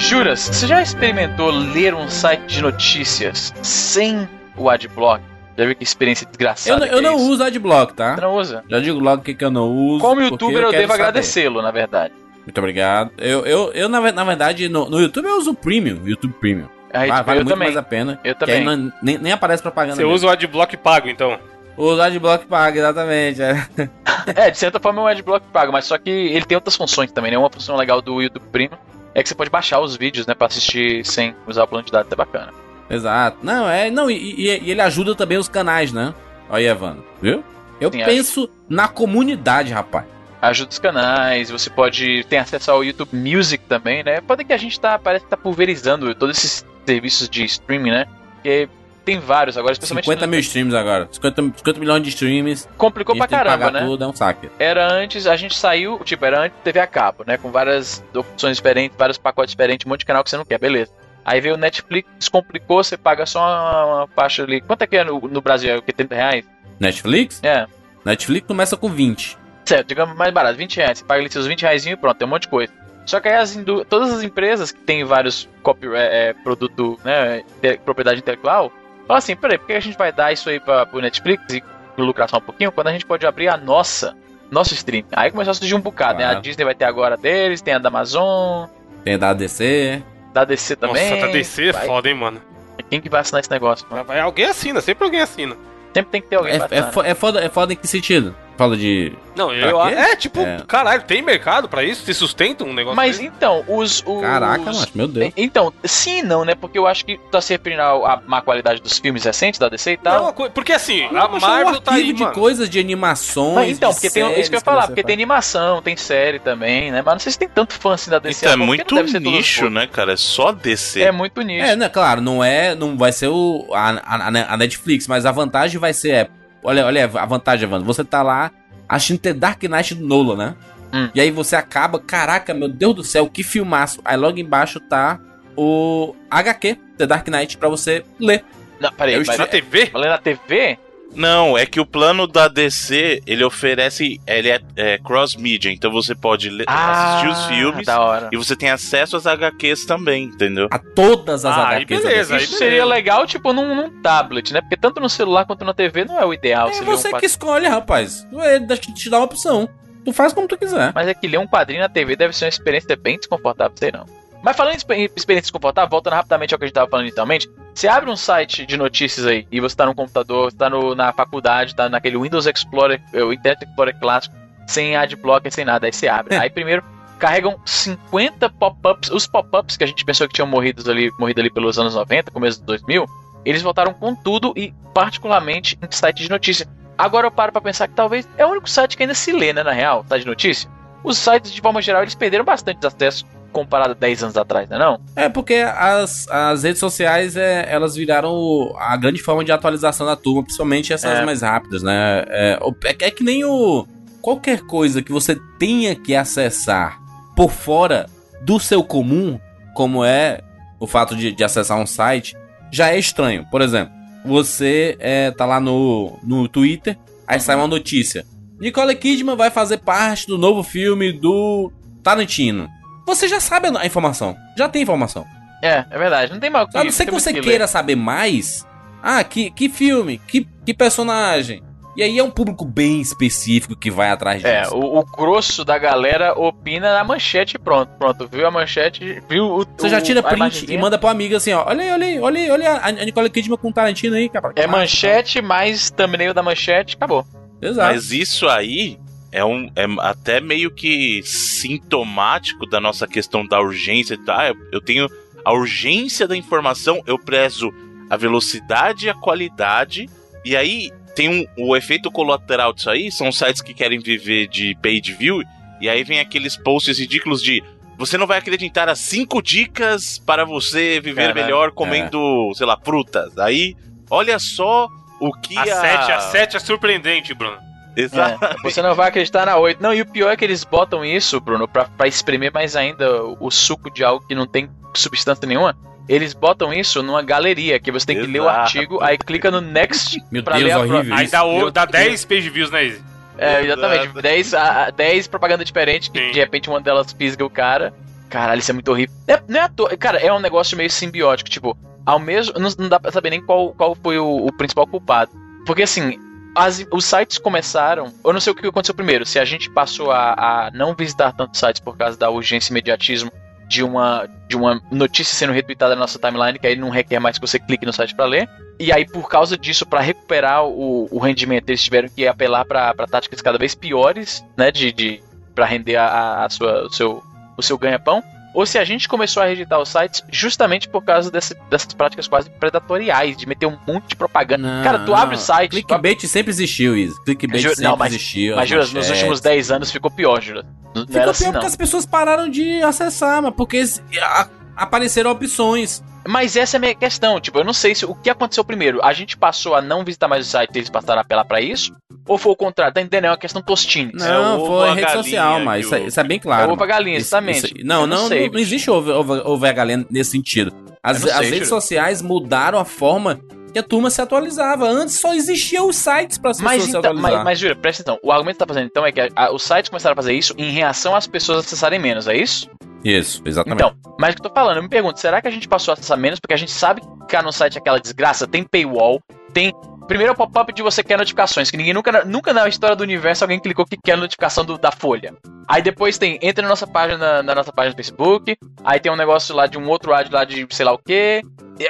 Juras, você já experimentou ler um site de notícias sem o adblock? Já viu que experiência Eu, desgraçada? não- que eu é não isso? uso adblock, tá? Você não usa? Já digo logo o que, que eu não uso. Como youtuber, eu, quero devo agradecê-lo, na verdade. Muito obrigado. Eu, eu, eu na, na verdade, no, no YouTube eu uso o Premium, YouTube Premium. Aí, tipo, vale eu muito também. mais a pena. Eu que aí também. não- nem, nem aparece propaganda. Você mesmo. usa o adblock pago, então. O adblock paga, exatamente. é. É, de certa forma é um adblock pago, mas só que ele tem outras funções também, né? Uma função legal do YouTube Premium é que você pode baixar os vídeos, né, pra assistir sem usar o plano de dados, é bacana. Exato. Não, é. Não, e, e- e ele ajuda também os canais, né? Olha aí, Evandro. Viu? Eu Sim, penso na comunidade, rapaz. Ajuda os canais, você pode ter acesso ao YouTube Music também, né? Pode que a gente tá, parece que tá pulverizando todos esses serviços de streaming, né? Porque tem vários agora, especialmente 50 no- mil streams agora. 50, 50 milhões de streams. complicou pra caramba, né? tudo, é um saque. Era antes, a gente saiu, tipo, era antes TV a cabo, né? Com várias opções diferentes, vários pacotes diferentes, um monte de canal que você não quer, beleza. Aí veio o Netflix, descomplicou, você paga só uma, uma faixa ali. Quanto é que é no, no Brasil? É o que? 30 reais? Netflix? É. Netflix começa com 20. Certo, digamos mais barato, 20 reais. Você paga ali seus 20 reais e pronto, tem um monte de coisa. Só que aí as todas as empresas que têm vários copy, é, é, produto, né, de- propriedade intelectual, falam assim, peraí, por que a gente vai dar isso aí pra, pro Netflix e lucrar só um pouquinho, quando a gente pode abrir a nossa, nosso stream? Aí começou a surgir um bocado, né? A. Disney vai ter agora deles, tem a da Amazon, Tem da DC. da DC também. Nossa, tá DC é Vai- foda, hein, mano. Quem que vai assinar esse negócio? mano? Vai, alguém assina, sempre alguém assina. Sempre tem que ter alguém pra É, é, fo- é foda, é foda em que sentido? Fala de. Não, eu. Quê? É, tipo, É. caralho, tem mercado pra isso? Se sustenta um negócio Mas desse? então, os. os... Caraca, macho, meu Deus. Então, sim e não, né? Porque eu acho que tá se referindo à má qualidade dos filmes recentes da DC e Não, tal. coi- porque assim, Não, a mas é um Marvel tá arquivo aí, de mano. coisas, de animações. Mas então, de porque tem. Isso que eu ia falar, porque faz. tem animação, tem série também, né? Mas não sei se tem tanto fã assim da DC. Então é não muito deve ser todas nicho, né, cara? É só DC. É muito nicho. É, né, claro, não é. Não vai ser o, a, a, a Netflix, mas a vantagem vai ser. É, olha, olha a vantagem, Evandro. Você tá lá assistindo The Dark Knight do Nolan, né? Hum. E aí você acaba, caraca, meu Deus do céu, que filmaço. Aí logo embaixo tá o HQ, The Dark Knight, pra você ler. Não, peraí, Eu mas Na TV? falando na TV, Não, é que o plano da DC, ele oferece, ele é, é cross-media, então você pode le- assistir os filmes Ah, Da hora. e você tem acesso às HQs também, entendeu? A todas as Ah, aí HQs. beleza, Isso seria legal, tipo, num, num tablet, né? Porque tanto no celular quanto na TV não é o ideal. É você ler um que escolhe, rapaz. Ele te, te dá uma opção. Tu faz como tu quiser. Mas é que ler um quadrinho na TV deve ser uma experiência bem desconfortável, sei não. Mas falando em exper- experiência desconfortável, voltando rapidamente ao que a gente tava falando inicialmente, você abre um site de notícias aí, e você tá no computador, tá no, na faculdade, tá naquele Windows Explorer, é, o Internet Explorer clássico, sem adblocker, sem nada, aí você abre. É. Aí primeiro carregam 50 pop-ups, os pop-ups que a gente pensou que tinham morrido ali, morrido ali pelos anos 90, começo dos 2000, eles voltaram com tudo e particularmente em site de notícia. Agora eu paro pra pensar que talvez é o único site que ainda se lê, né, na real, site de notícia. Os sites, de forma geral, eles perderam bastante acesso comparado a 10 anos atrás, não é não? É porque as, as redes sociais, é, elas viraram a grande forma de atualização da turma, principalmente essas É. mais rápidas, né? É, é, é que nem o. Qualquer coisa que você tenha que acessar por fora do seu comum, como é o fato de, de acessar um site, já é estranho. Por exemplo, você é, tá lá no, no Twitter, aí sai uma notícia. Nicole Kidman vai fazer parte do novo filme do Tarantino. Você já sabe a informação. Já tem informação. É, é verdade. Não tem mal que A não ser que você muito queira saber mais. Ah, que, que filme? Que, que personagem? E aí é um público bem específico que vai atrás. É, disso. o, o grosso da galera opina na manchete e pronto. Pronto, viu a manchete, viu o. Você já o- tira a print e manda pro amigo assim, ó. Olha aí, olha aí, olha aí, olha a a Nicole Kidman com o Tarantino aí, cara. É manchete mais thumbnail da manchete, acabou. Exato. Mas isso aí é um é até meio que sintomático da nossa questão da urgência. Tá? Eu, eu tenho a urgência da informação, eu prezo a velocidade e a qualidade. E aí tem um, o efeito colateral disso aí, são sites que querem viver de page view, e aí vem aqueles posts ridículos de você não vai acreditar as cinco dicas para você viver melhor comendo, sei lá, frutas. Aí, olha só o que A 7, a 7 é surpreendente, Bruno. Exato. É, você não vai acreditar na 8. Não, e o pior é que eles botam isso, Bruno, pra, pra espremer mais ainda o, o suco de algo que não tem substância nenhuma. Eles botam isso numa galeria, que você tem que ler o artigo, aí clica no next Meu pra Deus, ler a horrível Aí dá, o, dá Deus. 10 page views, né, Izzy? É, exatamente. 10, a- a- 10 propagandas diferentes, que Sim. de repente uma delas fisga o cara. Caralho, isso é muito horrível. É, não é à toa, cara, é um negócio meio simbiótico, tipo, ao mesmo. Não, não dá pra saber nem qual, qual foi o, o principal culpado. Porque assim, as- os sites começaram. Eu não sei o que aconteceu primeiro. Se a gente passou a, a não visitar tantos sites por causa da urgência e imediatismo de uma, de uma notícia sendo retweetada na nossa timeline, que aí não requer mais que você clique no site pra ler. E aí, por causa disso, pra recuperar o, o rendimento, eles tiveram que apelar pra táticas cada vez piores, né? De, de, pra render a, a sua, o seu, o seu ganha-pão. Ou se a gente começou a rejeitar os sites justamente por causa desse- dessas práticas quase predatoriais, de meter um monte de propaganda. Não, Cara, tu abre o site. tu abre- Clickbait sempre existiu, Isa. Clickbait Ju- sempre não, mas- existiu. Mas, as Juras, nos últimos 10 anos ficou pior, Juras. Não Ficou assim, pior não. porque as pessoas pararam de acessar, mas porque a- apareceram opções. Mas essa é a minha questão. Tipo, eu não sei se o que aconteceu primeiro. A gente passou a não visitar mais o site e eles passaram a apelar pra isso? Ou foi o contrário? Tá entendendo? É uma questão tostines. Não, ovo foi rede galinha social, mas isso, é- isso é bem É claro. ovo a galinha, Isso- exatamente. isso- não, Eu não, sei, não, não existe ovo, ovo, ovo a galinha nesse sentido. As, não as sei, redes juro. sociais mudaram a forma que a turma se atualizava. Antes só existiam os sites para as pessoas Mas, se então, atualizar. mas, mas, Júlia, presta atenção. O argumento que tá fazendo então é que a- a- os sites começaram a fazer isso em reação às pessoas acessarem menos, é isso? Isso, exatamente. Então, mas o que eu tô falando, eu me pergunto, será que a gente passou a acessar menos porque a gente sabe que ficar no site é aquela desgraça? Tem paywall, tem. Primeiro é o pop-up de você quer notificações, que ninguém nunca, nunca na história do universo alguém clicou que quer notificação do- da folha. Aí depois tem, entra na nossa página, na nossa página do Facebook, aí tem um negócio lá de um outro ad lá de sei lá o quê.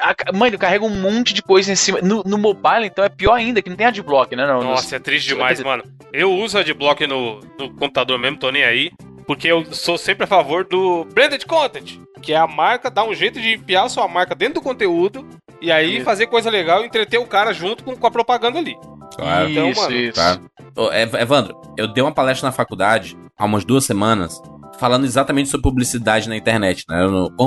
A- Mano, carrega um monte de coisa em cima. No, no mobile, então, é pior ainda, que não tem adblock, né? Não, Nossa, é triste demais, mano. Eu uso adblock no, no computador mesmo, tô nem aí. Porque eu sou sempre a favor do branded content, que é a marca dar um jeito de enfiar sua marca dentro do conteúdo e aí Isso. fazer coisa legal e entreter o cara junto com, com a propaganda ali. Claro. Isso, Então, mano, isso. Tá. Ô, Evandro, eu dei uma palestra na faculdade há umas duas semanas falando exatamente sobre publicidade na internet, né?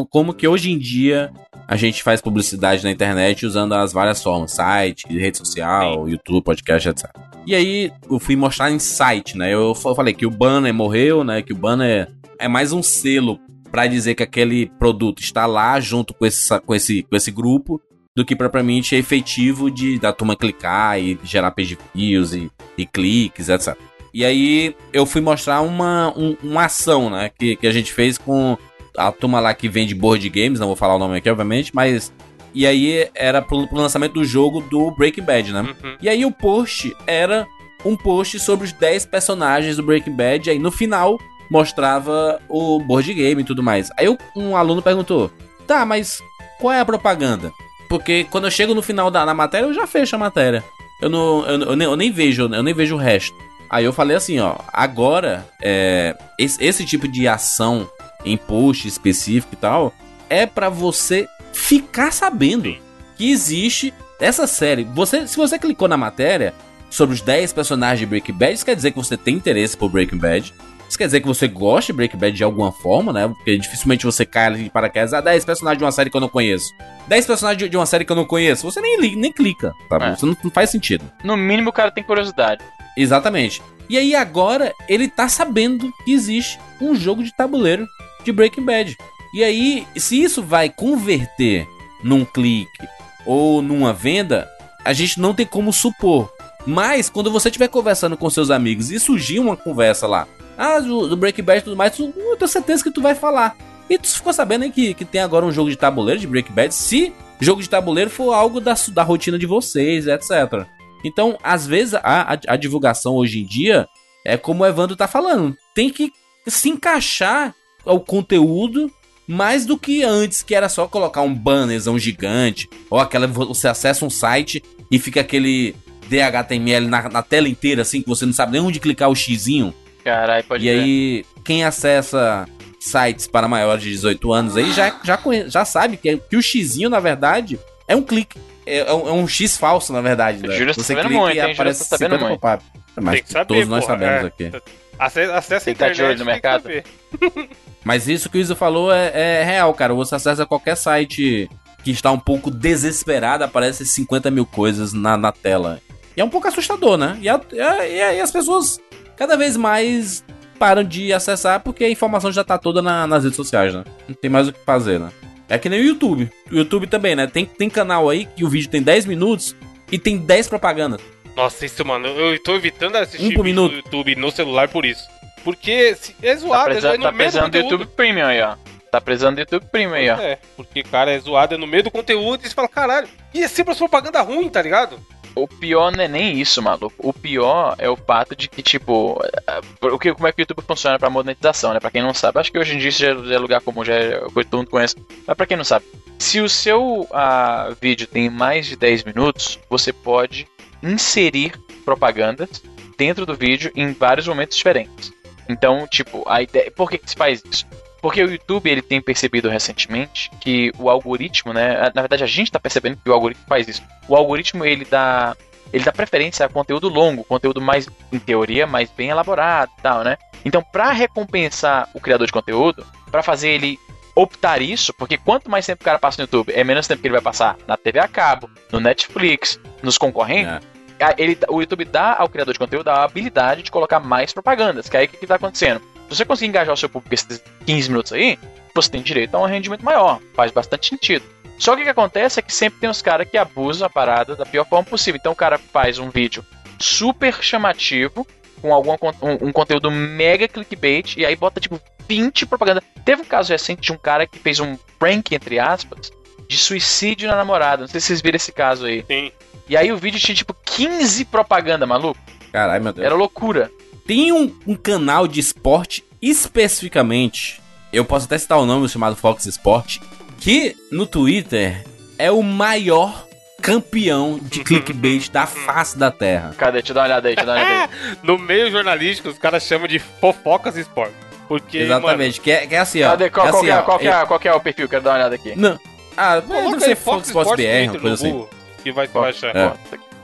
Como que hoje em dia a gente faz publicidade na internet usando as várias formas, site, rede social, YouTube, podcast, etc. E aí eu fui mostrar em site, né? Eu fa- falei que o banner morreu, né? Que o banner é mais um selo pra dizer que aquele produto está lá junto com esse, com esse, com esse grupo do que propriamente é efetivo de da turma clicar e gerar page views e, e cliques, etc. E aí eu fui mostrar uma, um- uma ação, né, que, que a gente fez com a turma lá que vende board games, não vou falar o nome aqui, obviamente, mas... E aí era pro, pro lançamento do jogo do Breaking Bad, né? Uhum. E aí o post era um post sobre os 10 personagens do Breaking Bad, aí no final mostrava o board game e tudo mais. Aí um aluno perguntou: "Tá, mas qual é a propaganda?" Porque quando eu chego no final da na matéria, eu já fecho a matéria. Eu não eu, eu nem, eu nem vejo, eu nem vejo o resto. Aí eu falei assim, ó, agora é, esse, esse tipo de ação em post específico e tal é pra você ficar sabendo que existe essa série. Você, se você clicou na matéria sobre os 10 personagens de Breaking Bad, isso quer dizer que você tem interesse por Breaking Bad. Isso quer dizer que você gosta de Breaking Bad de alguma forma, né? Porque dificilmente você cai ali de paraquedas. Ah, 10 personagens de uma série que eu não conheço. 10 personagens de- uma série que eu não conheço. Você nem, liga, nem clica, sabe? É. Isso não, não faz sentido. No mínimo o cara tem curiosidade. Exatamente. E aí agora ele tá sabendo que existe um jogo de tabuleiro de Breaking Bad. E aí, se isso vai converter num clique ou numa venda, a gente não tem como supor. Mas quando você estiver conversando com seus amigos e surgir uma conversa lá, ah, do, Breaking Bad e tudo mais, tu, eu tenho certeza que tu vai falar. E tu ficou sabendo aí que, que tem agora um jogo de tabuleiro de Breaking Bad? Se jogo de tabuleiro for algo da, da rotina de vocês, etc. Então, às vezes, a, a, a divulgação hoje em dia é como o Evandro tá falando. Tem que se encaixar ao conteúdo mais do que antes, que era só colocar um bannerzão gigante, ou aquela você acessa um site e fica aquele DHTML na, na tela inteira, assim, que você não sabe nem onde clicar o xizinho. Caralho, pode e ver. aí, quem acessa sites para maiores de 18 anos aí já, já, conhe- já sabe que, que o xizinho, na verdade, é um clique. É, é um, é um X falso, na verdade. Né? Júlio tá Você sabendo clica muito, e hein? Júlio aparece tá sabendo 50 muito. pop-up. Mas Tem que saber, todos nós porra, sabemos é. aqui. Acesse, acessa a Tem que tá de internet. olho no mercado. Mas isso que o Isa falou é, é real, cara. Você acessa qualquer site que está um pouco desesperado, aparece 50 mil coisas na, na tela. E é um pouco assustador, né? E, a- e a- e as pessoas cada vez mais param de acessar porque a informação já tá toda na- nas redes sociais, né? Não tem mais o que fazer, né? É que nem o YouTube. O YouTube também, né? Tem, tem canal aí que o vídeo tem 10 minutos e tem 10 propagandas. Nossa, isso, mano, eu tô evitando assistir Um vídeo minuto. no YouTube no celular por isso. Porque se- é Tá zoado, é precisando, no tá precisando do. YouTube Premium aí, ó. tá precisando do YouTube Premium aí, ó. É, porque, cara, é zoado, é no meio do conteúdo e você fala, caralho, e é sempre as propaganda ruim, tá ligado? O pior não é nem isso, maluco. O pior é o fato de que, tipo, o que, como é que o YouTube funciona pra monetização, né? Pra quem não sabe, acho que hoje em dia isso já é lugar comum, já é todo mundo conhece. Mas pra quem não sabe, se o seu uh, vídeo tem mais de 10 minutos, você pode inserir propagandas dentro do vídeo em vários momentos diferentes. Então, tipo, a ideia. Por que, que se faz isso? Porque o YouTube ele tem percebido recentemente que o algoritmo, né? Na verdade, a gente está percebendo que o algoritmo faz isso. O algoritmo ele dá, ele dá preferência a conteúdo longo, conteúdo mais, em teoria, mais bem elaborado tal, né? Então, para recompensar o criador de conteúdo, para fazer ele optar isso, porque quanto mais tempo o cara passa no YouTube, é menos tempo que ele vai passar na TV a cabo, no Netflix, nos concorrentes. É. Ele, o YouTube dá ao criador de conteúdo a habilidade de colocar mais propagandas, que é aí o que, está acontecendo? Se você conseguir engajar o seu público esses 15 minutos aí, você tem direito a um rendimento maior. Faz bastante sentido. Só que o que acontece é que sempre tem os caras que abusam a parada da pior forma possível. Então o cara faz um vídeo super chamativo, com algum um, um conteúdo mega clickbait, e aí bota tipo 20 propaganda. Teve um caso recente de um cara que fez um prank, entre aspas, de suicídio na namorada. Não sei se vocês viram esse caso aí. Sim. E aí o vídeo tinha tipo 15 propaganda, maluco. Caralho, meu Deus. Era loucura. Tem um, um canal de esporte especificamente, eu posso até citar o nome chamado Fox Sport, que no Twitter é o maior campeão de clickbait da face da Terra. Cadê? Deixa eu dar uma olhada aí, deixa eu dar uma olhada aí. no meio jornalístico, os caras chamam de fofocas esporte. Porque, Exatamente, mano, que, é, que é assim, ó. Cadê? Qual, é qual, assim, que é, ó, qual, que é, qual que é o perfil? Quero dar uma olhada aqui. Não. Ah, Coloca deve ser Fox, Fox Sports Sports BR, uma coisa assim. Google, Que vai, achar. é.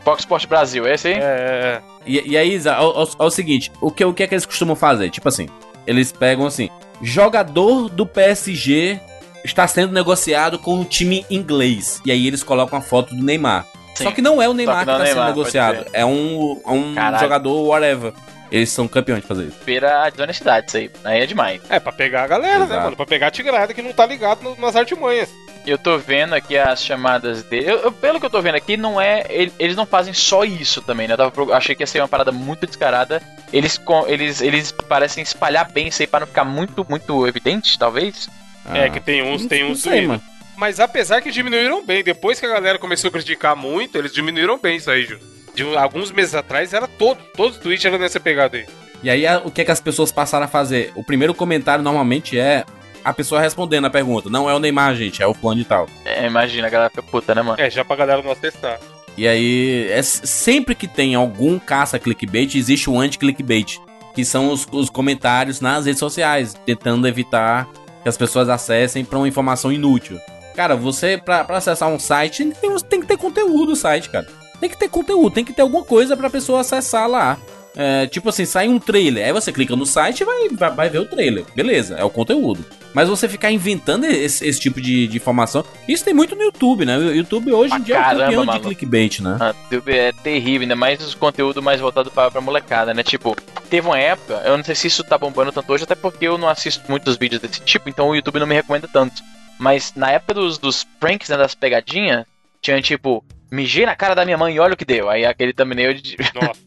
Fox Sports Brasil, esse aí? É, é, é. E, e aí, Isa, é o, o, o seguinte, o que, o que é que eles costumam fazer? Tipo assim, eles pegam assim, jogador do PSG está sendo negociado com um time inglês. E aí eles colocam a foto do Neymar. Sim. Só que não é o Neymar que que é está sendo negociado. É um, um Caralho. jogador whatever. Eles são campeões de fazer isso. Beira a desonestidade, isso aí. Aí é demais. É, pra pegar a galera, né, Exato. mano? Pra pegar a tigrada que não tá ligado no- nas artimanhas. Eu tô vendo aqui as chamadas dele. Eu- eu- pelo que eu tô vendo aqui, não é. ele- Eles não fazem só isso também, né? Eu tava achei que ia ser uma parada muito descarada. Eles, com- eles, eles parecem espalhar bem isso aí pra não ficar muito, muito evidente, talvez. É, Ah. que tem uns, tem uns sei, doídos. mano. Mas apesar que diminuíram bem, depois que a galera começou a criticar muito, eles diminuíram bem isso aí, Ju. De alguns meses atrás era todo, todos os tweets eram nessa pegada aí. E aí, o que é que as pessoas passaram a fazer? O primeiro comentário normalmente é a pessoa respondendo a pergunta. Não é o Neymar, gente, é o plano de tal. É, imagina, a galera fica puta, né, mano? É, já pra galera não testar. E aí, é sempre que tem algum caça clickbait, existe um anti-clickbait, que são os, os comentários nas redes sociais, tentando evitar que as pessoas acessem pra uma informação inútil. Cara, você, pra, pra acessar um site, tem, tem que ter conteúdo no site, cara. Tem que ter conteúdo, tem que ter alguma coisa pra pessoa acessar lá. É, tipo assim, sai um trailer, aí você clica no site e vai, vai, vai ver o trailer. Beleza, é o conteúdo. Mas você ficar inventando esse, esse tipo de, de informação, isso tem muito no YouTube, né? O YouTube hoje em dia é o caramba, campeão de clickbait, né? Ah, YouTube é terrível, ainda mais os conteúdos mais voltados pra, pra molecada, né? Tipo, teve uma época, eu não sei se isso tá bombando tanto hoje, até porque eu não assisto muitos vídeos desse tipo, então o YouTube não me recomenda tanto. Mas na época dos, dos pranks, né, das pegadinhas, tinha tipo, mijei na cara da minha mãe e olha o que deu. Aí aquele thumbnail de. Nossa.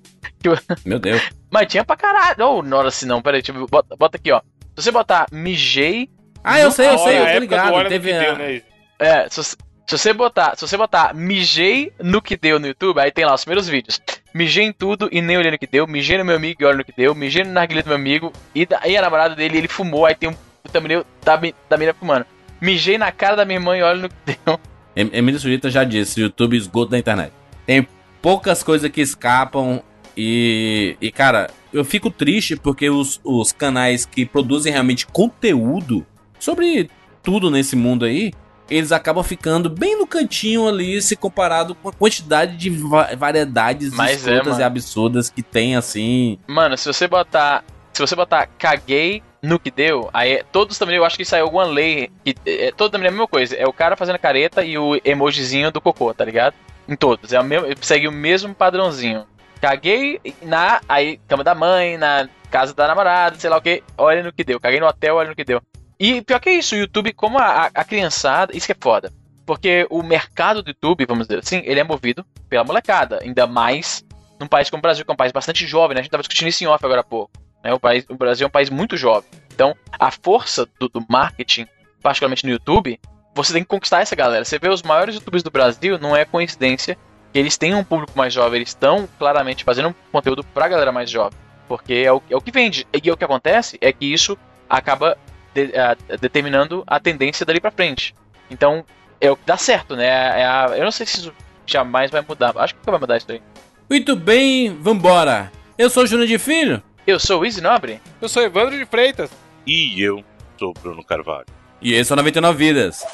Meu Deus. Mas tinha pra caralho. Oh, não, assim não, peraí, deixa eu... bota, bota aqui, ó. Se você botar mijei. Ah, eu sei, eu sei, eu tô ligado. Teve deu, né? É, se você, se você botar. Se você botar mijei no que deu no YouTube, aí tem lá os primeiros vídeos. Mijei em tudo e nem olhei no que deu. Mijei no meu amigo e olha no que deu. Mijei no narguilé do meu amigo. E daí a namorada dele, ele fumou. Aí tem um thumbnail da, da menina fumando. Mijei na cara da minha irmã e olha no que deu. Em- Emílio Surita já disse, YouTube esgoto da internet. Tem poucas coisas que escapam e, e cara, eu fico triste porque os, os canais que produzem realmente conteúdo sobre tudo nesse mundo aí, eles acabam ficando bem no cantinho ali se comparado com a quantidade de va- variedades Mas é, e absurdas que tem assim. Mano, se você botar. Se você botar caguei no que deu, aí todos também, eu acho que saiu alguma lei. Que, é, todo também é a mesma coisa. É o cara fazendo careta e o emojizinho do cocô, tá ligado? Em todos. É o mesmo, segue o mesmo padrãozinho. Caguei na. Aí, cama da mãe, na casa da namorada, sei lá o que. Olha no que deu. Caguei no hotel, olha no que deu. E pior que é isso, o YouTube, como a, a- a criançada. Isso que é foda. Porque o mercado do YouTube, vamos dizer assim, ele é movido pela molecada. Ainda mais num país como o Brasil, que é um país bastante jovem, né? A gente tava discutindo isso em off agora há pouco. Né? O, país, o Brasil é um país muito jovem. Então, a força do, do marketing particularmente no YouTube, você tem que conquistar essa galera. Você vê os maiores youtubers do Brasil, não é coincidência que eles têm um público mais jovem, eles estão claramente fazendo um conteúdo pra galera mais jovem. Porque é o, é o que vende. E o que acontece é que isso acaba de, uh, determinando a tendência dali pra frente. Então, é o que dá certo, né? É a, eu não sei se isso jamais vai mudar. Acho que vai mudar isso aí. Muito bem, vambora. Eu sou o Júnior de Filho. Eu sou o Easy Nobre. Eu sou Evandro de Freitas. E eu sou Bruno Carvalho. E esse é o 99 Vidas.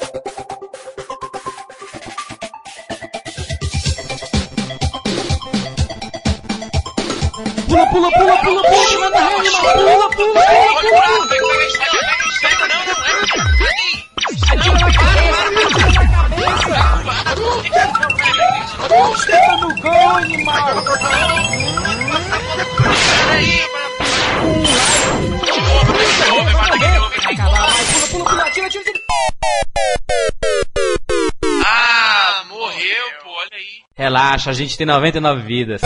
Pula, pula, pula, pula, pula, pula, pula, pula, pula. Senta no gol, animal! Peraí, Ah, morreu, pô, olha aí. Relaxa, a gente tem 99 vidas.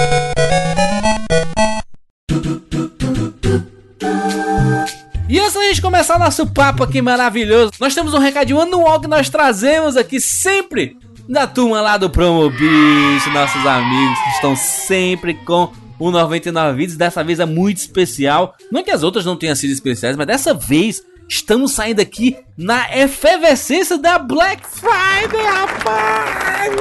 E antes da gente começar nosso papo aqui maravilhoso, nós temos um recadinho anual que nós trazemos aqui sempre da turma lá do Promobit, nossos amigos que estão sempre com o 99 vídeos. Dessa vez é muito especial. Não que as outras não tenham sido especiais, mas dessa vez estamos saindo aqui na efervescência da Black Friday, rapaz!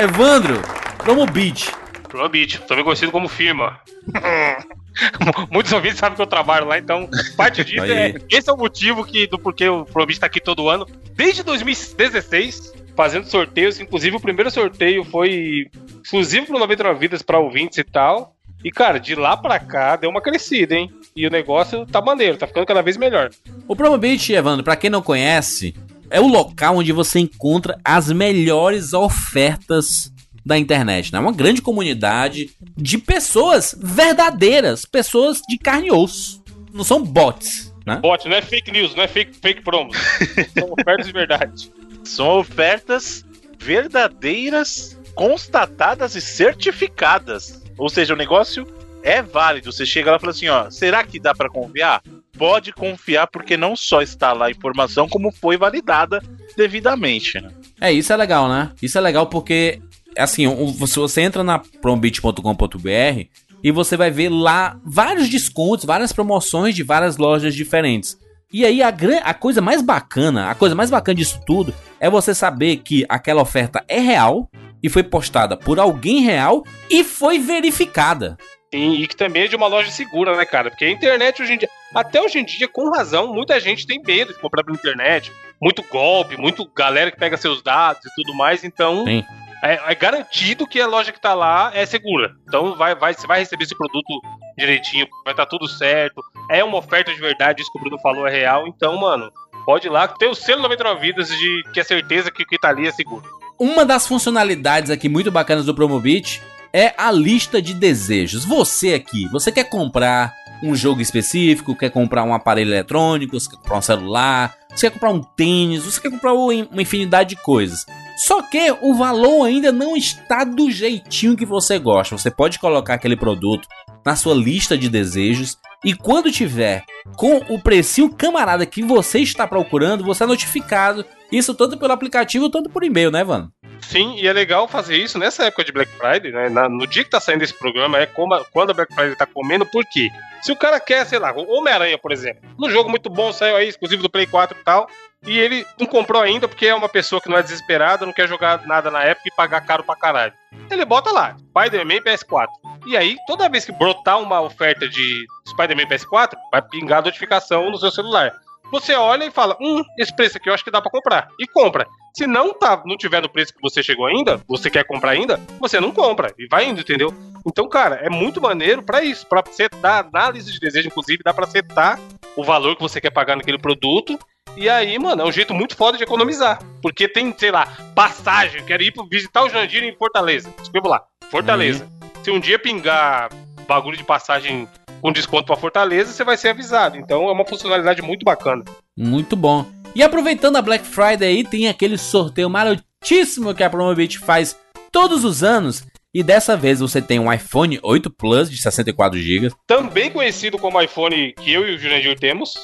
Evandro, Promobit. Promobit, também conhecido como firma. Muitos ouvintes sabem que eu trabalho lá, então parte disso é. Esse é o motivo que, do porquê o Promobit está aqui todo ano. Desde 2016, fazendo sorteios. Inclusive, o primeiro sorteio foi exclusivo pro 99 Vidas para ouvintes e tal. E, cara, de lá pra cá deu uma crescida, hein? E o negócio tá maneiro, tá ficando cada vez melhor. O Promobit, Evandro, pra quem não conhece, é o local onde você encontra as melhores ofertas da internet, né? Uma grande comunidade de pessoas verdadeiras, pessoas de carne e osso. Não são bots, né? Bot, não é fake news, não é fake, fake promos. são ofertas de verdade. São ofertas verdadeiras, constatadas e certificadas. Ou seja, o negócio é válido. Você chega lá e fala assim, ó, será que dá para confiar? Pode confiar porque não só está lá a informação, como foi validada devidamente. Né? É, isso é legal, né? Isso é legal porque, assim, se você entra na prombit.com.br e você vai ver lá vários descontos, várias promoções de várias lojas diferentes. E aí a, a coisa mais bacana, a coisa mais bacana disso tudo é você saber que aquela oferta é real e foi postada por alguém real e foi verificada. Sim, e que também é de uma loja segura, né, cara? Porque a internet hoje em dia, até hoje em dia, com razão, muita gente tem medo de comprar pela internet. Muito golpe, muito galera que pega seus dados e tudo mais, então. Sim. É, é, garantido que a loja que tá lá é segura. Então vai, vai, você vai receber esse produto direitinho, vai estar tá tudo certo. É uma oferta de verdade, isso que o Bruno falou é real. Então, mano, pode ir lá, tem o selo 99 vidas de que é certeza que o que tá ali é seguro. Uma das funcionalidades aqui muito bacanas do Promobit é a lista de desejos. Você aqui, você quer comprar um jogo específico, quer comprar um aparelho eletrônico, você quer comprar um celular, você quer comprar um tênis, você quer comprar uma infinidade de coisas. Só que o valor ainda não está do jeitinho que você gosta. Você pode colocar aquele produto na sua lista de desejos e quando tiver com o precinho camarada que você está procurando, você é notificado. Isso tanto pelo aplicativo, tanto por e-mail, né, Vano? Sim, e é legal fazer isso nessa época de Black Friday, né? Na, no dia que tá saindo esse programa, é como quando a Black Friday tá comendo, por quê? Se o cara quer, sei lá, Homem-Aranha, por exemplo, no jogo muito bom, saiu aí, exclusivo do Play 4 e tal, e ele não comprou ainda porque é uma pessoa que não é desesperada, não quer jogar nada na época e pagar caro pra caralho. Ele bota lá, Spider-Man PS4. E aí, toda vez que brotar uma oferta de Spider-Man PS4, vai pingar a notificação no seu celular. Você olha e fala, hum, esse preço aqui eu acho que dá para comprar. E compra. Se não tá, não tiver no preço que você chegou ainda, você quer comprar ainda, você não compra. E vai indo, entendeu? Então, cara, é muito maneiro para isso. Pra setar, análise de desejo, inclusive, dá pra setar o valor que você quer pagar naquele produto e aí, mano, é um jeito muito foda de economizar. Porque tem, sei lá, passagem, quero ir visitar o Jandir em Fortaleza. Escrevo lá, Fortaleza. Uhum. Se um dia pingar bagulho de passagem com desconto para Fortaleza, você vai ser avisado. Então é uma funcionalidade muito bacana. Muito bom. E aproveitando a Black Friday aí, tem aquele sorteio marotíssimo que a Promobit faz todos os anos. E dessa vez você tem um iPhone 8 Plus de 64 GB. Também conhecido como iPhone que eu e o Jurandir temos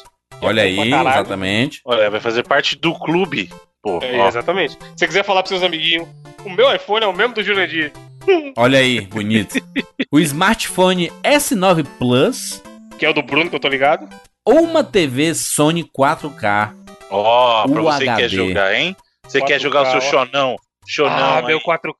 Olha aí, exatamente. Olha, vai fazer parte do clube. Pô, É, exatamente. Se você quiser falar pros seus amiguinhos, o meu iPhone é o mesmo do Jurandir. Olha aí, bonito. o smartphone S9 Plus Que é o do Bruno, que eu tô ligado. ou uma TV Sony 4K. ó, pra você que quer jogar, hein? Você 4K, quer jogar o seu ó. chonão? Chonão, ah, aí. meu 4K.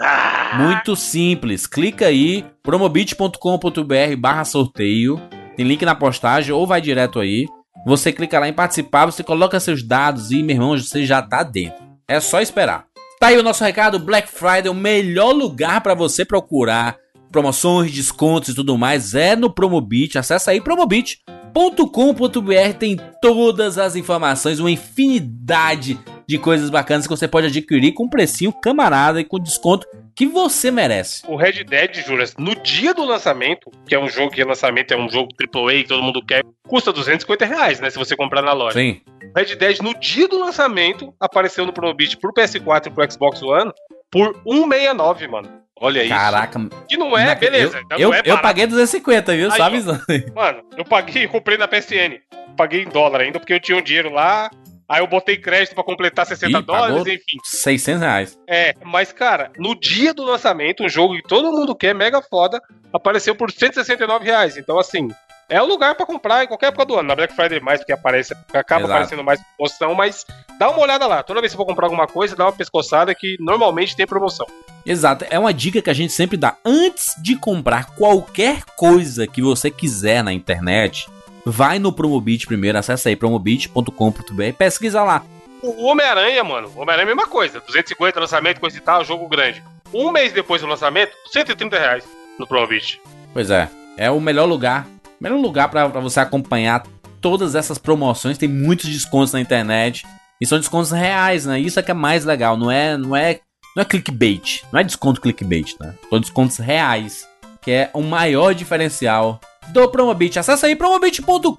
Ah, Muito simples. Clica aí, promobit.com.br barra sorteio. Tem link na postagem ou vai direto aí. Você clica lá em participar, você coloca seus dados e, meu irmão, você já tá dentro. É só esperar. Tá aí o nosso recado, Black Friday, o melhor lugar para você procurar promoções, descontos e tudo mais é no Promobit. Acesse aí promobit.com.br, tem todas as informações, uma infinidade de coisas bacanas que você pode adquirir com um precinho camarada e com desconto que você merece. O Red Dead, Juras, no dia do lançamento, que é um jogo que lançamento é um jogo AAA que todo mundo quer, custa 250 reais, né? Se você comprar na loja. Sim. Red Dead, no dia do lançamento, apareceu no Promobit pro PS4 e pro Xbox One por 169, mano. olha isso. Caraca, Que não é, na- beleza. Eu, então eu, é eu paguei 250, viu? Aí, Só ó. avisando. Mano, eu paguei, comprei na PSN. Paguei em dólar ainda, porque eu tinha um dinheiro lá. Aí eu botei crédito pra completar 60 Ih, dólares, enfim. 600 reais. É, mas cara, no dia do lançamento, um jogo que todo mundo quer, mega foda, apareceu por 169 reais. Então, assim, é o lugar pra comprar em qualquer época do ano. Na Black Friday mais, porque aparece, acaba Exato. aparecendo mais promoção, mas dá uma olhada lá. Toda vez que você for comprar alguma coisa, dá uma pescoçada que normalmente tem promoção. Exato, é uma dica que a gente sempre dá. Antes de comprar qualquer coisa que você quiser na internet, vai no Promobit primeiro, acessa aí promobit.com.br, pesquisa lá. O Homem-Aranha, mano, o Homem-Aranha é a mesma coisa. 250 lançamento, coisa e tal, jogo grande. Um mês depois do lançamento, 130 reais no Promobit. Pois é, é o melhor lugar, melhor lugar pra pra você acompanhar todas essas promoções. Tem muitos descontos na internet e são descontos reais, né? Isso é que é mais legal, não é, não é, não é clickbait, não é desconto clickbait, né? São descontos reais, que é o maior diferencial do Promobit. Acesse aí promobit.com.br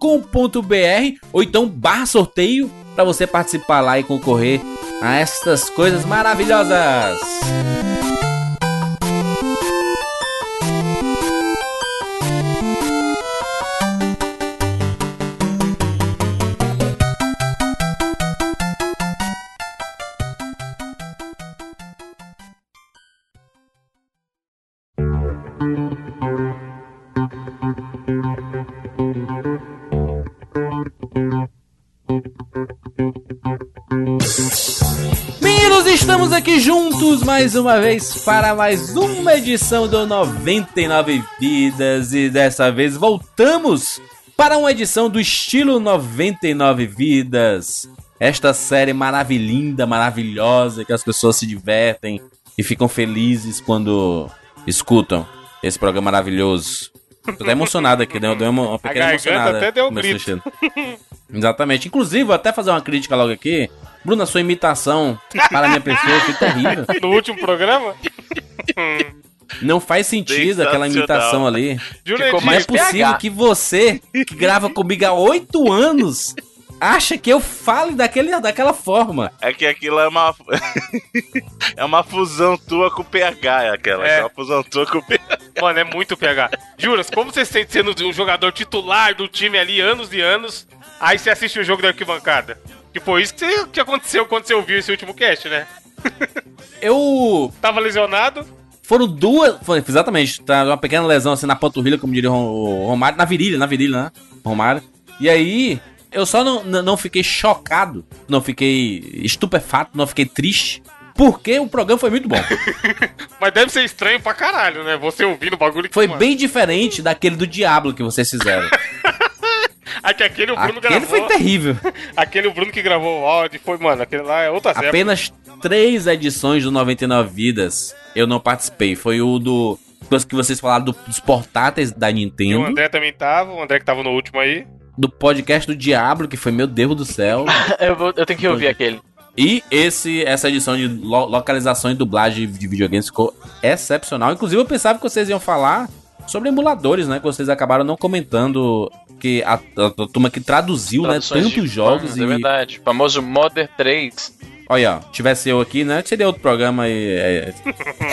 ou então barra sorteio para você participar lá e concorrer a estas coisas maravilhosas. Juntos mais uma vez para mais uma edição do 99 Vidas e dessa vez voltamos para uma edição do estilo 99 Vidas. Esta série maravilhinda, maravilhosa, que as pessoas se divertem e ficam felizes quando escutam esse programa maravilhoso. Tô até emocionado aqui, deu, deu uma, uma pequena emocionada. até deu um grito. Exatamente. Inclusive, vou até fazer uma crítica logo aqui. Bruna, sua imitação para a minha pessoa foi terrível. No último programa, Não faz sentido aquela imitação ali. Jurandir, Não é mais possível PH. que você, que grava comigo há oito anos, acha que eu fale daquele, daquela forma. É que aquilo é uma. é uma fusão tua com o PH, é aquela. É. É uma fusão tua com o PH. Mano, é muito PH. Juras, como você se sente sendo um jogador titular do time ali anos e anos, aí você assiste o jogo da arquibancada? Que foi isso que, você- que aconteceu quando você ouviu esse último cast, né? Eu. Tava lesionado, Foram duas. Foi, exatamente, tá uma pequena lesão assim na panturrilha, como diria o Romário. Na virilha, na virilha, né? Romário. E aí, eu só não, não fiquei chocado, não fiquei estupefato, não fiquei triste. Porque o programa foi muito bom. mas deve ser estranho pra caralho, né? Você ouvindo o bagulho que Foi mano, bem diferente daquele do Diablo que vocês fizeram. Que aquele o Bruno Aquele gravou. foi terrível. Aquele o Bruno que gravou o áudio foi, mano, aquele lá é outra zebra. Apenas três edições do 99 Vidas eu não participei. Foi o do. que vocês falaram do- dos portáteis da E o Nintendo. André também tava, o André que tava no último aí. Do podcast do Diablo, que foi meu Deus do céu. Eu, vou- eu tenho que ouvir aquele. E esse, essa edição de lo- localização e dublagem de videogames ficou excepcional. Inclusive, eu pensava que vocês iam falar sobre emuladores, né? Que vocês acabaram não comentando que a, a- a turma que traduziu, né? Traduções de Tantos jogos fãs, e. É verdade. O famoso Modern 3. Olha, ó, tivesse eu aqui, né? Seria outro programa e. é,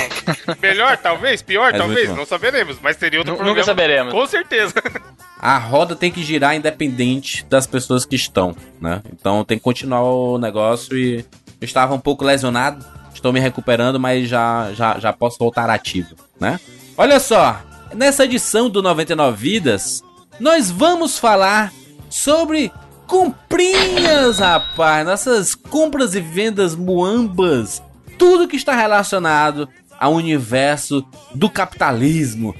Melhor, talvez? Pior, É talvez? Não saberemos, mas seria outro Nu- programa. Nunca saberemos. Com certeza. a roda tem que girar independente das pessoas que estão, né? Então tem que continuar o negócio e eu estava um pouco lesionado, estou me recuperando, mas já, já, já posso voltar ativo, né? Olha só, nessa edição do 99 Vidas, nós vamos falar sobre comprinhas, rapaz, nossas compras e vendas muambas, tudo que está relacionado ao universo do capitalismo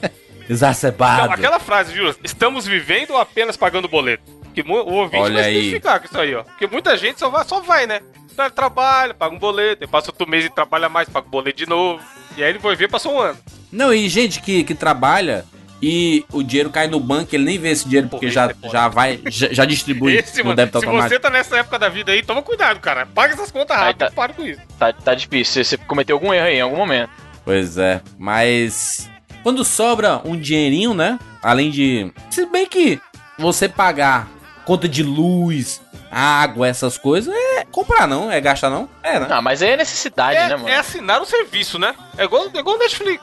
exacerbado. Então, aquela frase, Júlio, estamos vivendo ou apenas pagando boleto? Que o ouvinte Olha vai se identificar com isso aí, ó. Porque muita gente só vai, só vai né? Então, ele trabalha, paga um boleto, passa outro mês e trabalha mais, paga um boleto de novo. E aí ele vai ver, passou um ano. Não, e gente que, que trabalha e o dinheiro cai no banco, ele nem vê esse dinheiro porque Pô, já, é já vai, já, já distribui Esse, no mano, débito se automático. você tá nessa época da vida aí, toma cuidado, cara. Paga essas contas rápido, tá- para com isso. Tá, tá difícil. Você cometeu algum erro aí em algum momento. Pois é, mas quando sobra um dinheirinho, né? Além de. Se bem que você pagar conta de luz, água, essas coisas, é comprar não, é gastar não? É, né? Ah, mas aí é necessidade, É, né, mano? é assinar o serviço, né? É igual, é igual Netflix.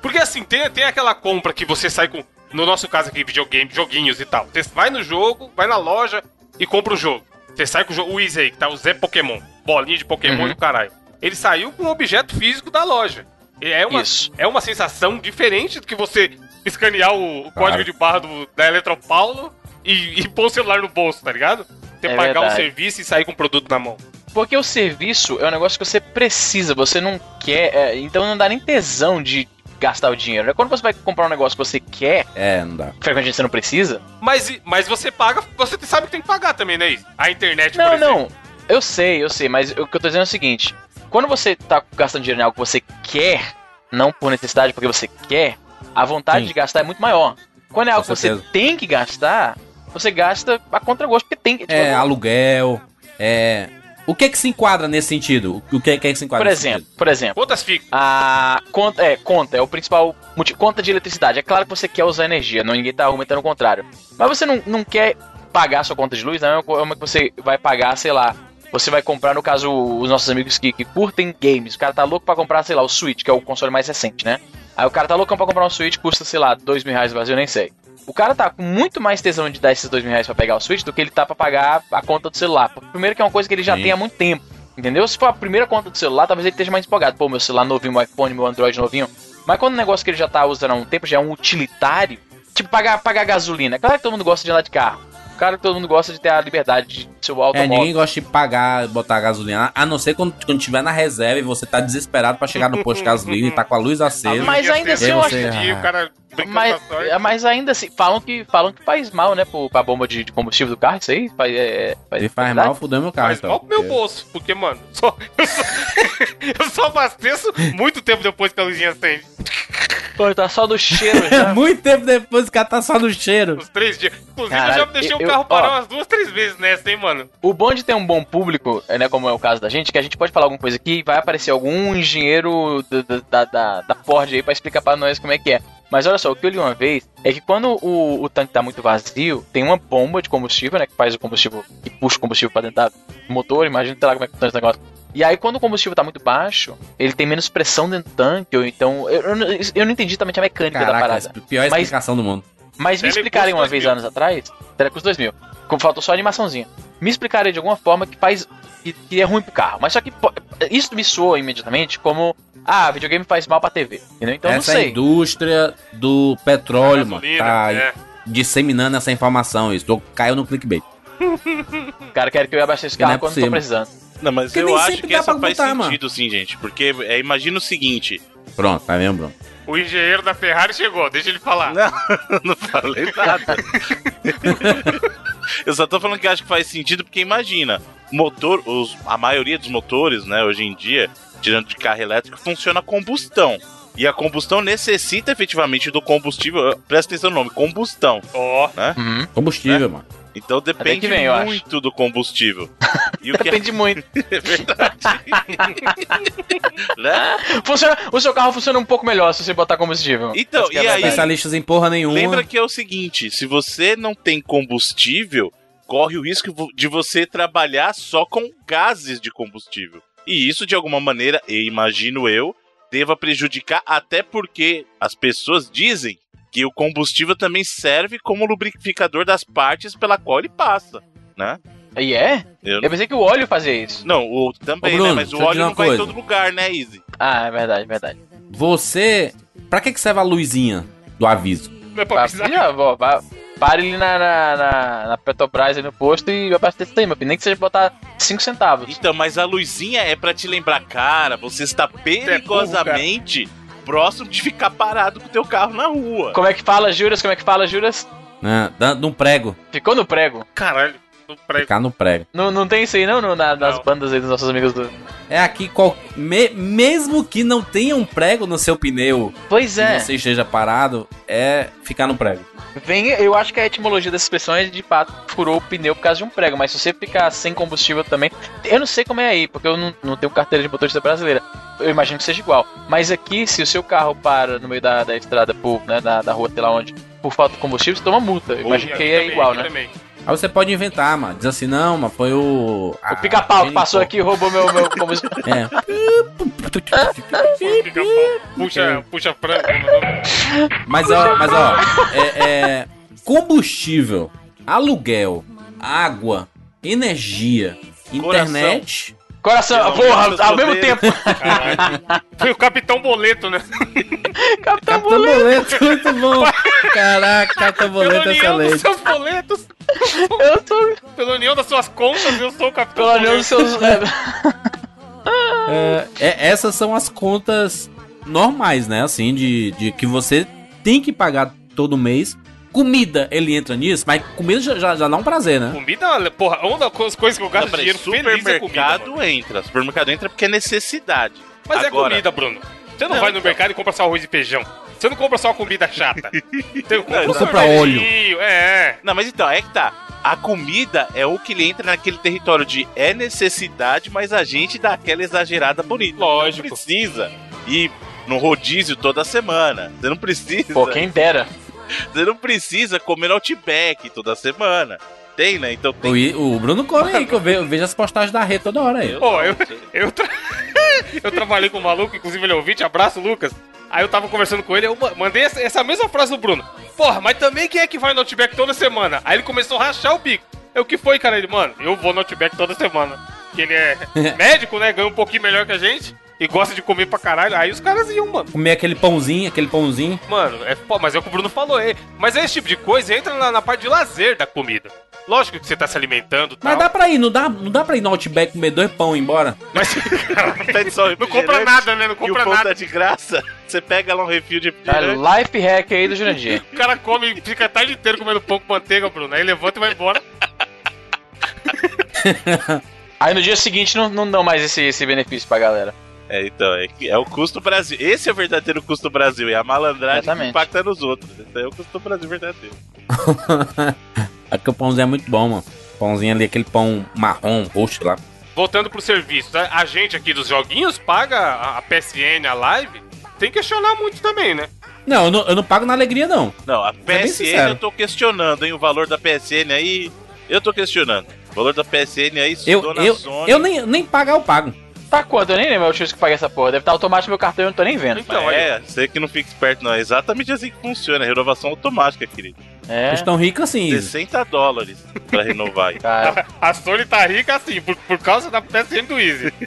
Porque assim, tem, tem aquela compra que você sai com. No nosso caso aqui, videogame, joguinhos e tal. Você vai no jogo, vai na loja e compra o jogo. Você sai com o jogo. O Easy aí, que tá o Zé Pokémon. Bolinha de Pokémon Uhum. e o caralho. Ele saiu com um objeto físico da loja. É uma, Isso. é uma sensação diferente do que você escanear o, o código de barra do, da Eletropaulo e, e pôr o celular no bolso, tá ligado? Você É pagar o verdade. serviço e sair com o produto na mão. Porque o serviço é um negócio que você precisa, você não quer. é, então não dá nem tesão de gastar o dinheiro. né? Quando você vai comprar um negócio que você quer, É, não dá. frequentemente você não precisa. Mas, mas você paga, você sabe que tem que pagar também, né? A internet, por Não, exemplo. não. Eu sei, eu sei, mas o que eu tô dizendo é o seguinte: quando você tá gastando dinheiro em algo que você quer, não por necessidade, porque você quer, a vontade Sim. de gastar é muito maior. Quando é algo que você tem que gastar, você gasta a contragosto, porque tem que. tipo, É, aluguel, é. O que é que se enquadra nesse sentido? O que é que se enquadra por exemplo, por exemplo. Quantas ficam? A conta é, conta é o principal motivo. Conta de eletricidade. É claro que você quer usar energia, não ninguém tá argumentando o contrário. Mas você não, não quer pagar sua conta de luz, não é uma- é uma que você vai pagar, sei lá. Você vai comprar, no caso, os nossos amigos que, que curtem games. O cara tá louco pra comprar, sei lá, o Switch, que é o console mais recente, né? Aí o cara tá louco pra comprar um Switch, custa, sei lá, dois mil reais no Brasil, eu nem sei. O cara tá com muito mais tesão de dar esses dois mil reais pra pegar o Switch do que ele tá pra pagar a conta do celular. Porque, Primeiro que é uma coisa que ele já Sim. tem há muito tempo. Entendeu? Se for a primeira conta do celular, talvez ele esteja mais empolgado. Pô, meu celular novinho, meu iPhone, meu Android novinho. Mas quando o negócio que ele já tá usando há um tempo já é um utilitário, tipo pagar, pagar gasolina. Claro que todo mundo gosta de andar de carro. Claro que todo mundo gosta de ter a liberdade de seu É, automóvel. ninguém gosta de pagar, botar gasolina, a não ser quando, quando tiver na reserva e você tá desesperado pra chegar no posto de gasolina e tá com a luz acesa. Mas ainda assim eu acho um que- dia, o cara mas, sorte. mas ainda assim, falam que, falam que faz mal, né, pro, pra bomba de, de combustível do carro, isso aí? Faz, é, faz, Se faz verdade? mal, fudeu meu carro. Mas então. mal pro meu bolso, porque, mano, só- eu, só, eu só abasteço muito tempo depois que a luzinha acende. Pô, tá só do cheiro já. Muito tempo depois o cara tá só no cheiro. Uns três dias. Inclusive, eu Caralho, já deixei o eu- carro parar ó. umas duas, três vezes nessa, hein, mano. O bom de ter um bom público, né, como é o caso da gente, que a gente pode falar alguma coisa aqui e vai aparecer algum engenheiro do- do- da, da, da Ford aí pra explicar pra nós como é que é. Mas olha só, o que eu li uma vez é que quando o, o tanque tá muito vazio, tem uma bomba de combustível, né, que faz o combustível, que puxa o combustível pra dentro do motor, imagina sei lá como é que funciona esse negócio. E aí, quando o combustível tá muito baixo, ele tem menos pressão dentro do tanque, ou então. Eu, eu, não- eu não entendi também a mecânica da Caraca, parada. a pior Mas- explicação do mundo. Mas me explicarem uma 2000. vez anos atrás, Telecurso 2000, como faltou só a animaçãozinha. Me explicarem de alguma forma que faz que, que é ruim pro carro. Mas só que isso me soa imediatamente como ah, videogame faz mal pra TV. Entendeu? Então eu essa não a sei. indústria do petróleo, mano. Tá é. disseminando essa informação. Isso Tô- caiu no clickbait. O cara quer que eu abasteça esse carro é quando tô possível. precisando. Não, mas Porque eu acho que essa faz botar, mano. sentido, sim, gente. Porque é, imagina o seguinte. Pronto, tá vendo, Bruno? O engenheiro da Ferrari chegou, deixa ele falar. Não, não falei nada. eu só tô falando que acho que faz sentido porque imagina, motor, os, a maioria dos motores, né, hoje em dia, tirando de carro elétrico, funciona a combustão. E a combustão necessita efetivamente do combustível. Presta atenção no nome, combustão, Ó, né? Uhum. Combustível, mano. Então depende que vem, muito do combustível. E o que Depende muito. é verdade. né? Funciona, o seu carro funciona um pouco melhor se você botar combustível. Então, é e aí-. Especialistas em porra nenhuma. Lembra que é o seguinte: se você não tem combustível, corre o risco de você trabalhar só com gases de combustível. E isso, de alguma maneira, eu imagino eu, deva prejudicar, até porque as pessoas dizem que o combustível também serve como lubrificador das partes pela qual ele passa, né? E é? Eu- Eu pensei que o óleo fazia isso. Não, o também, Ô, Bruno, né? Mas o óleo não uma vai em coisa. todo lugar, né, Easy? Ah, é verdade, é verdade. Você. Pra que, que serve a luzinha do aviso? Não é pra ó, vá- Pare ali na, na, na, na Petrobras aí no posto e abastece aí, meu filho. Nem que seja botar 5 centavos. Então, mas a luzinha é pra te lembrar, cara, você está perigosamente próximo de ficar parado com o teu carro na rua. Como é que fala, Juras? Como é que fala, Juras? Né? Dando um prego. Ficou no prego. Caralho, no prego. Ficar no prego. Não, não tem isso aí, não, no- na- nas Não. bandas aí dos nossos amigos do. É aqui, qual... me- mesmo que não tenha um prego no seu pneu Pois é. você esteja parado, é ficar no prego. Vem, eu acho que a etimologia dessa expressão é de fato furou o pneu por causa de um prego, mas se você ficar sem combustível também. Eu não sei como é aí, porque eu não, não tenho carteira de motorista brasileira. Eu imagino que seja igual. Mas aqui, se o seu carro para no meio da, da estrada, por, né, da, da rua, sei lá onde, por falta de combustível, você toma multa. Eu imagino que aí é igual, né? também. Aí você pode inventar, mano. Diz assim, não, mas foi o. O pica-pau que passou aqui e roubou meu, meu combustível. É. Pica-pau. Puxa, puxa frango. Mas ó, mas ó, é, é, combustível, aluguel, água, energia, internet. Coração, Pelo porra, menos ao mesmo tempo. Caralho. Foi o Capitão Boleto, né? Capitão Cartão boleto, muito bom. Caraca, Pela boleto é união dos excelente. seus boletos, Eu tô pela união das suas contas, eu sou o Capitão pelo união dos Boleto. seus. é, É, é, essas são as contas normais, né? Assim, de, de que você tem que pagar todo mês. Comida, ele entra nisso, mas comida já, já, já dá um prazer, né? Comida, porra, uma das coisas que eu gasto Não, dinheiro feliz é comida, supermercado entra. Supermercado entra porque é necessidade. Mas Agora- é comida, Bruno. Você não, Não, vai no então. mercado e compra só arroz e feijão. Você não compra só comida chata. Você compra, Não, compra sorvetinho, É, Não, mas então, é que tá. A comida é o que ele entra naquele território de é necessidade, mas a gente dá aquela exagerada bonita. Lógico. Não precisa ir no rodízio toda semana. Você não precisa. Pô, quem dera. Você não precisa comer Outback toda semana. Tem, né? Então tem. O, I- o Bruno come aí, que eu vejo, eu vejo as postagens da rede toda hora aí. Pô, eu, eu, tra- eu trabalhei com um maluco, inclusive ele é ouvinte, abraço, Lucas. Aí eu tava conversando com ele, eu ma- mandei essa, essa mesma frase do Bruno. Porra, mas também quem é que vai no Outback toda semana? Aí ele começou a rachar o bico. Eu, o que foi, cara? Ele, mano, eu vou no Outback toda semana. Que ele é médico, né? Ganha um pouquinho melhor que a gente. E gosta de comer pra caralho. Aí os caras iam, mano. Comer aquele pãozinho, aquele pãozinho. Mano, é, pô, mas é o que o Bruno falou, é. Mas esse tipo de coisa entra na, na parte de lazer da comida. Lógico que você tá se alimentando e tal. Mas dá pra ir, não dá, não dá pra ir no Outback comer dois pão e ir embora? Mas, só não compra nada, né? Não E o compra nada. tá de graça. Você pega lá um refil de Tá, refrigerante. life hack aí do Jurandir. O cara come e fica a tarde inteira comendo pão com manteiga, Bruno. Aí levanta e vai embora. Aí no dia seguinte não, não dão mais esse, esse benefício pra galera. É, então, é, que- é o custo Brasil. Esse é o verdadeiro custo Brasil. E a malandragem que Exatamente. impacta nos outros. Esse é o custo Brasil verdadeiro. Aqui o pãozinho é muito bom, mano. Pãozinho ali, aquele pão marrom, roxo lá. Voltando pro serviço, tá? a gente aqui dos joguinhos paga a PSN, a live. Tem que questionar muito também, né? Não, eu não, eu não pago na alegria, não. Não, a PSN sincero. eu tô questionando, hein? O valor da PSN aí. Eu tô questionando. O valor da PSN aí, Eu, eu, Sony. eu nem, nem pagar eu pago. Tá quanto? Eu nem lembro o X que paguei essa porra. Deve estar automático no meu cartão e eu não tô nem vendo. Então, é, você que não fica esperto, não. É exatamente assim que funciona. É renovação automática, querido. É. Eles estão ricos assim. 60 dólares pra renovar. aí. Cara, A Sony tá rica assim, por, por causa da PSN do Easy.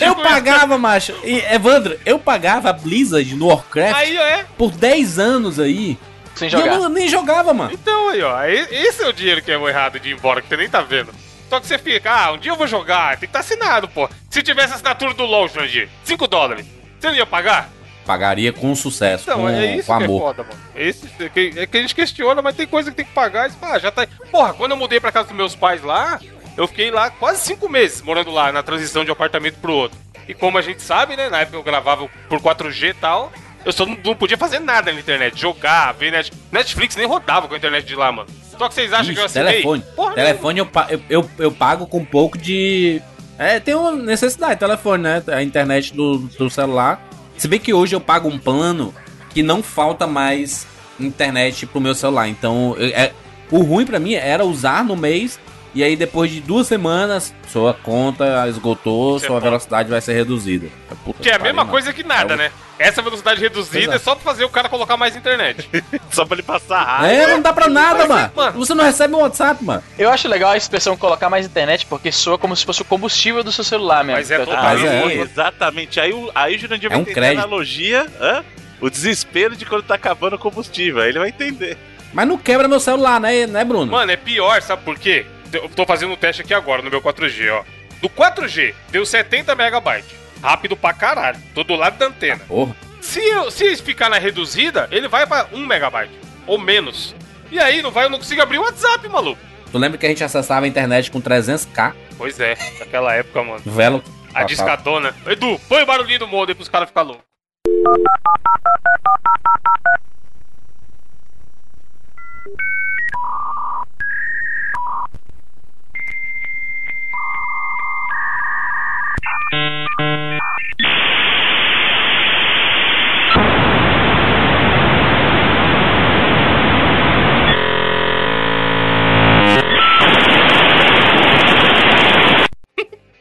Eu pagava, macho. E, Evandro, eu pagava a Blizzard no Warcraft Aí, é. por 10 anos aí. sem E eu jogar. não- nem jogava, mano. Então aí, ó. Esse é o dinheiro que é o errado de ir embora, que você nem tá vendo. Só que você fica, ah, um dia eu vou jogar, tem que estar assinado, pô. Se tivesse assinatura do LOL, Jandir, 5 dólares, você não ia pagar? Pagaria com sucesso, Então, com, é isso com que é amor. foda, mano. Esse, é, que, é que a gente questiona, mas tem coisa que tem que pagar. E, ah, já tá. Porra, quando eu mudei pra casa dos meus pais lá, eu fiquei lá quase cinco meses morando lá, na transição de um apartamento pro outro. E como a gente sabe, né, na época eu gravava por 4G e tal, eu só não, não podia fazer nada na internet. Jogar, ver net... Netflix nem rodava com a internet de lá, mano. Só que vocês acham que eu Ixi, assinei? telefone. Porra, telefone eu, eu, eu, eu pago com um pouco de. É, tem uma necessidade, telefone, né? A internet do, do celular. Se bem que hoje eu pago um plano que não falta mais internet pro meu celular. Então, eu- é, o ruim pra mim era usar no mês E aí, depois de duas semanas, sua conta esgotou, é sua velocidade vai ser reduzida. Puta Que é a mesma mano. coisa que nada, É um- né? Essa velocidade reduzida Exato. é só pra fazer o cara colocar mais internet. Só pra ele passar raiva. É, não dá pra nada, mano. mano. Você não recebe um WhatsApp, mano. Eu acho legal a expressão colocar mais internet, porque soa como se fosse o combustível do seu celular mesmo. Mas é tô total- é. Exatamente. Aí, o- aí o Jurandir É vai um entender crédito. a analogia, hã? o desespero de quando tá acabando o combustível. Aí ele vai entender. Mas não quebra meu celular, né, né Bruno? Mano, é pior, sabe por quê? Eu tô fazendo um teste aqui agora no meu 4G, ó. Do 4G, deu 70 megabytes. Rápido pra caralho. Tô do lado da antena. Porra. Se, eu, se ficar na reduzida, ele vai pra 1 megabyte. Ou menos. E aí, não vai, eu não consigo abrir o WhatsApp, maluco. Tu lembra que a gente acessava a internet com 300k? Pois é, naquela época, mano. Velo. A discadona. Edu, põe o barulhinho do modem pros caras ficarem loucos.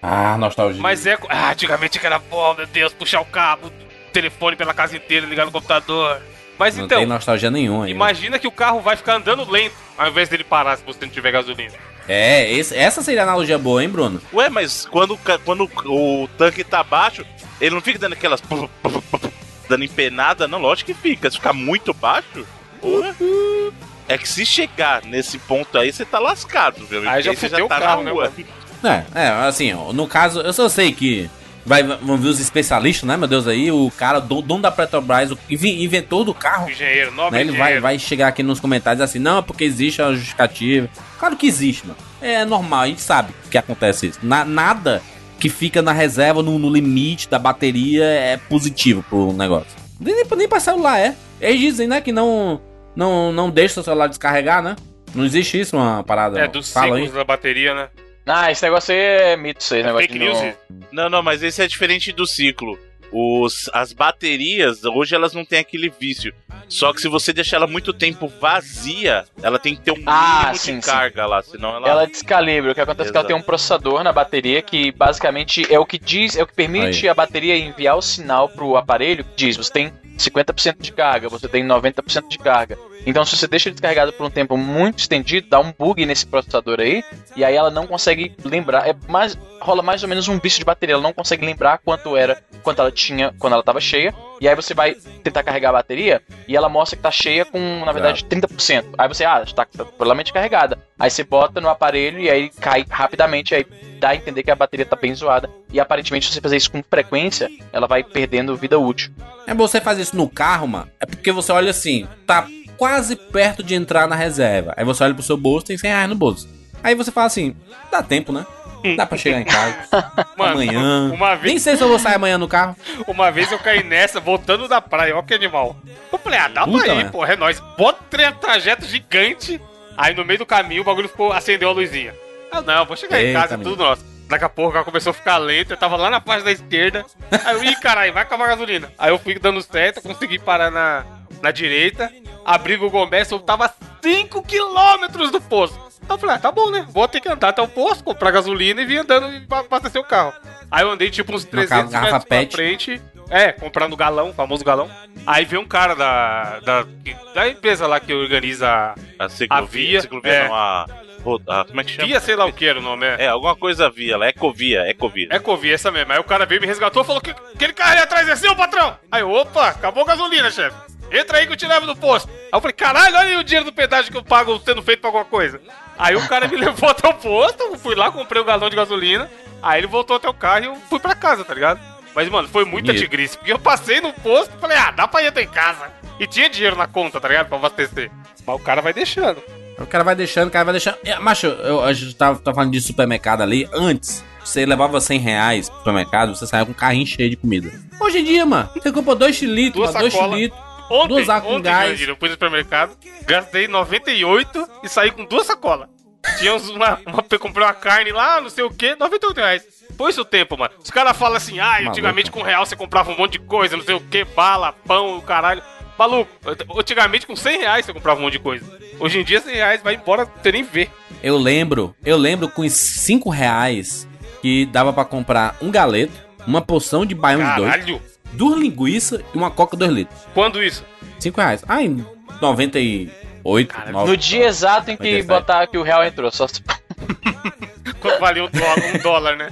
Ah, nostalgia. Mas é. Ah, antigamente era bom, meu Deus, puxar o cabo, telefone pela casa inteira, ligar no computador. Mas não então, tem nostalgia nenhuma aí. imagina que o carro vai ficar andando lento, ao invés dele parar se você não tiver gasolina. É, esse- essa seria a analogia boa, hein, Bruno? Ué, mas quando, o quando o tanque tá baixo, ele não fica dando aquelas. dando empenada, não, lógico que fica. Se ficar muito baixo, porra. É que se chegar nesse ponto aí, você tá lascado, viu? Aí já você o tá carro, na né, rua. mano? É, é, assim, ó, no caso, eu só sei que vai, vão vir os especialistas, né, meu Deus, aí, o cara, do- dono da Petrobras, o inventor do carro, Engenheiro, nobre né, ele vai, engenheiro. vai chegar aqui nos comentários assim, não, é porque existe a justificativa. Claro que existe, mano. É normal, a gente sabe que acontece isso. Na- nada que fica na reserva, no, no limite da bateria, é positivo pro negócio. Nem, nem, pra celular, é. Eles dizem, né, que não, não, não deixa o celular descarregar, né? Não existe isso, uma parada. É, dos Fala aí. ciclos da bateria, né? Ah, esse negócio aí é mito, isso aí, esse É negócio fake news. não-. Não, não, mas esse é diferente do ciclo. Os, as baterias, hoje elas não têm aquele vício. Só que se você deixar ela muito tempo vazia, ela tem que ter um mínimo Ah, de sim, sim. carga lá, senão ela. Ela descalibra. O que acontece é que ela tem um processador na bateria que basicamente é o que diz, é o que permite a bateria enviar o sinal pro aparelho que diz, você tem 50% de carga, você tem 90% de carga. Então se você deixa ele descarregado por um tempo muito estendido, dá um bug nesse processador aí, e aí ela não consegue lembrar, é mais rola mais ou menos um vício de bateria, ela não consegue lembrar quanto era, quanto ela tinha quando ela tava cheia. E aí você vai tentar carregar a bateria e ela mostra que tá cheia com, na verdade, 30%. Aí você, ah, está tá totalmente carregada. Aí você bota no aparelho e aí cai rapidamente, aí dá a entender que a bateria tá bem zoada. E aparentemente, se você fazer isso com frequência, ela vai perdendo vida útil. É você fazer isso no carro, mano. É porque você olha assim, tá quase perto de entrar na reserva. Aí você olha pro seu bolso, tem 100 reais no bolso. Aí você fala assim, dá tempo, né? Dá pra chegar em casa Mano, amanhã. uma Nem vez, sei se eu vou sair amanhã no carro. uma vez eu caí nessa, voltando da praia, ó que animal. Eu falei, ah, dá Puta, pra ir, mano. porra, é nóis. Bota um trajeto gigante. Aí no meio do caminho o bagulho ficou, acendeu a luzinha. Ah, não, vou chegar em Eita, casa, é tudo nosso. Daqui a pouco ela começou a ficar lenta, eu tava lá na parte da esquerda. Aí eu, ih, caralho, vai acabar a gasolina. Aí eu fui dando certo, consegui parar na, na direita, abri o Google Maps, eu tava 5 quilômetros do posto. Aí eu falei, ah, tá bom, né? Vou ter que andar até o posto, comprar gasolina e vir andando e abastecer o carro. Aí eu andei tipo uns 300 garrafa metros pra pet. frente. É, comprando galão, famoso galão. Aí veio um cara da, da, da empresa lá que organiza A ciclovia. A via, ciclovia é. não, a, a- Como é que chama? Via, sei lá o que era o nome, é. É, alguma coisa via, é Ecovia, Ecovia. Ecovia, essa mesmo. Aí o cara veio, me resgatou e falou que aquele carro ali atrás é seu, patrão. Aí, eu, opa, acabou a gasolina, chefe. Entra aí que eu te levo no posto. Aí eu falei, caralho, olha aí o dinheiro do pedágio que eu pago sendo feito pra alguma coisa. Aí o cara me levou até o posto, eu fui lá, comprei um galão de gasolina. Aí ele voltou até o carro e eu fui pra casa, tá ligado? Mas, mano, foi muita Bonito. tigrice. Porque eu passei no posto e falei, ah, dá pra ir até em casa. E tinha dinheiro na conta, tá ligado? Pra abastecer. Mas o cara vai deixando. O cara vai deixando, o cara vai deixando. É, macho, eu, a gente tava, tava falando de supermercado ali. Antes, você levava 100 reais pro supermercado, você saia com um carrinho cheio de comida. Hoje em dia, mano, você compra 2 litros, dois litros. Ontem, Duas com ontem, gás. Jurandir, eu fui no supermercado, gastei 98 e saí com duas sacolas. Tinha uns- uma, uma, comprei uma carne lá, não sei o que, 98 reais. Foi isso o tempo, mano. Os caras falam assim, ah, Maluco. antigamente com real você comprava um monte de coisa, não sei o que, bala, pão, caralho. Maluco, antigamente com 100 reais você comprava um monte de coisa. Hoje em dia 100 reais vai embora, você nem vê. Eu lembro, eu lembro com 5 reais que dava pra comprar um galeto, uma porção de baião de dois, Caralho. Duas linguiças e uma coca 2 litros. Quando isso? 5 reais. Ah, em 98, Cara, 9. No dia exato em que 97. botar que o real entrou. Só se- Quando valia um dólar, um dólar, né?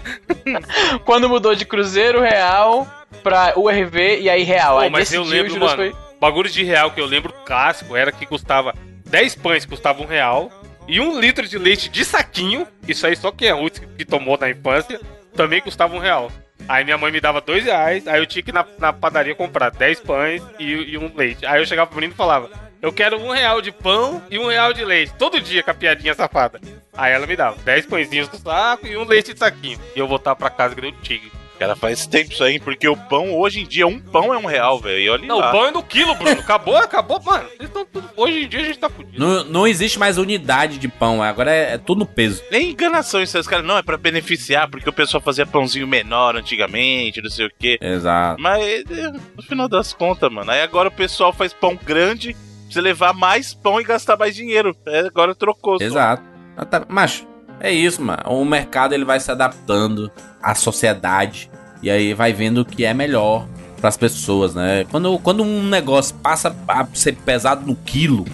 Quando mudou de cruzeiro real pra URV e aí real. Pô, aí mas eu lembro, mano, foi- bagulho de real que eu lembro clássico era que custava 10 pães custava um real e um litro de leite de saquinho, isso aí só quem é útil que tomou na infância, também custava um real. Aí minha mãe me dava dois reais, aí eu tinha que ir na, na padaria comprar 10 pães e, e um leite. Aí eu chegava pro menino e falava, eu quero um real de pão e um real de leite, todo dia com a piadinha safada. Aí ela me dava 10 pãezinhos do saco e um leite de saquinho. E eu voltava pra casa um tigre. Cara, faz tempo isso aí, porque o pão, hoje em dia, um pão é um real, velho. E olha Não, lá. o pão é no quilo, Bruno. Acabou, acabou, mano. Tudo- Hoje em dia a gente tá fudido. Não, não existe mais unidade de pão, agora é, é tudo no peso. Nem enganação isso aí, os caras, não, é pra beneficiar, porque o pessoal fazia pãozinho menor antigamente, não sei o quê. Exato. Mas, é, no final das contas, mano, aí agora o pessoal faz pão grande, pra você levar mais pão e gastar mais dinheiro. É, agora trocou. só. Exato. Ah, tá- Macho, é isso, mano. O mercado ele vai se adaptando à sociedade e aí vai vendo o que é melhor pras pessoas, né? Quando, quando um negócio passa a ser pesado no quilo,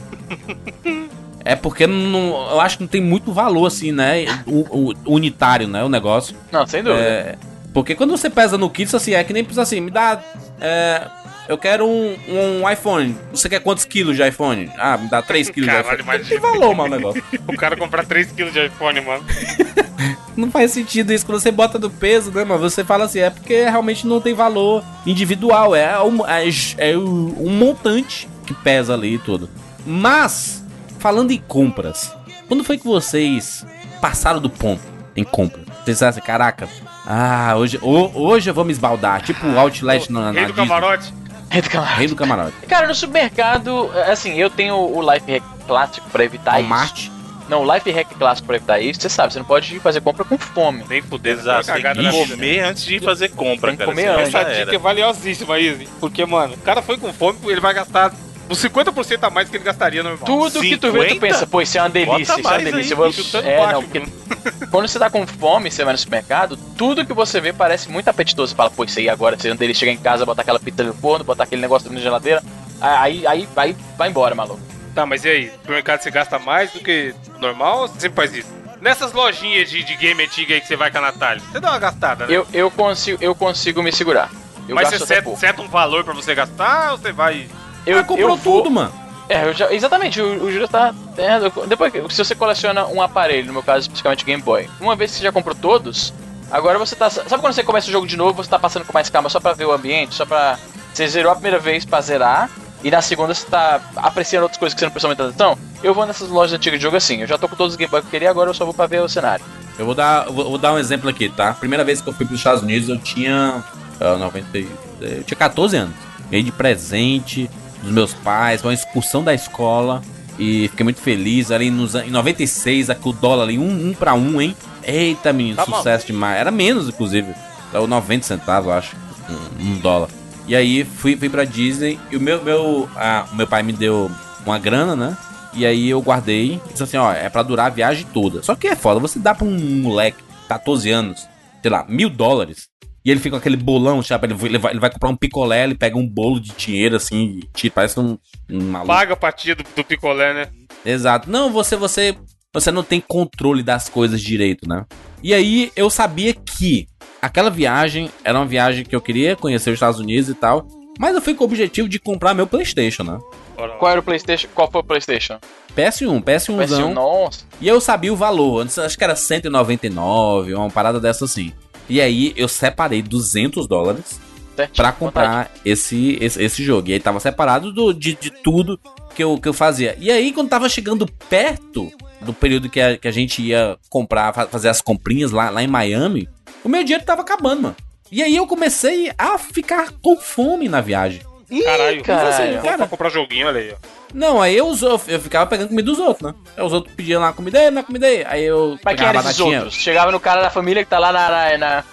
é porque não, eu acho que não tem muito valor assim, né? O, o- unitário, né? O negócio. Não, sem dúvida. É, porque quando você pesa no quilo, assim, é que nem precisa assim, me dá. é, eu quero um, um iPhone. Você quer quantos quilos de iPhone? Ah, me dá 3 quilos de Caralho, iPhone. Não tem imagina. valor, mano, o negócio. O cara comprar 3kg de iPhone, mano. Não faz sentido isso quando você bota do peso, né, mano? Você fala assim, é porque realmente não tem valor individual. É, um, é, é um montante que pesa ali e tudo. Mas, falando em compras, quando foi que vocês passaram do ponto em compra? Vocês disseram assim, caraca, ah, hoje, ho- hoje eu vou me esbaldar. Tipo o Outlet na, na Rei do Disney. camarote. Rei do camarada. Rei do camarote. Cara, no supermercado, assim, eu tenho o Life Hack clássico pra evitar Walmart. isso. Não, o Life Hack clássico pra evitar isso, você sabe, você não pode fazer compra com fome. Nem fuder, Exato, né? tem que comer antes de fazer compra, Tem que cara. comer antes. Essa era. dica é valiosíssima, Izzy. Porque, mano, o cara foi com fome, ele vai gastar os 50% a mais que ele gastaria normal. Tudo que tu vê, tu 50? pensa, pô, isso é uma delícia, Bota isso é uma delícia. aí, vou... chutando É, baixo, não, porque quando você tá com fome, você vai no supermercado, tudo que você vê parece muito apetitoso. Você fala, pô, isso aí agora, você é uma delícia, chegar em casa, botar aquela pizza no forno, botar aquele negócio na geladeira, aí, aí, aí vai embora, maluco. Tá, mas e aí? No supermercado você gasta mais do que normal ou você sempre faz isso? Nessas lojinhas de, de game antiga aí que você vai com a Natália, você dá uma gastada, né? Eu, eu, consigo, eu consigo me segurar. Eu mas gasto você seta, seta um valor pra você gastar ou você vai. Eu, ah, comprou eu vou- tudo, mano. É, eu já, exatamente, o, o Júlio tá. é, depois, se você coleciona um aparelho, no meu caso especificamente Game Boy, uma vez que você já comprou todos, agora você tá. Sabe quando você começa o jogo de novo, você tá passando com mais calma só pra ver o ambiente, só pra. Você zerou a primeira vez pra zerar, e na segunda você tá apreciando outras coisas que você não prestou muita atenção? Eu vou nessas lojas antigas de jogo assim, eu já tô com todos os Game Boy que eu queria, agora eu só vou pra ver o cenário. Eu vou dar, eu vou, vou dar um exemplo aqui, tá? Primeira vez que eu fui para os Estados Unidos, eu tinha ah, 90, e- eu tinha 14 anos. Ganhei de presente dos meus pais, uma excursão da escola e fiquei muito feliz. Ali nos, em 96, aqui o dólar ali, um, um para um, hein? Eita, menino, Tá sucesso demais. Era menos, inclusive. Era 90 centavos, eu acho, um, um dólar. E aí fui, fui pra Disney e o meu, meu, ah, meu pai me deu uma grana, né? E aí eu guardei disse assim, ó, é pra durar a viagem toda. Só que é foda, você dá pra um moleque, 14 anos, sei lá, mil dólares, e ele fica com aquele bolão, sabe? Ele vai, ele vai, ele vai comprar um picolé, ele pega um bolo de dinheiro assim, tira, parece um, um maluco. Paga a fatia do, do picolé, né? Exato. Não, você, você, você não tem controle das coisas direito, né? E aí eu sabia que aquela viagem era uma viagem que eu queria conhecer os Estados Unidos e tal, mas eu fui com o objetivo de comprar meu PlayStation, né? Qual era o PlayStation? Qual foi o PlayStation? PS1, PS1zão. PS1, nossa. E eu sabia o valor, antes acho que era 199, uma parada dessa assim. E aí eu separei 200 dólares vontade. comprar esse, esse, esse jogo. E aí tava separado do, de, de tudo que eu, que eu fazia. E aí quando tava chegando perto do período que a, que a gente ia comprar, fa- fazer as comprinhas lá, lá em Miami, o meu dinheiro tava acabando, mano. E aí eu comecei a ficar com fome na viagem. Caralho, caralho. Vou pra comprar joguinho, olha aí, ó. Não, aí eu, us- eu, ficava pegando comida dos outros, né? Aí os outros pediam lá comida, aí, na comida aí. Aí eu Mas quem pegava era esses batatinha. outros? Chegava no cara da família que tá lá na, na- na-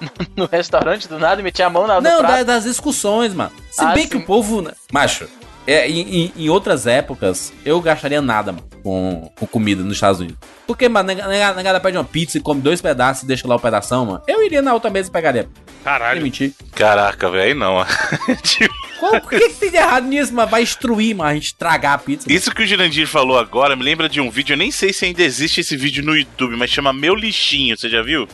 no restaurante do nada e metia a mão na, Não, prato. da- das discussões, mano. Se Ah, bem sim. que o povo. né? Macho, é, em, em- em outras épocas, eu gastaria nada, mano, com, com comida nos Estados Unidos. Porque, mano, nega- nega- negada pede uma pizza e come dois pedaços e deixa lá o pedação, mano. Eu iria na outra mesa e pegaria. Caralho. mentir. Caraca, velho, aí não. Tipo, Qual, o que, que tem de errado nisso, mano? Vai instruir, mano, a gente estragar a pizza. Isso que o Jurandir falou agora me lembra de um vídeo, eu nem sei se ainda existe esse vídeo no YouTube, mas chama Meu Lixinho, você já viu?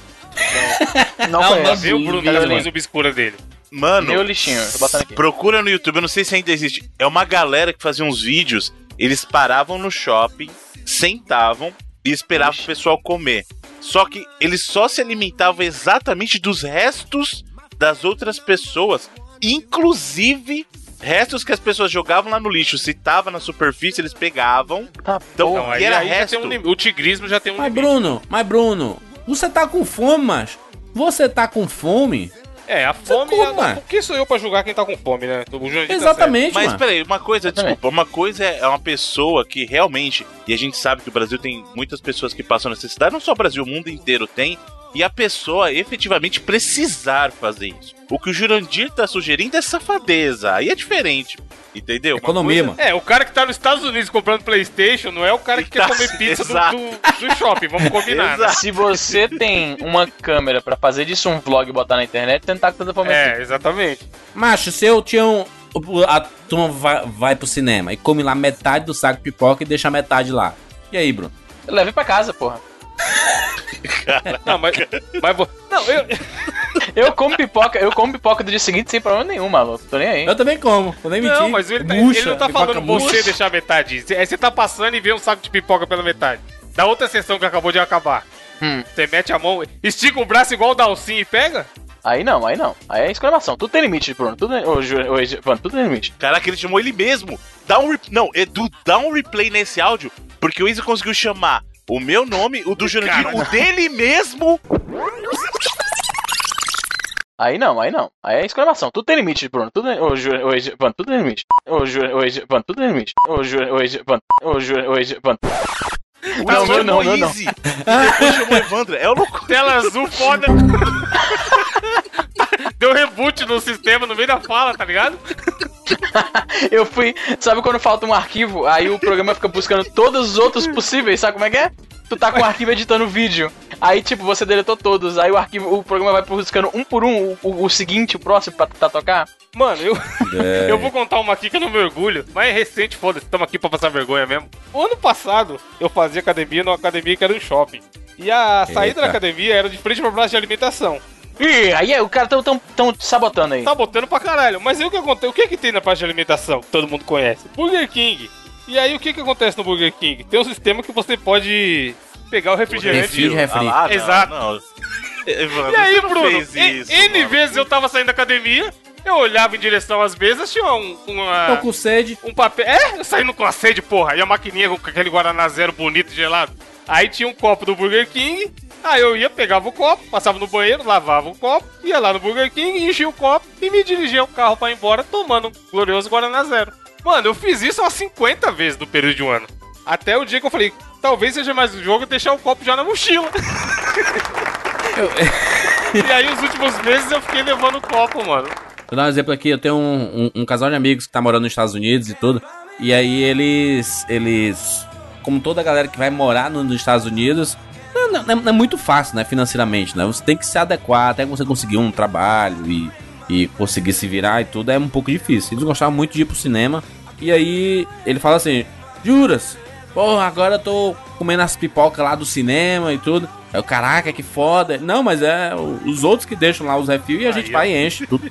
Não, Não, não Vê o Bruno ali. coisas obscuras dele. Mano, Meu lixinho, tô botando aqui. procura no YouTube, eu não sei se ainda existe. É uma galera que fazia uns vídeos, eles paravam no shopping, sentavam e esperavam o pessoal comer. Só que eles só se alimentavam exatamente dos restos das outras pessoas, inclusive restos que as pessoas jogavam lá no lixo. Se tava na superfície, eles pegavam. Tá, Então, Não, e era aí já resto. tem um. O tigrismo já tem um Mas, limite. Bruno, mas, Bruno, você tá com fome, macho? Você tá com fome? É, a fome. coma. a- Quem sou eu pra julgar quem tá com fome, né? Tá Exatamente, Mas mano. peraí, uma coisa, Exatamente. desculpa, uma coisa é uma pessoa que realmente, e a gente sabe que o Brasil tem muitas pessoas que passam necessidade, não só o Brasil, o mundo inteiro tem, e a pessoa efetivamente precisar fazer isso. O que o Jurandir tá sugerindo é safadeza, aí é diferente, entendeu? Economia, coisa- mano. É, o cara que tá nos Estados Unidos comprando Playstation não é o cara que quer Tá- comer pizza do, do, do shopping, vamos combinar, né? Exato. Se você tem uma câmera pra fazer disso um vlog e botar na internet, não tá tanta fome assim. É, exatamente. Macho, se eu tinha um. A turma vai, vai pro cinema e come lá metade do saco de pipoca e deixa a metade lá. E aí, Bruno? Leve pra casa, porra. Não, mas. mas vou- não, eu. Eu como pipoca, eu como pipoca do dia seguinte sem problema nenhum, maluco. Tô nem aí. Eu também como, vou nem mentir. Não, mas ele, tá- Murcha, ele não tá falando você murcha. deixar metade. Aí você tá passando e vê um saco de pipoca pela metade. Da outra sessão que acabou de acabar. Hum. Você mete a mão, estica o braço igual o Dalcin e pega? Aí não, aí não. Aí é exclamação. Tudo tem limite, Bruno. Tudo, ô, Ju- ô, tudo tem limite. Caraca, ele chamou ele mesmo. Dá um rep... Não, Edu, dá um replay nesse áudio, porque o Izzy conseguiu chamar o meu nome, o do Jurandir, Cara. o dele mesmo. Aí não, aí não. Aí é exclamação. Tudo tem limite, Bruno. Tudo, ô, Ju- ô, Evandro, tudo tem limite. Ô, Ju- ô, tudo tem limite. Ô, Ju- ô, Evandro, ô, Ju- ô, Não, não, não, não, não. Depois chamou Evandro. É o louco. Tela azul foda. Deu reboot no sistema no meio da fala, tá ligado? Eu fui. Sabe quando falta um arquivo? Aí o programa fica buscando todos os outros possíveis, sabe como é que é? Tu tá com o arquivo editando vídeo. Aí, tipo, você deletou todos. Aí o arquivo, o programa vai buscando um por um o, o- o seguinte, o próximo pra tentar tocar. Mano, eu, É. eu vou contar uma aqui que eu não me orgulho, mas é recente, foda-se, estamos aqui pra passar vergonha mesmo. O ano passado, eu fazia academia numa academia que era um shopping. E a saída Eita. da academia era de frente pra praça de alimentação. Ih, aí é, o cara tão, tão, tão sabotando aí. Tá botando pra caralho. Mas aí o que acontece? O que que tem na praça de alimentação que todo mundo conhece? Burger King. E aí o que que acontece no Burger King? Tem um sistema que você pode pegar o refrigerante. Refri, refri. Ah, lá, não, Exato. não. Evandro, E aí, não Bruno, fez isso, N mano. vezes eu tava saindo da academia, eu olhava em direção às mesas, tinha um, uma, Tô com sede. um papel. É, eu saindo com a sede, porra. E a maquininha com aquele Guaraná zero bonito, gelado. Aí tinha um copo do Burger King. Aí eu ia, pegava o copo, passava no banheiro, lavava o copo, ia lá no Burger King, enchia o copo e me dirigia o carro pra ir embora tomando um glorioso Guaraná zero. Mano, eu fiz isso umas 50 vezes no período de um ano. Até o dia que eu falei, talvez seja mais um jogo deixar o copo já na mochila. e aí, os últimos meses eu fiquei levando o copo, mano. Vou dar um exemplo aqui, eu tenho um, um- um casal de amigos que tá morando nos Estados Unidos e tudo. E aí eles. Eles. Como toda a galera que vai morar no- nos Estados Unidos, não, não- não é muito fácil, né? Financeiramente, né? Você tem que se adequar até você conseguir um trabalho e, e conseguir se virar e tudo, é um pouco difícil. Eles gostavam muito de ir pro cinema. E aí ele fala assim: Juras, porra, agora eu tô comendo as pipocas lá do cinema e tudo. Aí eu, caraca, que foda. Não, mas é o- os outros que deixam lá os refis e a gente Aí, vai e enche tudo.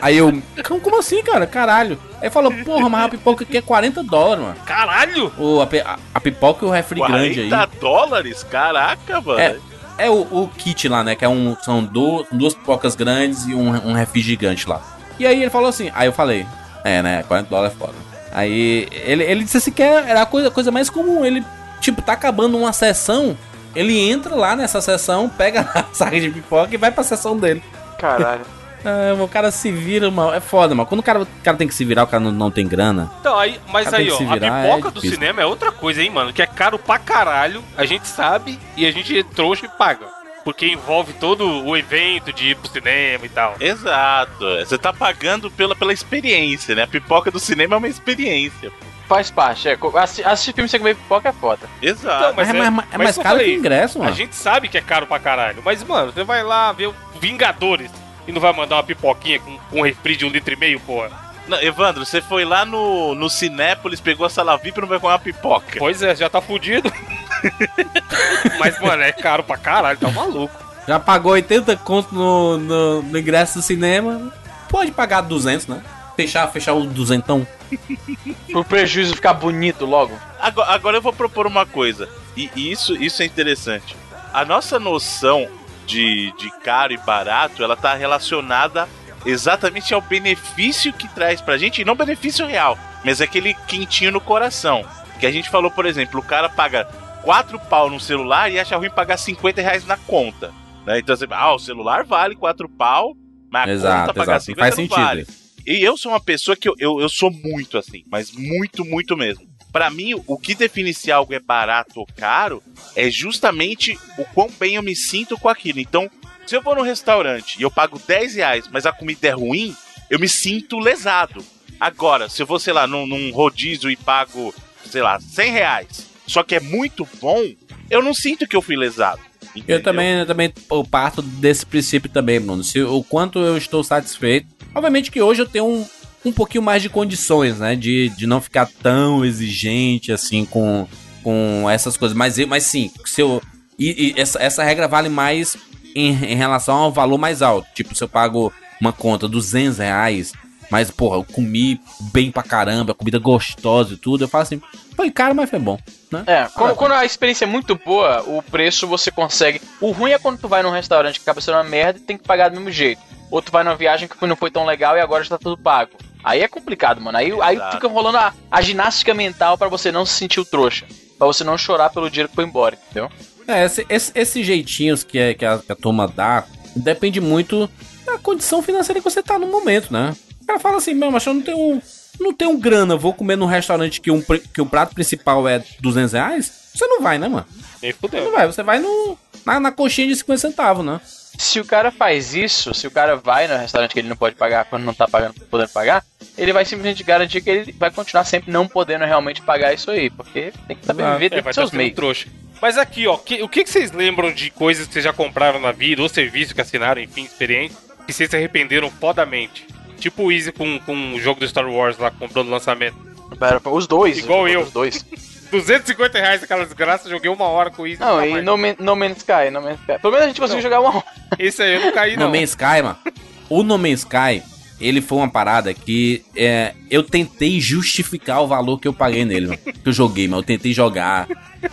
Aí eu, como, assim, cara? Caralho. Aí falou, porra, mas a pipoca aqui é 40 dólares, mano. Caralho! O, a, a- pipoca e o refri grande aí. 40 dólares? Caraca, mano. É. É o, o kit lá, né? Que é um, são du- duas pipocas grandes e um, um refri gigante lá. E aí ele falou assim, aí eu falei, é, né? 40 dólares é foda. Aí ele, ele disse assim que era a coisa, coisa mais comum. Ele, tipo, tá acabando uma sessão, ele entra lá nessa sessão, pega a saca de pipoca e vai pra sessão dele. Caralho. Ah, o cara se vira, mano. É foda, mano. Quando o cara, o cara tem que se virar, o cara não, não tem grana. Então, aí, mas aí, ó, se a virar, pipoca é do cinema é outra coisa, hein, mano? Que é caro pra caralho, a gente sabe e a gente é trouxa e paga. Porque envolve todo o evento de ir pro cinema e tal. Exato. Você tá pagando pela, pela experiência, né? A pipoca do cinema é uma experiência. Faz parte, é. Assistir filme sem comer pipoca é foda. Exato. Então, Mas, é, é- mais- é mas mais caro que falei, o ingresso, A mano. gente sabe que é caro pra caralho. Mas, mano, você vai lá ver o Vingadores e não vai mandar uma pipoquinha com, com um refri de um litro e meio, porra. Não, Evandro, você foi lá no, no Cinépolis, pegou a sala VIP e não vai comer uma pipoca. Pois é, já tá fudido. mas, mano, é caro pra caralho, tá maluco. Já pagou 80 conto no, no, no ingresso do cinema. Pode pagar 200, né? Fechar, fechar o duzentão. Pro prejuízo ficar bonito logo. Agora, agora eu vou propor uma coisa. E isso, isso é interessante. A nossa noção de, de caro e barato, ela tá relacionada exatamente ao benefício que traz pra gente, e não benefício real, mas aquele quentinho no coração. Que a gente falou, por exemplo, o cara paga 4 pau no celular e acha ruim pagar 50 reais na conta. Né? Então você ah, o celular vale 4 pau, mas a Exato, conta pagar exato. 50 Faz não sentido. vale. E eu sou uma pessoa que eu, eu, eu sou muito assim, mas muito, muito mesmo. Pra mim, o que define se algo é barato ou caro é justamente o quão bem eu me sinto com aquilo. Então, se eu vou num restaurante e eu pago 10 reais, mas a comida é ruim, eu me sinto lesado. Agora, se eu vou, sei lá, num, num rodízio e pago, sei lá, 100 reais, só que é muito bom, eu não sinto que eu fui lesado. Eu também, eu também parto desse princípio também, Bruno. Se, o quanto eu estou satisfeito. Obviamente que hoje eu tenho um, um pouquinho mais de condições, né? De, de não ficar tão exigente assim com, com essas coisas. Mas, mas sim, se eu. E, e essa, essa regra vale mais em, em relação ao valor mais alto. Tipo, se eu pago uma conta 200 reais, mas, porra, eu comi bem pra caramba, comida gostosa e tudo, eu falo assim, foi caro, mas foi bom, né? É, quando, quando a experiência é muito boa, o preço você consegue. O ruim é quando tu vai num restaurante que acaba sendo uma merda e tem que pagar do mesmo jeito. Ou tu vai numa viagem que não foi tão legal e agora já tá tudo pago. Aí é complicado, mano. Aí, aí fica rolando a, a ginástica mental pra você não se sentir o trouxa. Pra você não chorar pelo dinheiro que foi embora, entendeu? É, esse, esse- esses jeitinhos que, é, que, a, que a turma dá depende muito da condição financeira que você tá no momento, né? O cara fala assim, meu, mas eu não tenho, não tenho grana, vou comer num restaurante que, um, que o prato principal é 200 reais. Você não vai, né, mano? Nem Você fudeu. não vai, você vai no, na, na coxinha de 50 centavos, né? Se o cara faz isso, se o cara vai no restaurante que ele não pode pagar quando não tá pagando, podendo pagar, ele vai simplesmente garantir que ele vai continuar sempre não podendo realmente pagar isso aí, porque tem que saber viver É, dentro vai dos seus estar sendo meios. trouxa. Mas aqui, ó, que- o que, que vocês lembram de coisas que vocês já compraram na vida, ou serviço que assinaram, enfim, experiência, que vocês se arrependeram fodamente? Tipo o Easy com, com o jogo do Star Wars lá, que comprou no lançamento. Os dois. Igual eu. Os dois. 250 reais aquela desgraça, joguei uma hora com o Easy. Não, e no, Man- no Man's Sky, No Man's Sky. Pelo menos a gente conseguiu jogar uma hora. Esse aí eu não caí, No não. Man's Sky, mano. O No Man's Sky, ele foi uma parada que é, eu tentei justificar o valor que eu paguei nele, mano. Que eu joguei, mano. Eu tentei jogar,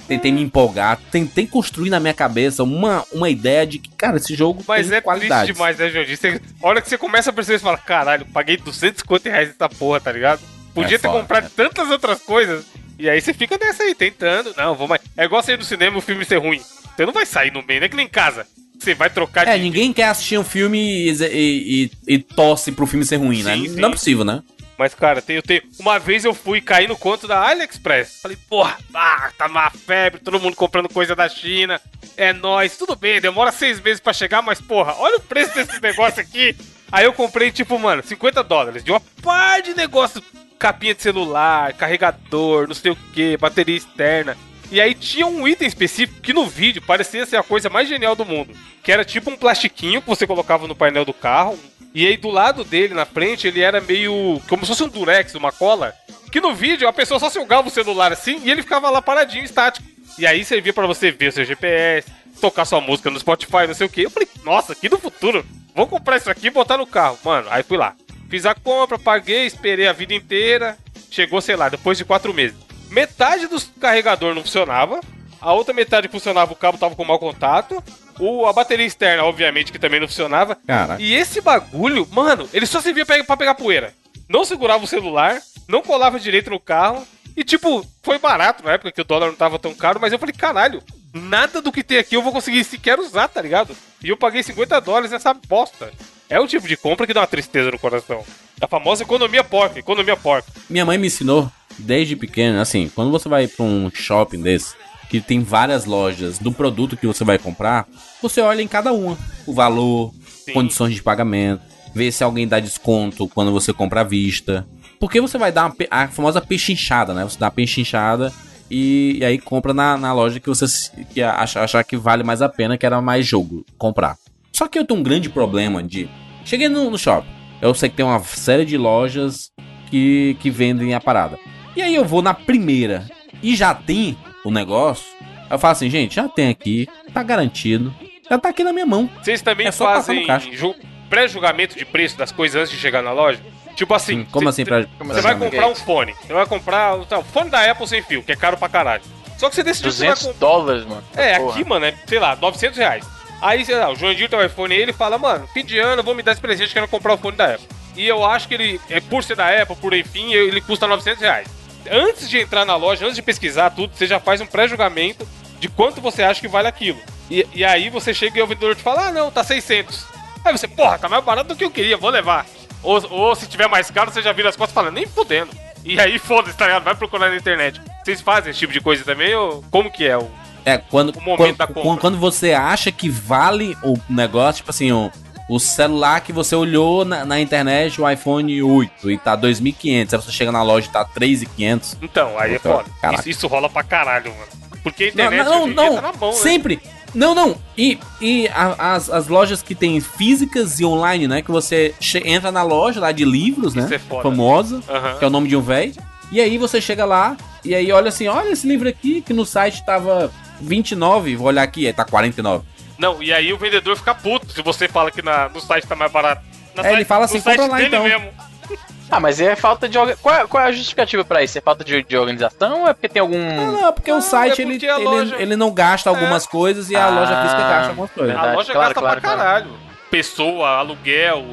tentei me empolgar, tentei construir na minha cabeça uma, uma ideia de que, cara, esse jogo Mas tem é qualidade. triste demais, né, Jordi? Você, a hora que você começa a perceber, você fala, caralho, paguei 250 reais nessa porra, tá ligado? Podia É ter foda, comprado é. tantas outras coisas. E aí você fica nessa aí, tentando. Não, vou mais. É igual sair do cinema e o filme ser ruim. Você não vai sair no meio, não é que nem em casa. Você vai trocar É, de. ninguém quer assistir um filme e, e, e- e torce pro filme ser ruim, né? Sim, sim. Não é possível, né? Mas, cara, tem, tenho. Uma vez eu fui cair no conto da AliExpress. Falei, porra, ah, tá uma febre, todo mundo comprando coisa da China. É nóis, tudo bem, demora seis meses pra chegar, mas, porra, olha o preço desse negócio aqui. Aí eu comprei, tipo, mano, 50 dólares de uma par de negócio. Capinha de celular, carregador, não sei o que, bateria externa. E aí tinha um item específico que no vídeo parecia ser a coisa mais genial do mundo. Que era tipo um plastiquinho que você colocava no painel do carro. E aí do lado dele, na frente, ele era meio. como se fosse um durex, uma cola. Que no vídeo a pessoa só jogava o celular assim e ele ficava lá paradinho, estático. E aí servia pra você ver o seu GPS, tocar sua música no Spotify, não sei o que. Eu falei, nossa, aqui no futuro, vou comprar isso aqui e botar no carro. Mano, aí fui lá. Fiz a compra, paguei, esperei a vida inteira. Chegou, sei lá, depois de quatro meses. Metade dos carregador não funcionava. A outra metade funcionava, o cabo tava com mau contato. O, a bateria externa, obviamente, que também não funcionava. Cara, E esse bagulho, mano, ele só servia pra, pra pegar poeira. Não segurava o celular, não colava direito no carro. E, tipo, foi barato na época que o dólar não tava tão caro, mas eu falei, caralho, nada do que tem aqui eu vou conseguir sequer usar, tá ligado? E eu paguei 50 dólares nessa bosta. É o tipo de compra que dá uma tristeza no coração. A famosa economia porca, economia porca. minha mãe me ensinou desde pequeno, assim, quando você vai pra um shopping desse, que tem várias lojas do produto que você vai comprar, você olha em cada uma o valor, Sim. condições de pagamento, vê se alguém dá desconto quando você compra à vista. Porque você vai dar uma a famosa pechinchada, né? Você dá uma pechinchada e, e aí compra na, na loja que você que acha, achar que vale mais a pena, que era mais jogo comprar. Só que eu tenho um grande problema de. Cheguei no, no shopping. Eu sei que tem uma série de lojas que, que vendem a parada. E aí eu vou na primeira e já tem o negócio. Eu falo assim, gente, já tem aqui, tá garantido. Já tá aqui na minha mão. Vocês também É só passar fazem no caixa. ju- pré-julgamento de preço das coisas antes de chegar na loja? Tipo assim, Hum, Como cê- assim pra. Como Você assim? vai comprar um fone. Você vai comprar o fone da Apple sem fio, que é caro pra caralho. Só que você decidiu que você vai 200 comprar. dólares, mano. É, Porra. aqui, mano, é, sei lá, 900 reais. Aí, sei lá, o João tem o iPhone aí, ele fala, mano, fim de ano, vou me dar esse presente, quero comprar o fone da Apple. E eu acho que ele, é, por ser da Apple, por enfim, ele custa 900 reais. Antes de entrar na loja, antes de pesquisar tudo, você já faz um pré-julgamento de quanto você acha que vale aquilo. E, e aí você chega e o vendedor te fala, ah, não, tá 600. Aí você, porra, tá mais barato do que eu queria, vou levar. Ou, ou se tiver mais caro, você já vira as costas e fala, nem fudendo. E aí, foda-se, tá ligado? Vai procurar na internet. Vocês fazem esse tipo de coisa também? Ou como que é? o É, quando, quando, quando, você acha que vale o negócio, tipo assim, o, o celular que você olhou na, na internet, o iPhone 8, e tá 2.500, aí você chega na loja e tá 3.500. Então, aí é foda. caraca. Isso, isso rola pra caralho, mano. Porque a Não, internet não, dia não, tá na mão, né? sempre. Não, não. E, e a- as, as lojas que tem físicas e online, né? Que você entra na loja lá de livros, Isso né? é foda. Famosa, Aham. que é o nome de um velho. E aí você chega lá e aí olha assim, olha esse livro aqui que no site tava 29, vou olhar aqui, aí tá 49. Não, e aí o vendedor fica puto se você fala que na, no site tá mais barato. Na É, ele site- fala no assim, compra lá, então. mesmo. Ah, mas é falta de. Qual, é- qual é a justificativa pra isso? É falta de, de organização ou é porque tem algum. Não, não, porque Não, o site é ele, porque ele, loja- ele não gasta algumas coisas e a Ah, loja física gasta algumas coisas. verdade. a loja claro, gasta claro, pra claro. caralho. Pessoa, aluguel,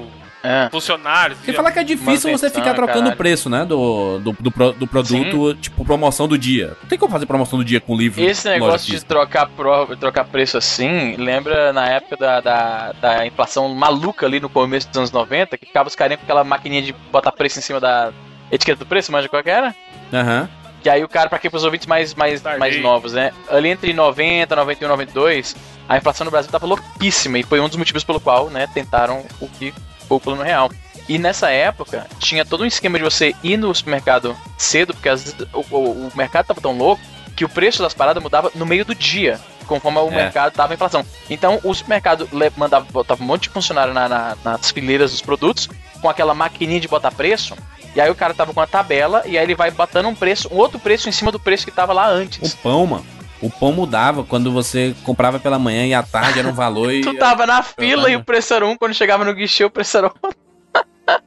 É. funcionários. Sem falar que é difícil você ficar trocando o preço, né? Do, do, do, pro- do produto, tipo, promoção do dia. Não tem como fazer promoção do dia com livro. Esse negócio de trocar, pro, trocar preço assim, lembra na época da, da, da inflação maluca ali no começo dos anos 90, que ficava os carinhas com aquela maquininha de botar preço em cima da etiqueta do preço, manja qual que era? Aham. Que aí o cara, pra quem pros ouvintes mais, mais, mais novos, né? Ali entre 90, 91, 92, a inflação no Brasil tava louquíssima e foi um dos motivos pelo qual, né, tentaram o que o plano real. E nessa época, tinha todo um esquema de você ir no supermercado cedo, porque às vezes o, o- o mercado tava tão louco que o preço das paradas mudava no meio do dia, conforme o É. mercado tava em inflação. Então o supermercado mandava, botava um monte de funcionário na- na- nas fileiras dos produtos, com aquela maquininha de botar preço, e aí o cara tava com a tabela, e aí ele vai botando um preço, um outro preço em cima do preço que tava lá O antes. pão, mano. O pão mudava quando você comprava pela manhã e à tarde era um valor e. Tu tava na fila e o preço era um, quando chegava no guichê o preço era outro.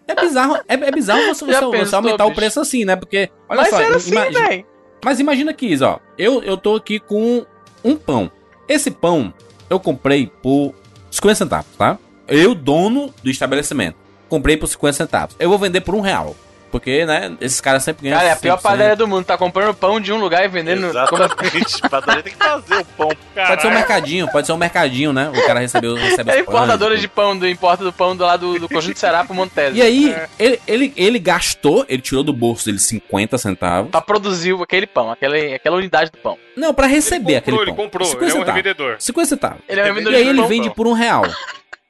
É bizarro, é, é bizarro você, você- você pensou, aumentar o bicho? preço assim, né? Porque, olha Mas só, era assim, ima- velho. mas imagina que isso, ó. Eu, eu tô aqui com um pão. Esse pão eu comprei por 50 centavos, tá? Eu, dono do estabelecimento, comprei por 50 centavos. Eu vou vender por um real. Porque, né, esses caras sempre ganham. Cara, é a pior 100%. padaria do mundo. Tá comprando pão de um lugar e vendendo. Como... Exatamente. Padaria tem que fazer o pão. Pode ser um Caralho. mercadinho, pode ser um mercadinho, né? O cara recebeu, recebe É importadora de pão, do importa do pão do lado do, do Conjunto Será pro Montese. E aí, ele, ele, ele gastou, ele tirou do bolso dele 50 centavos. Pra produzir aquele pão, aquela, aquela unidade do pão. Não, pra receber Ele aquele comprou, pão. ele comprou, 50 ele é um revendedor. 50 centavos. Ele é um E vendedor aí ele pão. vende por um real.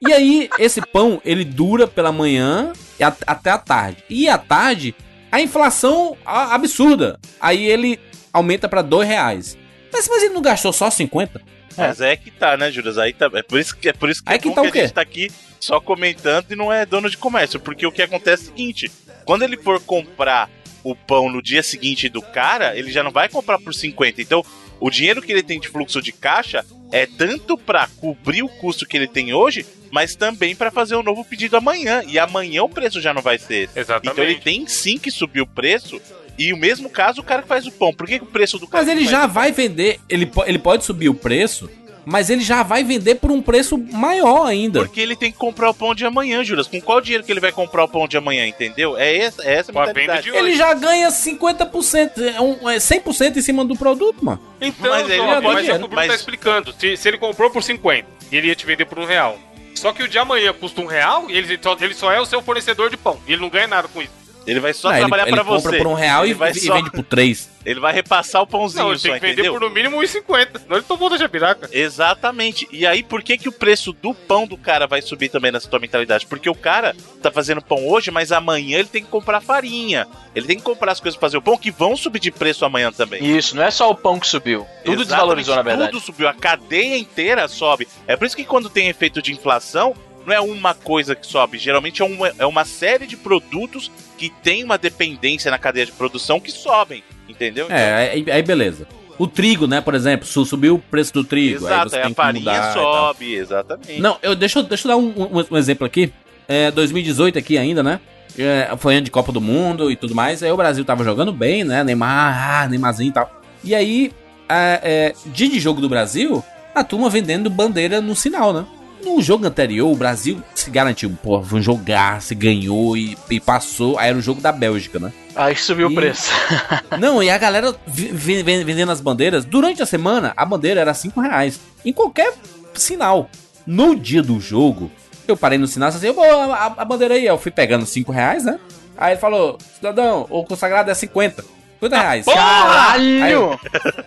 E aí, esse pão, ele dura pela manhã e até a tarde. E à tarde, a inflação absurda. Aí ele aumenta pra dois reais. Mas, mas ele não gastou só 50? Mas é que tá, né, Juras? Aí tá, é por isso que é por isso que, é que bom tá o que a gente tá aqui só comentando e não é dono de comércio. Porque o que acontece é o seguinte: quando ele for comprar o pão no dia seguinte do cara, ele já não vai comprar por 50. Então, o dinheiro que ele tem de fluxo de caixa é tanto pra cobrir o custo que ele tem hoje, mas também pra fazer um novo pedido amanhã. E amanhã o preço já não vai ser. Exatamente. Então ele tem sim que subir o preço. E o mesmo caso o cara que faz o pão. Por que, que o preço do cara Mas ele já vai vender, ele, ele pode subir o preço, mas ele já vai vender por um preço maior ainda. Porque ele tem que comprar o pão de amanhã, Juras. Com qual dinheiro que ele vai comprar o pão de amanhã, entendeu? É essa, é essa a Com mentalidade. Ele já ganha 50%, é um- é 100% em cima do produto, mano. Então, Mas ele não mas, pode- é o que o Bruno mas- tá explicando. Se, se ele comprou por 50 e ele ia te vender por um real. Só que o de amanhã custa um real e ele só, ele só é o seu fornecedor de pão. E ele não ganha nada com isso. Ele vai só Não, ele, trabalhar ele pra compra você. por um real ele e, vai e só- vende por três. Ele vai repassar o pãozinho Não, ele só, tem que vender entendeu? por no mínimo 1,50. Senão ele tomou da jabiraca. Exatamente. E aí, por que, que o preço do pão do cara vai subir também nessa tua mentalidade? Porque o cara tá fazendo pão hoje, mas amanhã ele tem que comprar farinha. Ele tem que comprar as coisas pra fazer o pão que vão subir de preço amanhã também. Isso, não é só o pão que subiu. Tudo Exatamente, desvalorizou, na verdade. Tudo subiu, a cadeia inteira sobe. É por isso que quando tem efeito de inflação, não é uma coisa que sobe. Geralmente é uma, é uma série de produtos que tem uma dependência na cadeia de produção que sobem. Entendeu? É, aí, aí beleza. O trigo, né, por exemplo, su- subiu o preço do trigo. aí Exato, você aí tem a farinha sobe, exatamente. Não, eu, deixa, eu- deixa eu dar um, um- um exemplo aqui. É, 2018 aqui ainda, né? É, foi ano de Copa do Mundo e tudo mais. Aí o Brasil tava jogando bem, né? Neymar, ah, Neymarzinho e tal. E aí, é, é, dia de jogo do Brasil, a turma vendendo bandeira no sinal, né? No jogo anterior, o Brasil se garantiu, pô, um jogar, se ganhou e, e passou. Aí era o jogo da Bélgica, né? Aí subiu E- o preço. Não, e a galera vendendo as bandeiras. Durante a semana, a bandeira era 5 reais. Em qualquer sinal. No dia do jogo, eu parei no sinal e assim, "Pô, a, a bandeira aí. Eu fui pegando 5 reais, né? Aí ele falou, cidadão, o consagrado é 50. 50 reais. Caralho!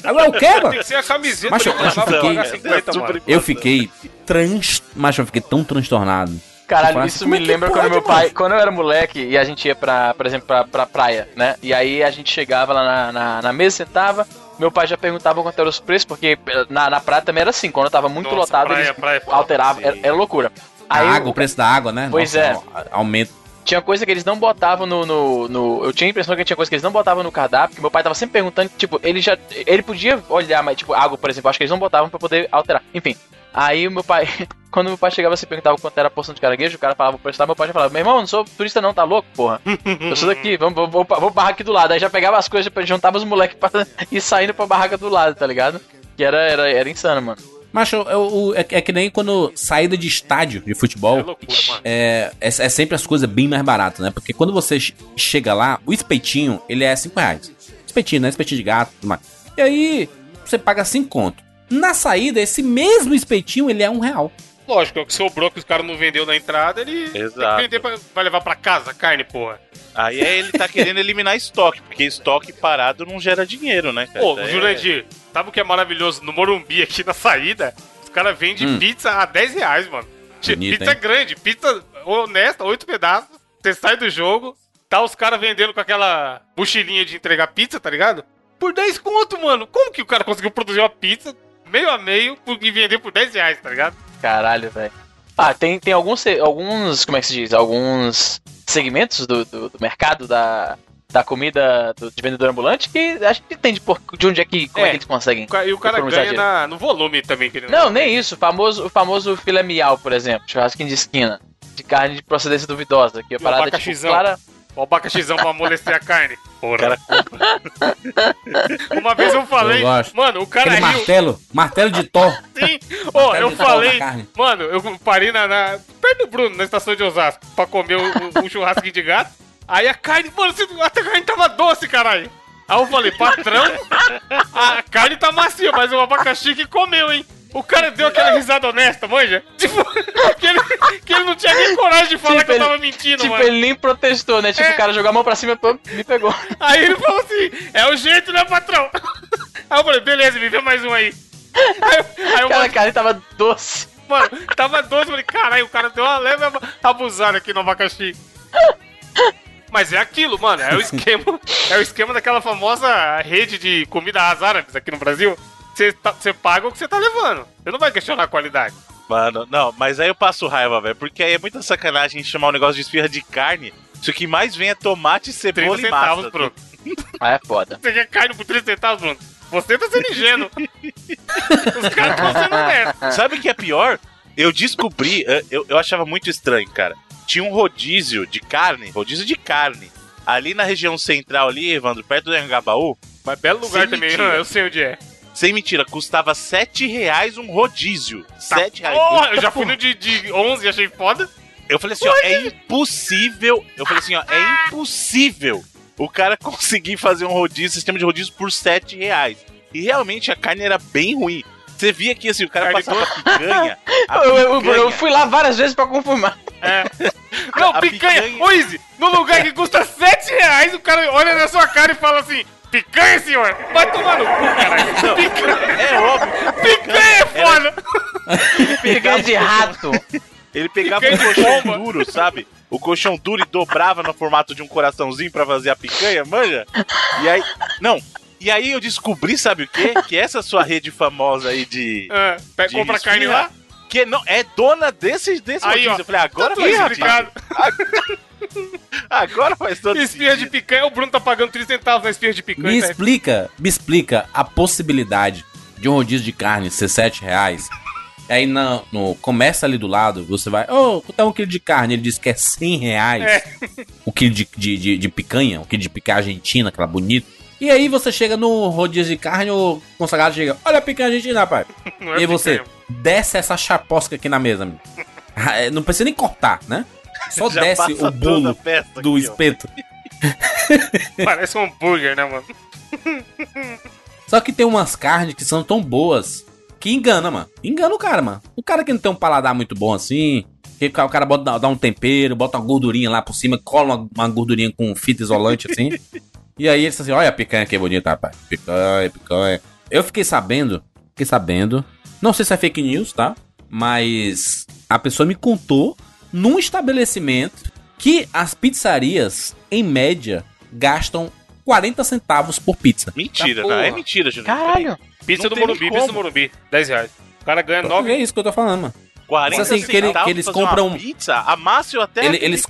Agora o quê, Tem mano? que ser a camiseta pra mas eu fiquei- pagar 50, super mano. Eu fiquei trans... Mas eu fiquei tão transtornado. Caralho, isso me é lembra pode, quando meu mano? pai. Quando eu era moleque e a gente ia pra, por exemplo, pra, pra praia, né? E aí a gente chegava lá na, na, na mesa, sentava. Meu pai já perguntava quanto eram os preços, porque na, na praia também era assim. Quando tava muito Nossa, lotado, praia, eles praia, alteravam. Era, era loucura. A Aí água, o- preço da água, né? Pois é. a- Aumenta. Tinha coisa que eles não botavam no, no, no- Eu tinha a impressão que tinha coisa que eles não botavam no cardápio, que meu pai tava sempre perguntando, tipo, ele já. Ele podia olhar, mas, tipo, água, por exemplo, acho que eles não botavam pra poder alterar. Enfim. Aí meu pai. Quando meu pai chegava e perguntava quanto era a porção de caranguejo, o cara falava o preço, meu pai já falava, meu irmão, não sou turista não, tá louco, porra? Eu sou daqui, vamos, vamos, vamos, vamos barrar aqui do lado. Aí já pegava as coisas, juntava os moleques pra ir saindo pra barraca do lado, tá ligado? Que era, era, era insano, mano. Mas eu- é, é que nem quando saída de estádio de futebol. É loucura, é, é, é sempre as coisas bem mais baratas, né? Porque quando você che- chega lá, o espetinho, ele é 5 reais. Espetinho, né? Espetinho de gato tudo mais. E aí, você paga 5 conto. Na saída, esse mesmo espetinho, ele é um real. Lógico, é o que sobrou que os caras não vendeu na entrada, ele Exato. tem que vender pra, vai levar pra casa a carne, porra. Aí é ele tá querendo eliminar estoque, porque estoque parado não gera dinheiro, né, cara? Pô, Isso aí é- Jurandir, sabe o que é maravilhoso? No Morumbi, aqui na saída, os caras vendem Hum. pizza a 10 reais, mano. Bonito, pizza hein? grande, pizza honesta, oito pedaços. Você sai do jogo, tá os caras vendendo com aquela mochilinha de entregar pizza, tá ligado? Por 10 conto, mano. Como que o cara conseguiu produzir uma pizza meio a meio por- e vender por 10 reais, tá ligado? Caralho, velho. Ah, tem, tem alguns, alguns, como é que se diz? Alguns segmentos do, do, do mercado da, da comida do, de vendedor ambulante que a gente entende por, de onde é que, como é, É. que eles conseguem. E o cara ganha na, no volume também. Que ele Não, nem isso. O famoso, o famoso filé miau, por exemplo. Churrasquinho de esquina. De carne de procedência duvidosa. Que o parada é tipo, clara. O abacaxizão pra amolecer a carne. Porra. Cara, Uma vez eu falei, Eu mano, o cara Aquele riu. martelo, martelo de Thor. Sim. Ó, Martelo eu falei, mano, eu parei na, na- perto do Bruno, na estação de Osasco, pra comer o, o churrasco de gato. Aí a carne, mano, você- a carne tava doce, caralho. Aí eu falei, patrão, a carne tá macia, mas o abacaxi que comeu, hein? O cara deu aquela risada honesta, manja? Tipo, que ele, que ele não tinha nem coragem de falar Tipo, que eu ele- tava mentindo, Tipo, mano. ele nem protestou, né? Tipo, É. o cara jogou a mão pra cima e me pegou. Aí ele falou assim, é o jeito, né, patrão? Aí eu falei, beleza, me vê mais um aí. Aí, aí eu Cara, a carne tava doce. Mano, tava doce, eu falei, caralho, o cara deu uma leve ab- abusada aqui no abacaxi. Mas é aquilo, mano, é o esquema, é o esquema daquela famosa rede de comida às árabes aqui no Brasil. Você tá- paga o que você tá levando. Você não vai questionar a qualidade. Mano, não, mas aí eu passo raiva, velho, porque aí é muita sacanagem chamar um negócio de esfirra de carne. Isso que mais vem é tomate, 30 cebola e centavos, massa. Bruno. Ah, é foda. Você quer carne por 30 centavos, Bruno? Você tá sendo ingênuo. Os caras estão sendo honestos. Sabe o que é pior? Eu descobri, eh, eu, eu achava muito estranho, cara. Tinha um rodízio de carne, rodízio de carne, ali na região central ali, Evandro, perto do Angabaú. Mas belo lugar Sem também, mentira. eu sei onde é. Sem mentira, custava 7 reais um rodízio. 7 reais. Porra, eu já fui no de, de 11 e achei foda. Eu falei assim, ó, é impossível. Eu falei assim, ó, é impossível o cara conseguir fazer um rodízio, sistema de rodízio por 7 reais. E realmente a carne era bem ruim. Você via que assim, o cara Carne passava picanha. a Eu, eu- eu- picanha- eu fui lá várias vezes pra confirmar. É. Não, a picanha. picanha- Ô, Izzy, no lugar que custa 7 reais, o cara olha na sua cara e fala assim: picanha, senhor? Vai tomar no cu, caralho. Picanha, É óbvio. picanha é foda. Picanha de rato. Ele pegava um de colchão pomba. duro, sabe? O colchão duro e dobrava no formato de um coraçãozinho pra fazer a picanha, manja? E aí. Não. E aí eu descobri, sabe o quê? Que essa sua rede famosa aí de. É, de compra esfirra, carne lá. Que não, é dona desse, desse Aí, ó. Eu falei, agora Tudo faz explicado. Agora faz todo Espirra de picanha, o Bruno tá pagando 30 centavos na espirra de Me picanha. tá? explica, me explica a possibilidade de um rodízio de carne ser 7 reais. Aí na- no comércio ali do lado, você vai, ô, quanto é um quilo de carne? Ele diz que é 100 reais. É. O quilo de, de, de, de picanha, o quilo de picanha argentina, aquela bonita. E aí você chega no rodízio de carne, o consagrado chega, olha a picanha argentina, rapaz. Não e aí você picanha. desce essa chaposca aqui na mesa. amigo. Ah, é, Não precisa nem cortar, né? Só Já desce o bolo do aqui, espeto. Parece um hambúrguer, né, mano? Só que tem umas carnes que são tão boas que engana, mano. Engana o cara, mano. O cara que não tem um paladar muito bom assim, que o cara bota, dá um tempero, bota uma gordurinha lá por cima, cola uma, uma gordurinha com fita isolante assim. e aí ele assim: olha a picanha que bonita, rapaz. Picanha, picanha. Eu fiquei sabendo, fiquei sabendo. Não sei se é fake news, tá? Mas a pessoa me contou num estabelecimento que as pizzarias, em média, gastam 40 centavos por pizza. Mentira, Tá não. É mentira, Júnior. Caralho. Pizza Não do Morumbi, pizza do como. Morumbi. 10 reais. O cara ganha É 9. isso que eu tô falando, mano. 40 Mas assim, que ele- centavos que eles compram- pizza, a eu até Ele- eles-.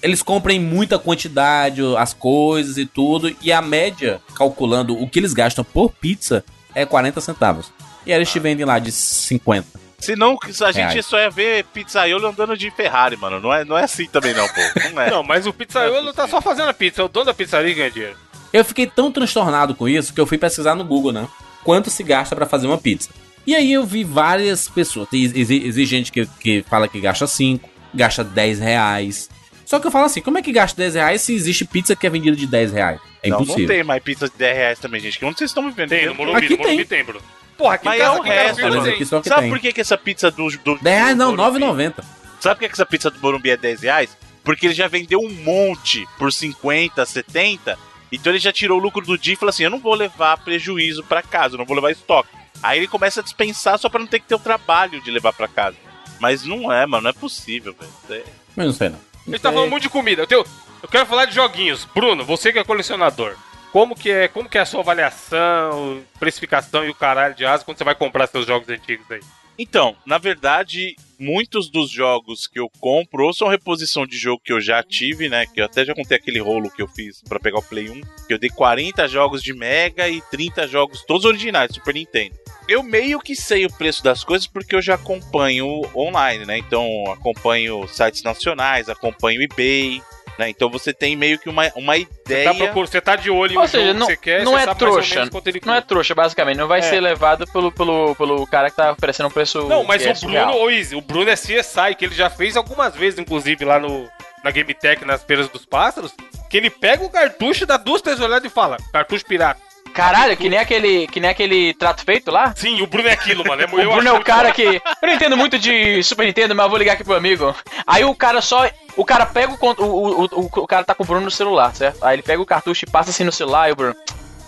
Eles compram em muita quantidade as coisas e tudo, e a média, calculando o que eles gastam por pizza, é 40 centavos. E aí eles te vendem lá de 50. Senão, a gente Reais. só ia ver pizzaiolo andando de Ferrari, mano. Não é, não é assim também, não, pô. Não é. Não, mas o pizzaiolo tá só fazendo a pizza. É o dono da pizzaria que ganha dinheiro. Eu fiquei tão transtornado com isso que eu fui pesquisar no Google, né? Quanto se gasta pra fazer uma pizza. E aí eu vi várias pessoas. Tem- Existe, gente que, que fala que gasta 5, gasta 10 reais. Só que eu falo assim, como é que gasta 10 reais se existe pizza que é vendida de 10 reais? É não, impossível. não tem mais pizza de 10 reais também, gente. Que onde vocês estão me vendo? Tem, no Morumbi, Aqui no Morumbi tem. tem, Bruno. Porra, aqui Mas é o resto, só que Sabe tem. por que, que essa pizza do, do 10 reais do não, Morumbi- 9,90. Sabe por que, que essa pizza do Morumbi é 10 reais? Porque ele já vendeu um monte por 50, 70. Então ele já tirou o lucro do dia e falou assim: eu não vou levar prejuízo pra casa, eu não vou levar estoque. Aí ele começa a dispensar só pra não ter que ter o trabalho de levar pra casa. Mas não é, mano, não é possível, velho. É- Mas não sei não. A gente tá falando muito de comida. Eu, tenho- eu quero falar de joguinhos. Bruno, você que é colecionador. Como que é, como que é a sua avaliação, precificação e o caralho de asa quando você vai comprar seus jogos antigos aí? Então, na verdade, muitos dos jogos que eu compro ou são reposição de jogo que eu já tive, né? Que eu até já contei aquele rolo que eu fiz pra pegar o Play 1, que eu dei 40 jogos de Mega e 30 jogos, todos originais, Super Nintendo. Eu meio que sei o preço das coisas porque eu já acompanho online, né? Então, acompanho sites nacionais, acompanho eBay, né? Então você tem meio que uma, uma Tá ideia. procurando, você tá de olho em Ou um seja, jogo não, que você quer, não você é sabe mais ou trouxa. menos quanto ele Não é trouxa, basicamente. Não vai É. ser levado pelo, pelo, pelo cara que tá oferecendo um preço. Não, mas é o Bruno, ô Izzy, o Bruno é CSI, que ele já fez algumas vezes, inclusive, lá no, na Game Tech, nas feiras dos pássaros, que ele pega o cartucho, dá duas três olhadas e fala, cartucho pirata. Caralho, que nem aquele, que nem aquele trato feito lá. Sim, o Bruno é aquilo, mano. É, O Bruno é o cara que. Eu não entendo muito de Super Nintendo, mas eu vou ligar aqui pro amigo. Aí o cara só. O cara pega o. O, o, o, o cara tá com o Bruno no celular, certo? Aí ele pega o cartucho e passa assim no celular e o Bruno.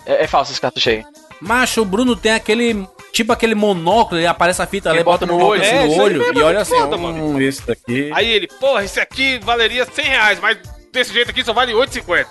É, é falso esse cartucho aí. Macho, o Bruno tem aquele. Tipo aquele monóculo, ele aparece a fita, ele bota bota no no olho, assim, É, no olho e olha assim, foda, hum, esse daqui. Aí ele, porra, esse aqui valeria 100 reais, mas desse jeito aqui só vale 8,50.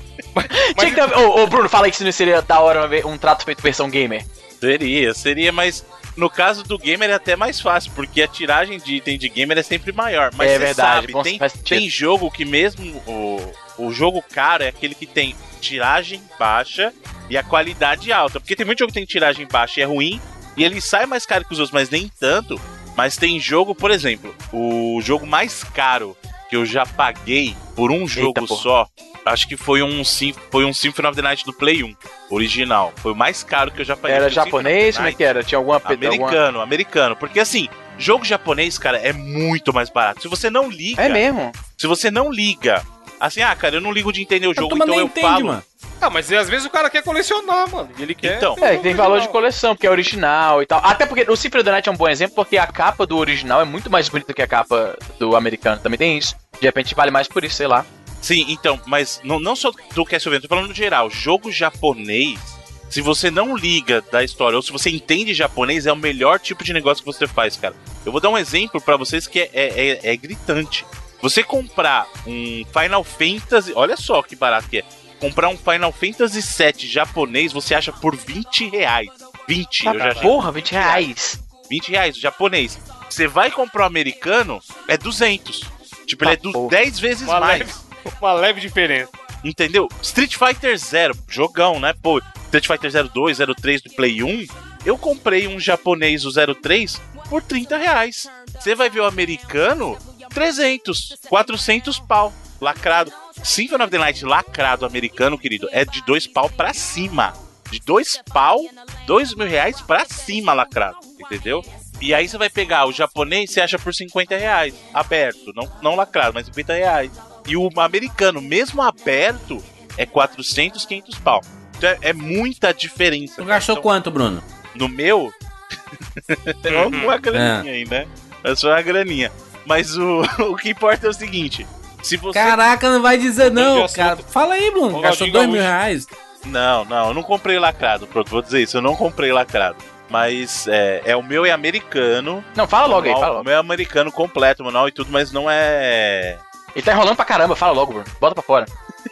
mas, mas ter- Ô, ô, Bruno, fala aí que isso não seria da hora um trato feito versão gamer. Seria, seria, mas no caso do gamer é até mais fácil, porque a tiragem de item de gamer é sempre maior. Mas É você verdade, sabe, tem, tem jogo que mesmo o, o jogo caro é aquele que tem tiragem baixa e a qualidade alta. Porque tem muito jogo que tem tiragem baixa e é ruim, e ele sai mais caro que os outros, mas nem tanto. Mas tem jogo, por exemplo, o jogo mais caro que eu já paguei por um jogo porra. só, acho que foi um, Sym- foi um Symphony of the Night do Play 1, original. Foi o mais caro que eu já paguei. Era japonês? Como é que era? Tinha alguma. alguma... Americano, americano. Porque assim, jogo japonês, cara, é muito mais barato. Se você não liga, É mesmo? se você não liga, assim, ah, cara, eu não ligo de entender o jogo, então eu entende, falo. mano. Ah, mas às vezes o cara quer colecionar, mano. E ele quer. Então. É, tem valor de original. coleção, porque é original e tal. Até porque o Symphony of the Night é um bom exemplo, porque a capa do original é muito mais bonita que a capa do americano. Também tem isso. De repente vale mais por isso, sei lá. Sim, então, mas não, não só do Castlevania, tô falando no geral. Jogo japonês, se você não liga da história ou se você entende japonês, é o melhor tipo de negócio que você faz, cara. Eu vou dar um exemplo pra vocês que é, é, é- é gritante. Você comprar um Final Fantasy, olha só que barato que é. Comprar um Final Fantasy VII japonês, você acha por 20 reais. 20, eu já achei Porra, 20 reais. 20 reais, o japonês. Você vai comprar o americano, é 200. Tipo, ele é Tá du- porra. 10 vezes Uma mais. leve, uma leve diferença. Entendeu? Street Fighter Zero, jogão, né? Pô, Street Fighter 02, 03 do Play 1, eu comprei um japonês, o 03, por 30 reais. Você vai ver o americano, 300, 400 pau, lacrado. Symphony of the Night lacrado americano, querido, é de dois pau pra cima. De dois pau, dois mil reais pra cima lacrado, entendeu? E aí você vai pegar o japonês, você acha por 50 reais, aberto, não, não lacrado, mas 50 reais. E o americano, mesmo aberto, é 400, 500 pau. Então é, é muita diferença. Tu gastou Então, quanto, Bruno? No meu, é uma graninha aí, né? É só uma graninha. Mas o, o que importa é o seguinte: se você. Caraca, não vai dizer não, assunto. cara. Fala aí, Bruno. Ronaldinho Gastou dois mil Gaúcho. reais. Não, não, eu não comprei lacrado. Pronto, vou dizer isso, eu não comprei lacrado. Mas é, é o meu é americano. Não, fala logo aí, manual- fala O logo. meu é americano completo, manual e tudo, mas não é. Ele tá enrolando pra caramba, fala logo. Bota pra fora.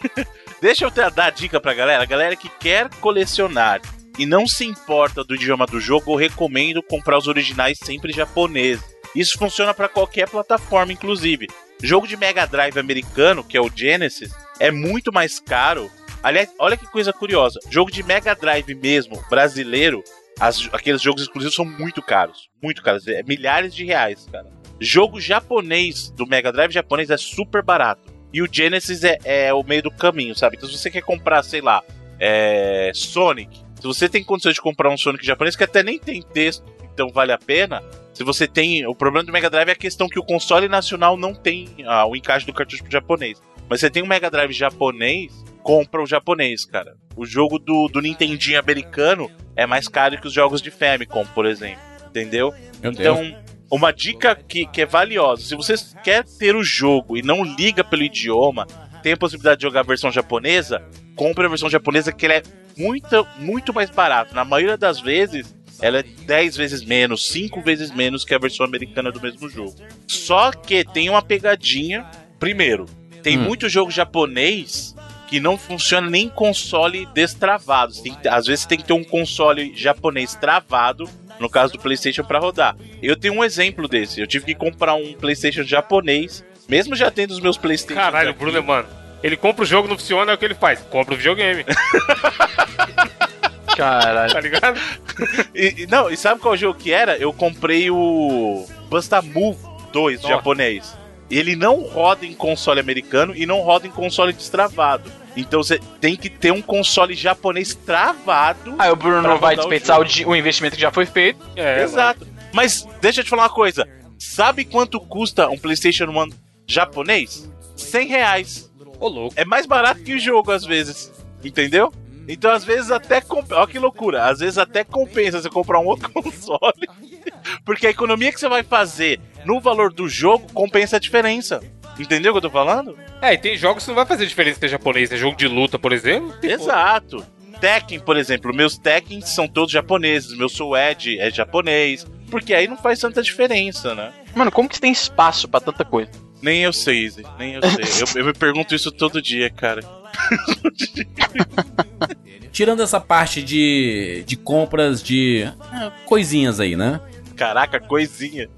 Deixa eu te- dar a dica pra galera. Galera que quer colecionar e não se importa do idioma do jogo, eu recomendo comprar os originais sempre japoneses. Isso funciona pra qualquer plataforma, inclusive. Jogo de Mega Drive americano, que é o Genesis, é muito mais caro. Aliás, olha que coisa curiosa. Jogo de Mega Drive mesmo, brasileiro, as- aqueles jogos exclusivos são muito caros. Muito caros. É milhares de reais, cara. Jogo japonês do Mega Drive japonês é super barato. E o Genesis é, é o meio do caminho, sabe? Então, se você quer comprar, sei lá, é, Sonic, se você tem condições de comprar um Sonic japonês, que até nem tem texto, então vale a pena. Se você tem. O problema do Mega Drive é a questão que o console nacional não tem ah, o encaixe do cartucho japonês. Mas você tem um Mega Drive japonês, compra o japonês, cara. O jogo do, do Nintendinho americano é mais caro que os jogos de Famicom, por exemplo. Entendeu? Meu Deus. Uma dica que, que é valiosa: se você quer ter o jogo e não liga pelo idioma, tem a possibilidade de jogar a versão japonesa, compre a versão japonesa que ela é muito, muito mais barata. Na maioria das vezes, ela é 10 vezes menos, 5 vezes menos que a versão americana do mesmo jogo. Só que tem uma pegadinha. Primeiro, tem Hum. muito jogo japonês que não funciona nem em console destravado. Tem às vezes tem que ter um console japonês travado, no caso do PlayStation, pra rodar. Eu tenho um exemplo desse. Eu tive que comprar um PlayStation japonês, mesmo já tendo os meus PlayStation. Caralho, o aqui. Bruno, mano. Ele compra o jogo, não funciona, é o que ele faz. Compra o videogame, Caralho. tá ligado? E, e- não, e sabe qual jogo que era? Eu comprei o Busta Move 2 Nossa. japonês. Ele não roda em console americano e não roda em console destravado. Então você tem que ter um console japonês travado. Aí o Bruno vai rodar o desperdiçar o, investimento que já foi feito. É, Exato. Mas deixa eu te falar uma coisa. Sabe quanto custa um PlayStation 1 japonês? 100 reais. Ô, louco. É mais barato que o jogo, às vezes. Entendeu? Então, às vezes, até compensa. Olha que loucura. Às vezes, até compensa você comprar um outro console. Porque a economia que você vai fazer no valor do jogo compensa a diferença. Entendeu o que eu tô falando? É, e tem jogos que não vai fazer diferença ter japonês. Tem jogo de luta, por exemplo. Exato. Tekken, por exemplo. Meus Tekken são todos japoneses. Meu Suede é japonês. Porque aí não faz tanta diferença, né? Mano, como que você tem espaço pra tanta coisa? Nem eu sei, Izzy. Nem eu sei. eu, eu me pergunto isso todo dia, cara. Tirando essa parte de, de compras de é, coisinhas aí, né? Caraca, coisinha.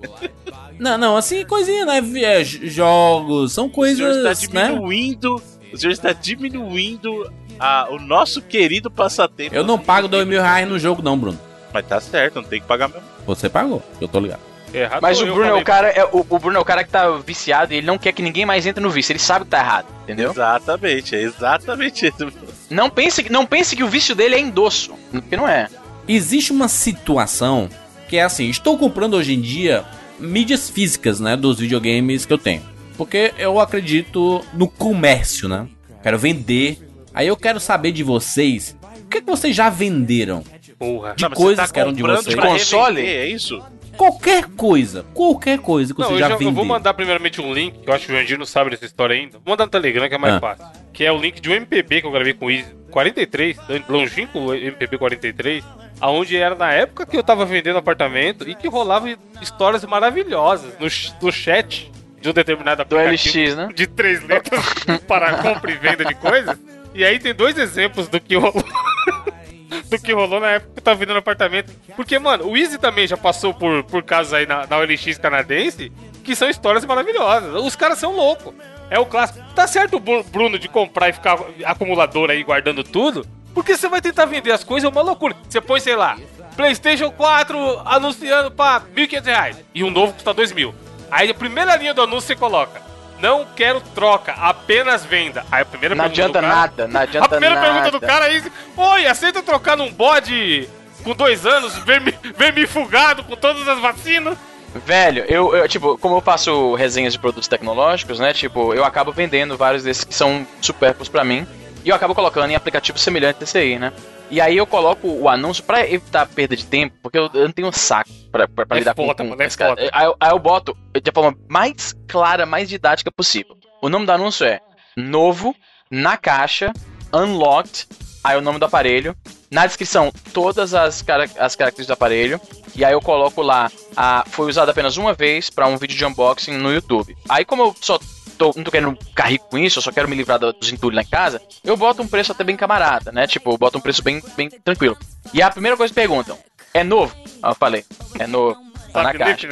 Não, não, assim, coisinha, né? É, jogos, são O senhor está coisas, né? diminuindo. O senhor está diminuindo a- o nosso querido passatempo. Eu não pago dois mil reais no jogo, não, Bruno. Mas tá certo, não tem que pagar mesmo. Você pagou, eu tô ligado. Errado Mas o Bruno é o cara, é, o, o Bruno é o cara que tá viciado e ele não quer que ninguém mais entre no vício. Ele sabe que tá errado, entendeu? Exatamente, é exatamente isso. Não pense, que- não pense que o vício dele é endosso, porque não é. Existe uma situação que é assim, estou comprando hoje em dia mídias físicas, né, dos videogames que eu tenho. Porque eu acredito no comércio, né? Quero vender Aí eu quero saber de vocês, o que, que vocês já venderam? Porra. De Não, você coisas tá que eram de vocês. pra Console? É isso? Qualquer coisa, qualquer coisa que Não, você eu, já já- eu vendeu. vou mandar primeiramente um link, que eu acho que o Jandir não sabe dessa história ainda. Vou mandar no Telegram, que é mais Ah. fácil. Que é o link de um MPB que eu gravei com o Easy 43, longínquo MPB 43, aonde era na época que eu tava vendendo apartamento e que rolava histórias maravilhosas no, no chat de um determinado Do aplicativo LX, né? de três letras para compra e venda de coisas. E aí tem dois exemplos do que rolou. do que rolou na época que eu tava vendendo apartamento. Porque, mano, o Easy também já passou por, por casos aí na, na OLX canadense que são histórias maravilhosas. Os caras são loucos. É o clássico. Tá certo o Bru- Bruno de comprar e ficar acumulador aí guardando tudo? Porque você vai tentar vender as coisas, é uma loucura. Você põe, sei lá, PlayStation 4 anunciando pra 1.500 reais e um novo custa 2 mil. Aí a primeira linha do anúncio você coloca: Não quero troca, apenas venda. Aí a primeira Não pergunta adianta cara- nada, não adianta a primeira nada. pergunta do cara é: Oi, aceita trocar num bode com dois anos, vermi, vermifugado com todas as vacinas? Velho, eu, eu, tipo, como eu faço resenhas de produtos tecnológicos, né? Tipo, eu acabo vendendo vários desses que são supérfluos pra mim. E eu acabo colocando em aplicativos semelhantes desse aí, né? E aí eu coloco o anúncio pra evitar perda de tempo, porque eu, eu não tenho saco pra, pra, pra É lidar foda, com, com mano, é foda. Aí, eu- aí eu boto de forma mais clara, mais didática possível. O nome do anúncio é Novo, na caixa, Unlocked, aí o nome do aparelho. Na descrição, todas as, cara as características do aparelho. E aí eu coloco lá, a, foi usado apenas uma vez pra um vídeo de unboxing no YouTube. Aí como eu só tô, não tô querendo ficar rico com isso, eu só quero me livrar do- dos entulhos em casa, eu boto um preço até bem camarada, né? Tipo, eu boto um preço bem, bem tranquilo. E a primeira coisa que perguntam, é novo? Aí eu falei, é novo. Tá na caixa.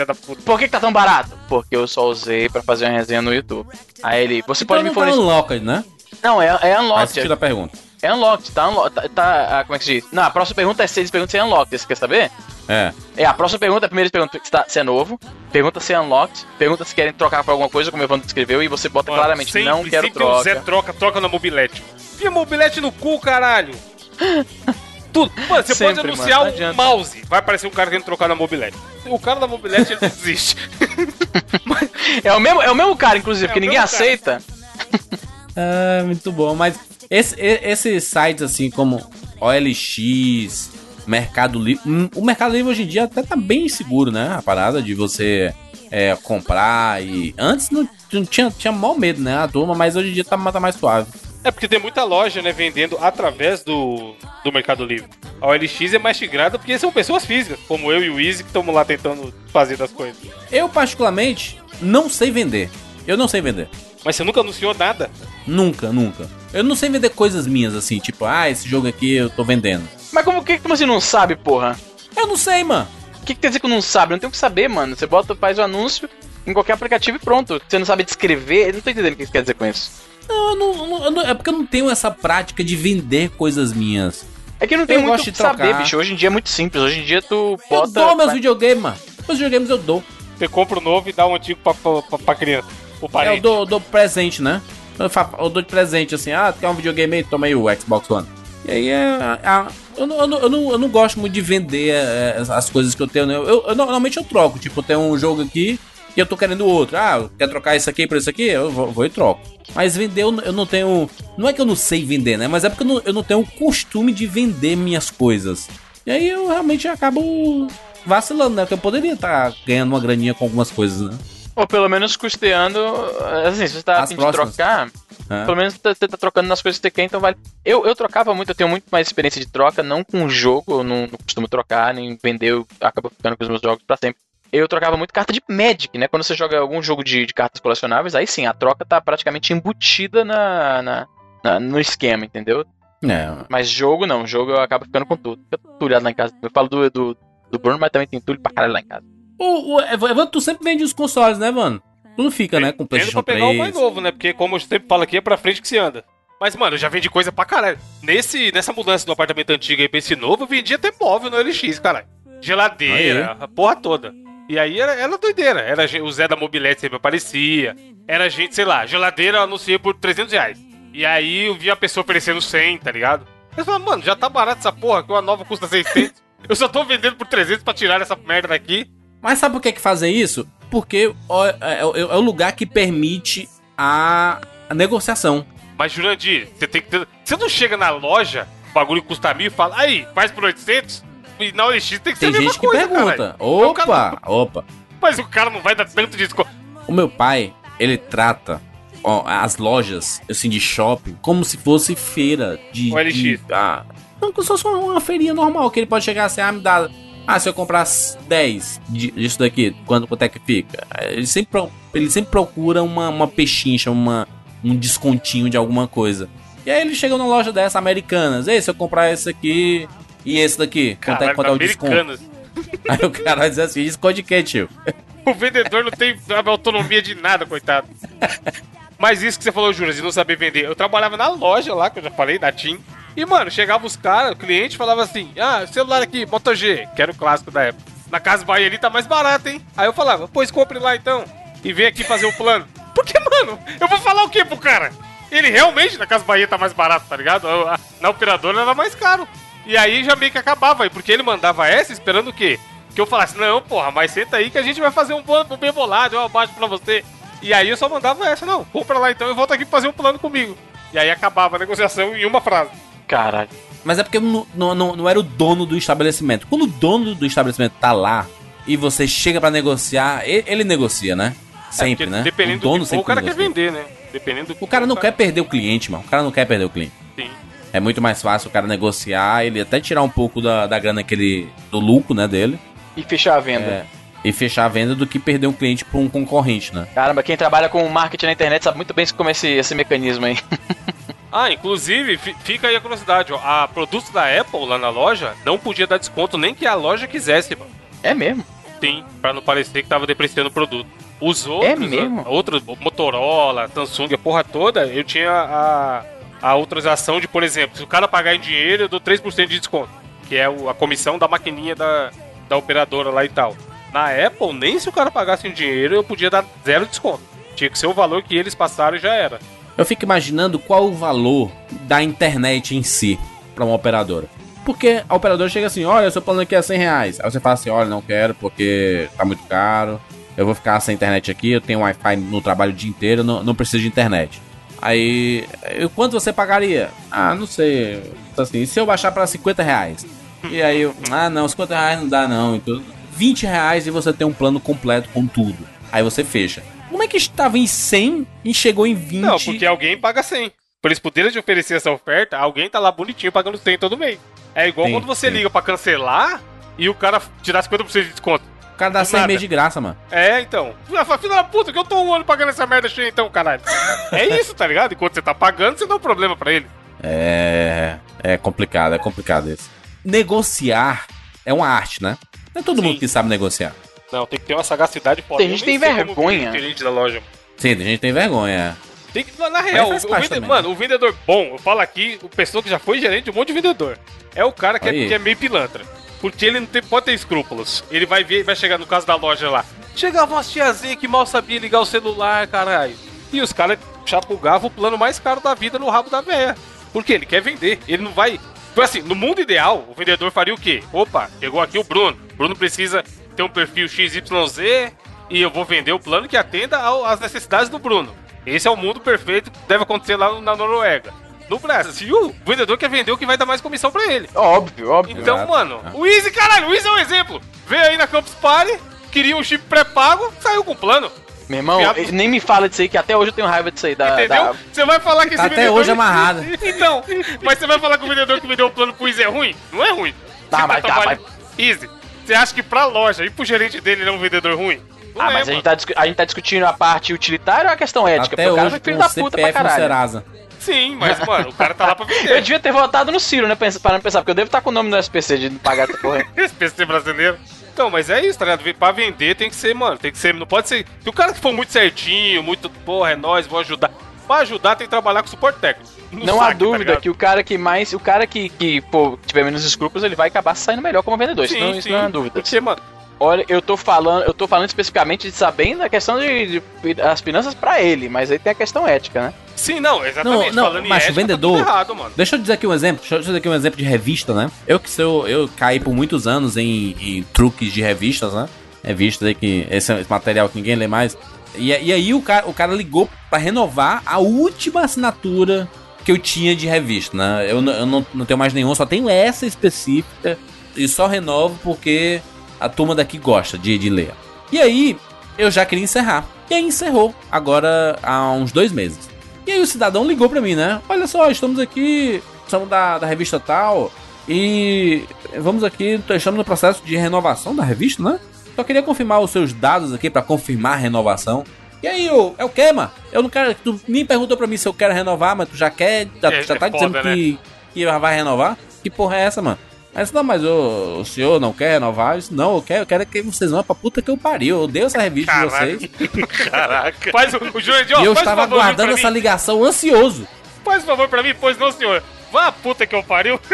Por que, que tá tão barato? Porque eu só usei pra fazer uma resenha no YouTube. Aí ele, você Então pode me não tá fornecer. unlocked, né? Não, é, é unlocked. sentido a pergunta. É unlocked, tá, unlo tá, tá- ah, Como é que se diz? Não, a próxima pergunta é se eles perguntam se é unlocked. Você quer saber? É. É, a próxima pergunta, a primeira eles perguntam se, tá, se é novo, pergunta se é unlocked, pergunta se querem trocar por alguma coisa, como o Evandro descreveu, e você bota Mano, claramente, sempre, não quero sempre o Zé troca. troca, troca na mobilete. Enfia mobilete no cu, caralho. Tudo. Mano, você Sempre, pode mano, anunciar não um mouse. Vai aparecer um cara querendo trocar na mobilete. O cara da mobilete, ele desiste. É o mesmo, é o mesmo cara, inclusive, É porque ninguém cara. aceita. É, muito bom. Mas esse- esses sites assim como OLX, Mercado Livre. hum, O Mercado Livre hoje em dia até tá bem seguro, né? A parada de você é, comprar e. Antes não, não tinha, tinha mó medo, né? A turma, mas hoje em dia tá, tá mais suave. É porque tem muita loja, né, vendendo através do, do Mercado Livre. A OLX é mais tigrada porque são pessoas físicas, como eu e o Easy, que estamos lá tentando fazer das coisas. Eu, particularmente, não sei vender. Eu não sei vender. Mas você nunca anunciou nada. Nunca, nunca. Eu não sei vender coisas minhas assim, tipo, ah, esse jogo aqui eu tô vendendo. Mas como que como você não sabe, porra? Eu não sei, mano. O que, que quer dizer que não sabe? Não tem o que saber, mano. Você bota, faz o anúncio em qualquer aplicativo e pronto. Você não sabe descrever, eu não tô entendendo o que isso quer dizer com isso. Não, eu não, eu não- eu é porque eu não tenho essa prática de vender coisas minhas. É que não tem Eu muito gosto que de trocar. saber, bicho. Hoje em dia é muito simples. Hoje em dia tu Eu bota. dou meus videogames, mano. Meus videogames eu dou. Você compra o novo e dá o antigo pra, pra, pra, pra criança. O É, eu parente. dou, eu dou presente, né? Eu, fa- eu dou de presente assim, ah, tu quer um videogame aí? Toma aí o Xbox One. E aí é. é- eu, não, eu, não, eu, não, eu não gosto muito de vender é, as- as coisas que eu tenho. né? Eu, eu- eu normalmente eu troco. Tipo, eu tenho um jogo aqui e eu tô querendo outro. Ah, quer trocar isso aqui por isso aqui? Eu vou, vou e troco. Mas vender eu, não- eu não tenho. Não é que eu não sei vender, né? Mas é porque eu não, eu não tenho o costume de vender minhas coisas. E aí eu realmente acabo vacilando, né? Porque eu poderia estar ganhando uma graninha com algumas coisas, né? Ou pelo menos custeando. Assim, se você tá afim de trocar, É. pelo menos você tá trocando nas coisas que você quer, então vale. Eu, eu trocava muito, eu tenho muito mais experiência de troca, não com jogo, eu não, não costumo trocar, nem vender, eu acabo ficando com os meus jogos pra sempre. Eu trocava muito carta de Magic, né? Quando você joga algum jogo de, de cartas colecionáveis, aí sim, a troca tá praticamente embutida na, na- na- no esquema, entendeu? É, Mas jogo não, jogo eu acabo ficando com tudo. Fica tulhado lá em casa. Eu falo do, do, do Bruno, mas também tem tulho pra caralho lá em casa. O, o Evandro, tu sempre vende os consoles, né, mano? Tu não fica, né, com Tendo PlayStation pra pegar 3. o mais novo, né? Porque, como eu sempre falo aqui, é pra frente que se anda. Mas, mano, eu já vendi coisa pra caralho. Nesse, nessa mudança do apartamento antigo aí pra esse novo, eu vendi até móvel no LX, caralho. Geladeira, a porra toda. E aí era, era doideira. Era o Zé da Mobilete sempre aparecia. Era gente, sei lá, geladeira eu anunciei por 300 reais. E aí eu vi a pessoa oferecendo 100, tá ligado? Eu falei, mano, já tá barato essa porra, que uma nova custa 600. eu só tô vendendo por 300 pra tirar essa merda daqui. Mas sabe por que que fazem isso? Porque ó, é, é- é o lugar que permite a, a negociação. Mas, Jurandir, você tem que ter. Você não chega na loja, o bagulho custa mil e fala, aí, faz por 800? E na OLX tem que ser Tem a mesma gente que coisa, pergunta. caralho. O cara Opa, opa. Mas o cara não vai dar tanto desconto. O meu pai, ele trata ó, as lojas, assim, de shopping, como se fosse feira de. OLX. de ah, não, como se fosse uma, feirinha normal, que ele pode chegar assim, ah, me dá. Ah, se eu comprar 10 de- disso daqui, quanto, quanto é que fica? Ele sempre, ele sempre procura uma, uma pechincha, uma, um descontinho de alguma coisa. E aí ele chega numa loja dessa, americanas. Ei, se eu comprar esse aqui e esse daqui, quanto é, quanto é o desconto? Aí o cara dizer assim, desconto de quê, tio? O vendedor não tem autonomia de nada, coitado. Mas isso que você falou, Juras, de não saber vender. Eu trabalhava na loja lá, que eu já falei, da TIM. E, mano, chegava os caras, o cliente falava assim: Ah, celular aqui, Moto G, que era o clássico da época. Na Casa Bahia ali tá mais barato, hein? Aí eu falava: Pois compre lá então. E vem aqui fazer o plano. Porque, mano, eu vou falar o quê pro cara? Ele realmente na Casa Bahia tá mais barato, tá ligado? Na operadora era mais caro. E aí já meio que acabava aí, porque ele mandava essa esperando o quê? Que eu falasse, não, porra, mas senta aí que a gente vai fazer um plano bem bolado, eu abaixo pra você. E aí eu só mandava essa, não, compra lá então e volta aqui pra fazer um plano comigo. E aí acabava a negociação em uma frase. Caralho. Mas é porque não, não, não, não era o dono do estabelecimento. Quando o dono do estabelecimento tá lá e você chega pra negociar, ele, ele negocia, né? Sempre, É, porque né? Dependendo o dono do que for, sempre o cara quer negocia. vender, né? Dependendo do que O cara não quer perder o cliente, mano. O cara não quer perder o cliente. Sim. É muito mais fácil o cara negociar, ele até tirar um pouco da, da grana que ele. do lucro, né, dele. E fechar a venda. É, e fechar a venda do que perder um cliente pra um concorrente, né? Caramba, quem trabalha com marketing na internet sabe muito bem como é esse, esse mecanismo aí. Ah, inclusive, fi- fica aí a curiosidade, ó. A produtos da Apple lá na loja não podia dar desconto nem que a loja quisesse, mano. É mesmo. Sim, pra não parecer que tava depreciando o produto. Os outros, É mesmo? outros, Motorola, Samsung, a porra toda, eu tinha a, a autorização de, por exemplo, se o cara pagar em dinheiro, eu dou 3% de desconto. Que é a comissão da maquininha da, da operadora lá e tal. Na Apple, nem se o cara pagasse em dinheiro, eu podia dar zero desconto. Tinha que ser o valor que eles passaram e já era. Eu fico imaginando qual o valor da internet em si pra uma operadora. Porque a operadora chega assim, olha, seu plano aqui é 100 reais. Aí você fala assim, olha, não quero porque tá muito caro. Eu vou ficar sem internet aqui, eu tenho Wi-Fi no trabalho o dia inteiro, não, não preciso de internet. Aí, e quanto você pagaria? Ah, não sei. Assim, se eu baixar pra 50 reais? E aí, eu, ah, não, 50 reais não dá não. Então, 20 reais e você tem um plano completo com tudo. Aí você fecha. Como é que estava em 100 e chegou em 20? Não, porque alguém paga 100. Por eles poderem te oferecer essa oferta, alguém tá lá bonitinho pagando 100 todo mês. É igual Sim, quando você sim. liga pra cancelar e o cara tirar 50% de desconto. O cara dá Do 100 nada. meses de graça, mano. É, então. Fala, Filho da puta, que eu tô um ano pagando essa merda cheia então, caralho. É isso, tá ligado? Enquanto você tá pagando, você dá um problema pra ele. É. É complicado, é complicado isso. Negociar é uma arte, né? Não é todo Sim. mundo que sabe negociar. Não, tem que ter uma sagacidade foda. Tem gente tem vergonha. o gerente da loja. Sim, tem gente que tem vergonha. Tem que, na real, o, o parte vende- também. mano, o vendedor bom, eu falo aqui, o pessoa que já foi gerente de um monte de vendedor. É o cara que, é, que é meio pilantra. Porque ele não tem, pode ter escrúpulos. Ele vai ver, vai chegar no caso da loja lá. Chegava umas tiazinha que mal sabia ligar o celular, caralho. E os caras chapugavam o plano mais caro da vida no rabo da véia. Porque ele quer vender. Ele não vai. Então, assim, no mundo ideal, o vendedor faria o quê? Opa, chegou aqui o Bruno. Bruno precisa ter um perfil XYZ e eu vou vender o plano que atenda às necessidades do Bruno. Esse é o mundo perfeito que deve acontecer lá na Noruega. No Brasil, o vendedor quer vender o que vai dar mais comissão pra ele. Óbvio, óbvio. Então, Exato. mano, o Easy, caralho, o Easy é um exemplo. Veio aí na Campus Party, queria um chip pré-pago, saiu com plano. Meu irmão, ele nem me fala disso aí, que até hoje eu tenho raiva disso aí. Da, Entendeu? da- Você vai falar que esse Tá até vendedor- hoje amarrado. então, mas você vai falar que o vendedor que vendeu o plano pro Easy é ruim? Não é ruim. Tá, mas tá, trabalhando- Easy, você acha que pra loja e pro gerente dele ele é um vendedor ruim? Não Ah, é, mas a gente, tá, a gente tá discutindo a parte utilitária ou a questão ética? Até Porque o cara hoje foi filho com da puta pra CPF no caralho. Sim, mas, mano, o cara tá lá pra Eu vender. devia ter votado no Ciro, né? Pra pensar, porque eu devo estar com o nome no SPC de não pagar essa porra. aí. Esse PC brasileiro. Então, mas é isso, tá ligado? Pra vender tem que ser, mano, tem que ser, não pode ser. Se o cara que for muito certinho, muito, porra, é nóis, vou ajudar. Pra ajudar tem que trabalhar com suporte técnico. Não há saque, tá dúvida ligado? que o cara que mais. O cara que, que pô, tiver menos escrúpulos, ele vai acabar saindo melhor como vendedor. Isso, não, isso não há dúvida. Porque, mano, Olha, eu tô falando, eu tô falando especificamente de sabendo a questão de, de- as finanças pra ele, mas aí tem a questão ética, né? sim, não, exatamente. Não, não, falando em macho, ética, vendedor- Tá tudo errado, mano. Deixa eu dizer aqui um exemplo. Deixa eu dizer aqui um exemplo de revista, né? Eu que sou. Eu caí por muitos anos em, em truques de revistas, né? Revistas aí que. Esse, esse material que ninguém lê mais. E, e aí o cara, o cara ligou pra renovar a última assinatura que eu tinha de revista, né? Eu, eu não, não tenho mais nenhuma, só tenho essa específica e só renovo porque a turma daqui gosta de, de ler. E aí eu já queria encerrar. E aí encerrou, agora há uns dois meses. E aí o cidadão ligou pra mim, né? Olha só, estamos aqui, somos da, da revista tal e vamos aqui, estamos no processo de renovação da revista, né? Só queria confirmar os seus dados aqui pra confirmar a renovação. E aí, eu, é o que, mano? Eu não quero. Tu nem perguntou pra mim se eu quero renovar, mas tu já quer. Já, É, já é tá dizendo foda, né? que, que vai renovar? Que porra é essa, mano? Aí disse, não, mas o, o senhor não quer renovar? Eu disse, não, eu quero, eu quero que vocês vão pra puta que eu pariu. Eu odeio essa revista de Caralho. vocês. Caraca. Faz o, o Jurandir, ó, e eu estava aguardando essa ligação ansioso. Faz um favor pra mim, pois não, senhor. Vá a puta que eu pariu.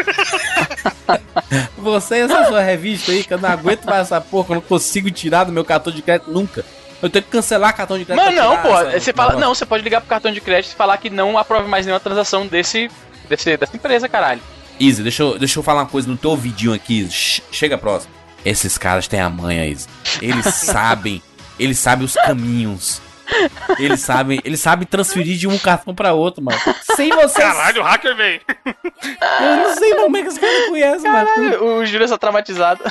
Você, essa sua revista aí, que eu não aguento mais essa porra, que eu não consigo tirar do meu cartão de crédito nunca. Eu tenho que cancelar cartão de crédito. Pra não, pô. essa- Você fala, não, você pode ligar pro cartão de crédito e falar que não aprove mais nenhuma transação desse, desse dessa empresa, caralho. Easy, deixa eu, deixa eu falar uma coisa no teu ouvidinho aqui. Chega próximo. Esses caras têm a manha, Easy. Eles sabem. Eles sabem os caminhos. Eles sabem, eles sabem transferir de um cartão pra outro, mano. Sem você. Caralho, o hacker veio. Eu não sei como é que os caras conhecem, mano. O Júlio está traumatizado.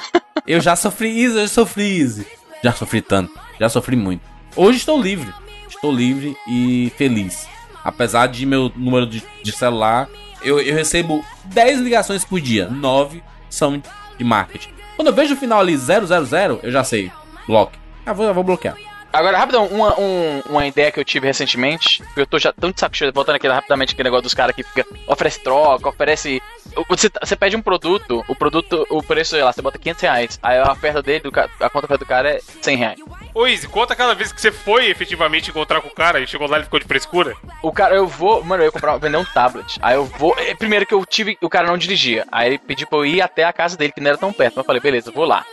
Eu já sofri Easy, eu já sofri Easy. Já sofri tanto. Já sofri muito. Hoje estou livre. Estou livre e feliz. Apesar de meu número de, de celular, eu, eu recebo 10 ligações por dia. 9 são de marketing. Quando eu vejo o final ali 000, eu já sei. Bloque. Ah, vou, vou bloquear. Agora, rapidão, uma, um- uma ideia que eu tive recentemente, eu tô já tão de saco cheio, voltando aqui rapidamente aquele negócio dos caras que fica, oferece troca, oferece. Você, você pede um produto, o produto, o preço, sei lá, você bota 500 reais, aí a oferta dele, do, a conta do cara é 100 reais. Ô, Izzy, conta aquela vez que você foi efetivamente encontrar com o cara e chegou lá e ele ficou de frescura. O cara, eu vou, mano, eu ia comprar, vender um tablet. Aí eu vou. eh, Primeiro que eu tive, o cara não dirigia. Aí ele pediu pra eu ir até a casa dele, que não era tão perto. Mas eu falei, beleza, vou lá.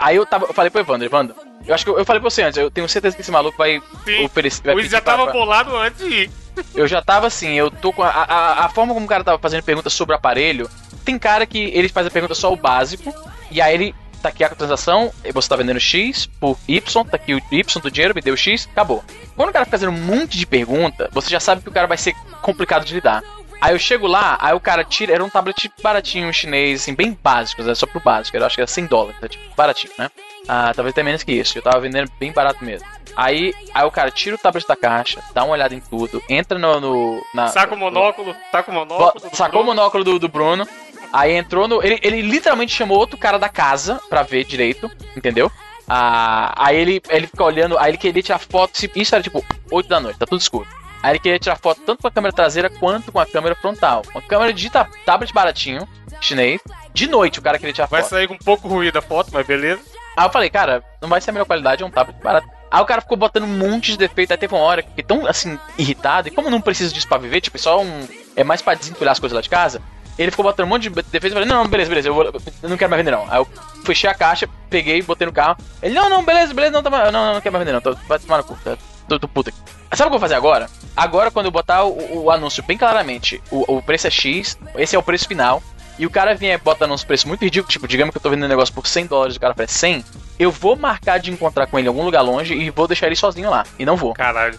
Aí- eu tava, eu falei pro Evandro, Evandro, eu acho que eu, eu falei pra você antes, eu tenho certeza que esse maluco vai Sim. oferecer. vai O já tava pra- bolado antes de ir. Eu já tava assim, eu tô com a, a, a forma como o cara tava fazendo perguntas sobre o aparelho. Tem cara que ele faz a pergunta só o básico, e aí ele tá aqui a transação, você tá vendendo X por Y, tá aqui o Y do dinheiro, me deu X, acabou. Quando o cara fica fazendo um monte de pergunta, você já sabe que o cara vai ser complicado de lidar. Aí eu chego lá, aí o cara tira, era um tablet baratinho chinês, assim, bem básico, né, só pro básico, eu acho que era 100 dólares, tá, tipo, baratinho, né? Ah, talvez até menos que isso, eu tava vendendo bem barato mesmo. Aí, aí o cara tira o tablet da caixa, dá uma olhada em tudo, entra no. no na, Saca o monóculo, taca o monóculo. sacou o monóculo do, do Bruno. Aí entrou no. Ele, ele literalmente chamou outro cara da casa pra ver direito, entendeu? Ah, aí ele, ele fica olhando, aí ele queria tirar foto. se- Isso era tipo 8 da noite, tá tudo escuro. Aí ele queria tirar foto tanto com a câmera traseira quanto com a câmera frontal. Uma câmera de ta- tablet baratinho, chinês. De noite o cara queria tirar Vai foto. sair com um pouco ruído a foto, mas beleza. Aí eu falei, cara, não vai ser a melhor qualidade, é um tablet barato. Aí o cara ficou botando um monte de defeito, aí teve uma hora que fiquei tão, assim, irritado, e como não preciso disso pra viver, tipo, é só um... É mais pra desentulhar as coisas lá de casa, ele ficou botando um monte de defeito, eu falei, não, não, beleza, beleza, eu, vou, eu não quero mais vender não. Aí eu fechei a caixa, peguei, botei no carro, ele, não, não, beleza, beleza, não, tá, não, não, não quero mais vender não, tô, vai tomar no cu, tá, tô, tô puta. Sabe o que eu vou fazer agora? Agora, quando eu botar o, o anúncio bem claramente, o, o preço é X, esse é o preço final, e o cara vier botando uns preços muito ridículos, tipo, digamos que eu tô vendendo um negócio por 100 dólares e o cara oferece 100, eu vou marcar de encontrar com ele em algum lugar longe e vou deixar ele sozinho lá. E não vou. Caralho.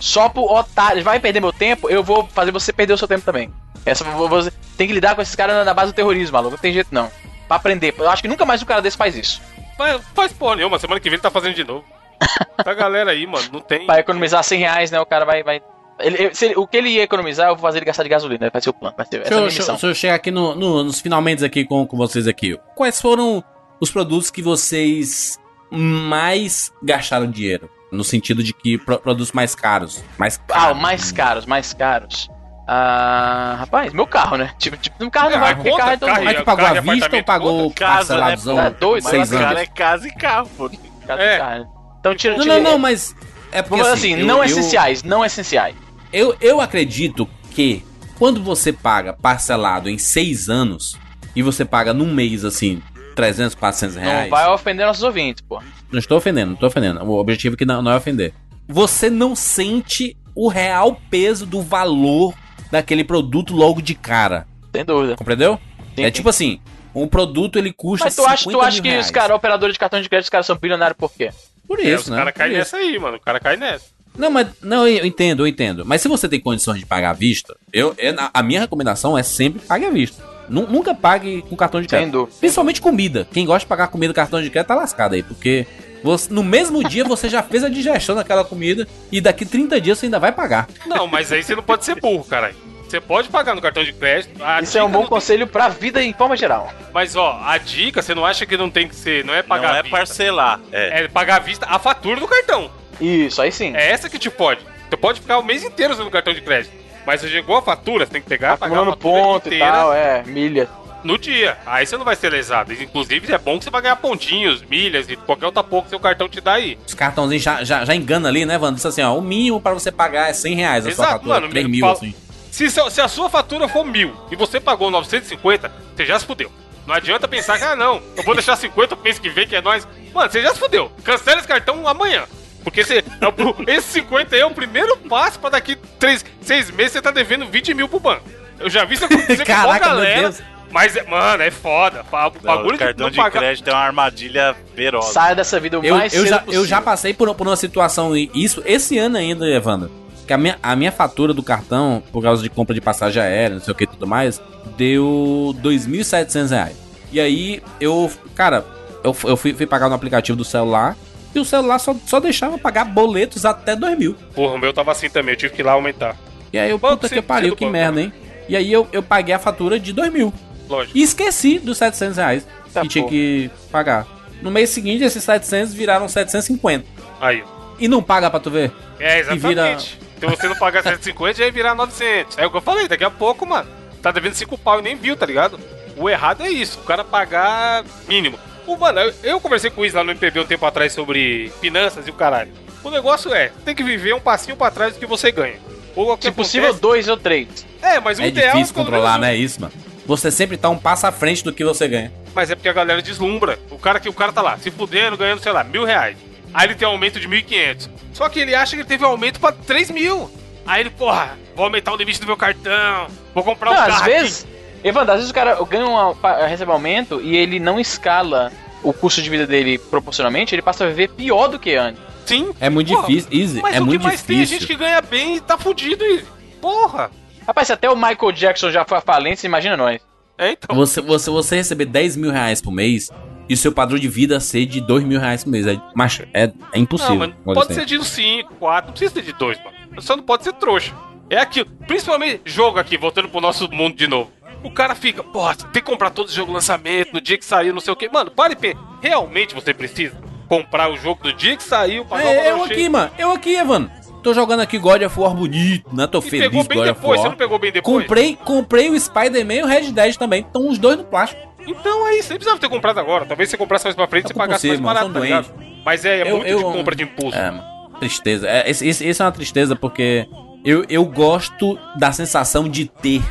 Só pro otário, vai perder meu tempo, eu vou fazer você perder o seu tempo também. Essa, você tem que lidar com esses caras na- na base do terrorismo, maluco. Não tem jeito não. Pra aprender. Eu acho que nunca mais um cara desse faz isso. Mas faz porra nenhuma, semana que vem ele tá fazendo de novo. Tá galera aí, mano, não tem. Pra economizar 100 reais, né? O cara vai. vai... Ele, se ele- o que ele ia economizar, eu vou fazer ele gastar de gasolina. Vai ser o plano. Vai ser, essa é a Deixa eu, minha deixa, deixa eu chegar aqui no, no- nos finalmente aqui com, com vocês aqui. Quais foram os produtos que vocês mais gastaram dinheiro? No sentido de que pro- produtos mais caros. Mais Ah, caros. o mais caros, mais caros. Ah, rapaz, meu carro, né? Tipo, tipo no carro não Ah, vai, porque conta, carro é todo carro, mundo. Mas tu pagou à e vista ou pagou Casa, né? parceladozão? Tá doido, Mas seis anos. cara é casa e carro, pô. Carro, É. carro. Então tira, Não, tira não, não, mas. É porque Vamos assim, assim, eu- não eu- essenciais, não essenciais. Eu, eu acredito que quando você paga parcelado em seis anos e você paga num mês assim 300, 400 reais. Não vai ofender nossos ouvintes, pô. Não estou ofendendo, não estou ofendendo. O objetivo aqui não, não é ofender. Você não sente o real peso do valor daquele produto logo de cara. Sem dúvida. Compreendeu? Sim, é sim. tipo assim, um produto ele custa Mas tu acha, tu 50 acha que reais. os caras, operadores de cartão de crédito, os caras são bilionários por quê? Por É, isso, os né? Por caem isso. nessa aí, mano. O cara cai nessa. Não, mas não, eu entendo, eu entendo. Mas se você tem condições de pagar à vista, eu, eu- a minha recomendação é sempre pague à vista. Nu- Nunca pague com cartão de crédito. Principalmente comida. Quem gosta de pagar comida com cartão de crédito tá lascado aí, porque você- no mesmo dia você já fez a digestão daquela comida e daqui 30 dias você ainda vai pagar. Não, mas aí você não pode ser burro, caralho. Você pode pagar no cartão de crédito. A Isso é um bom não tem- conselho pra vida em forma geral. Mas ó, a dica, você não acha que não tem que ser, não é pagar Não à é vista. parcelar. É. É pagar à vista a fatura do cartão. Isso, aí sim. É essa que te pode. Você pode ficar o mês inteiro usando cartão de crédito. Mas você chegou a fatura, você tem que pegar, pagar a Acumulando fatura ponto e inteira tal, é, milha. no dia. Aí você não vai ser lesado. Inclusive, é bom que você vai ganhar pontinhos, milhas e qualquer outra pouco que seu cartão te dá aí. Os cartãozinhos já, já, já engana ali, né, Wanda? Diz assim, ó, o mínimo pra você pagar é 100 reais a sua Exato, fatura, mano, 3 me mil, fala- assim. Se, se a sua fatura for mil e você pagou 950, você já se fudeu. Não adianta pensar que, ah, não, eu vou deixar 50 pro mês que vem, que é nós. Mano, você já se fudeu. Cancela esse cartão amanhã. Porque você, é esse 50 aí é o primeiro passo pra daqui 3, 6 meses você tá devendo 20 mil pro banco. Eu já vi isso acontecer com uma Caraca, meu galera. Deus. Mas, é- mano, é foda. O Não, bagulho o cartão não de pagar- crédito é uma armadilha feroz. Saia dessa vida o Eu, mais eu, cedo já, possível. eu já passei por, por uma situação, e isso esse ano ainda, Evandro. Que a minha, a minha fatura do cartão, por causa de compra de passagem aérea, não sei o que e tudo mais, deu 2.700 reais. E aí eu, cara, eu, eu fui, fui pagar no aplicativo do celular e o celular só, só deixava pagar boletos até 2 mil. Porra, o meu tava assim também, eu tive que ir lá aumentar. E aí eu, puta que pariu, que banco, merda, hein? E aí eu, eu paguei a fatura de 2 mil. Lógico. E esqueci dos 700 reais Tá que tinha bom. que pagar. No mês seguinte, esses 700 viraram 750. Aí. E não paga pra tu ver? É, E vira- exatamente. Se você não pagar 150, já ia virar 900. É o que eu falei, daqui a pouco, mano. Tá devendo 5 pau e nem viu, tá ligado? O errado é isso, o cara pagar mínimo. O, mano, eu, eu conversei com o Is lá no MPB um tempo atrás sobre finanças e o caralho. O negócio é, tem que viver um passinho pra trás do que você ganha. Ou o que Se possível, acontece- dois ou três. É, mas o É ideal difícil pelo controlar, menos, né? Isso, mano. Você sempre tá um passo à frente do que você ganha. Mas é porque a galera deslumbra. O cara que o cara tá lá, se fudendo, ganhando, sei lá, mil reais. Aí ele tem um aumento de 1.500. Só que ele acha que ele teve um aumento pra 3 mil. Aí ele, porra, vou aumentar o limite do meu cartão, vou comprar um Não, carro. às aqui. vezes, Evandro, às vezes o cara ganha recebe um aumento e ele não escala o custo de vida dele proporcionalmente, ele passa a viver pior do que antes. Sim. É muito Porra, difícil, Easy. Mas É o muito que mais tem é difícil. gente que ganha bem e tá fudido, Easy. Porra. Rapaz, se até o Michael Jackson já foi à falência, imagina nós. É, então. Você, você, você receber 10 mil reais por mês e o seu padrão de vida ser de 2 mil reais por mês. É, macho, é, é impossível. Não, mas pode ser de 5, 4, não precisa ser de 2, mano. Só não pode ser trouxa. É aquilo. Principalmente jogo aqui, voltando pro nosso mundo de novo. O cara fica, porra, você tem que comprar todo o jogo lançamento, no dia que saiu, não sei o que. Mano, pare e pensa. Realmente você precisa comprar o jogo do dia que saiu, pagar É, eu cheio? aqui, mano. Eu aqui, Evandro. Tô jogando aqui God of War bonito, né? Tô E feliz pegou bem God of depois, você War. não pegou bem depois? Comprei, comprei o Spider-Man e o Red Dead também. Estão os dois no plástico. Então aí, você nem precisava ter comprado agora. Talvez você comprasse mais pra frente É e culpa pagasse você, mais barato, tá ligado? Mas é, é Eu- muito eu- de compra de impulso. É. Tristeza. É, esse é uma tristeza porque eu, eu gosto da sensação de ter.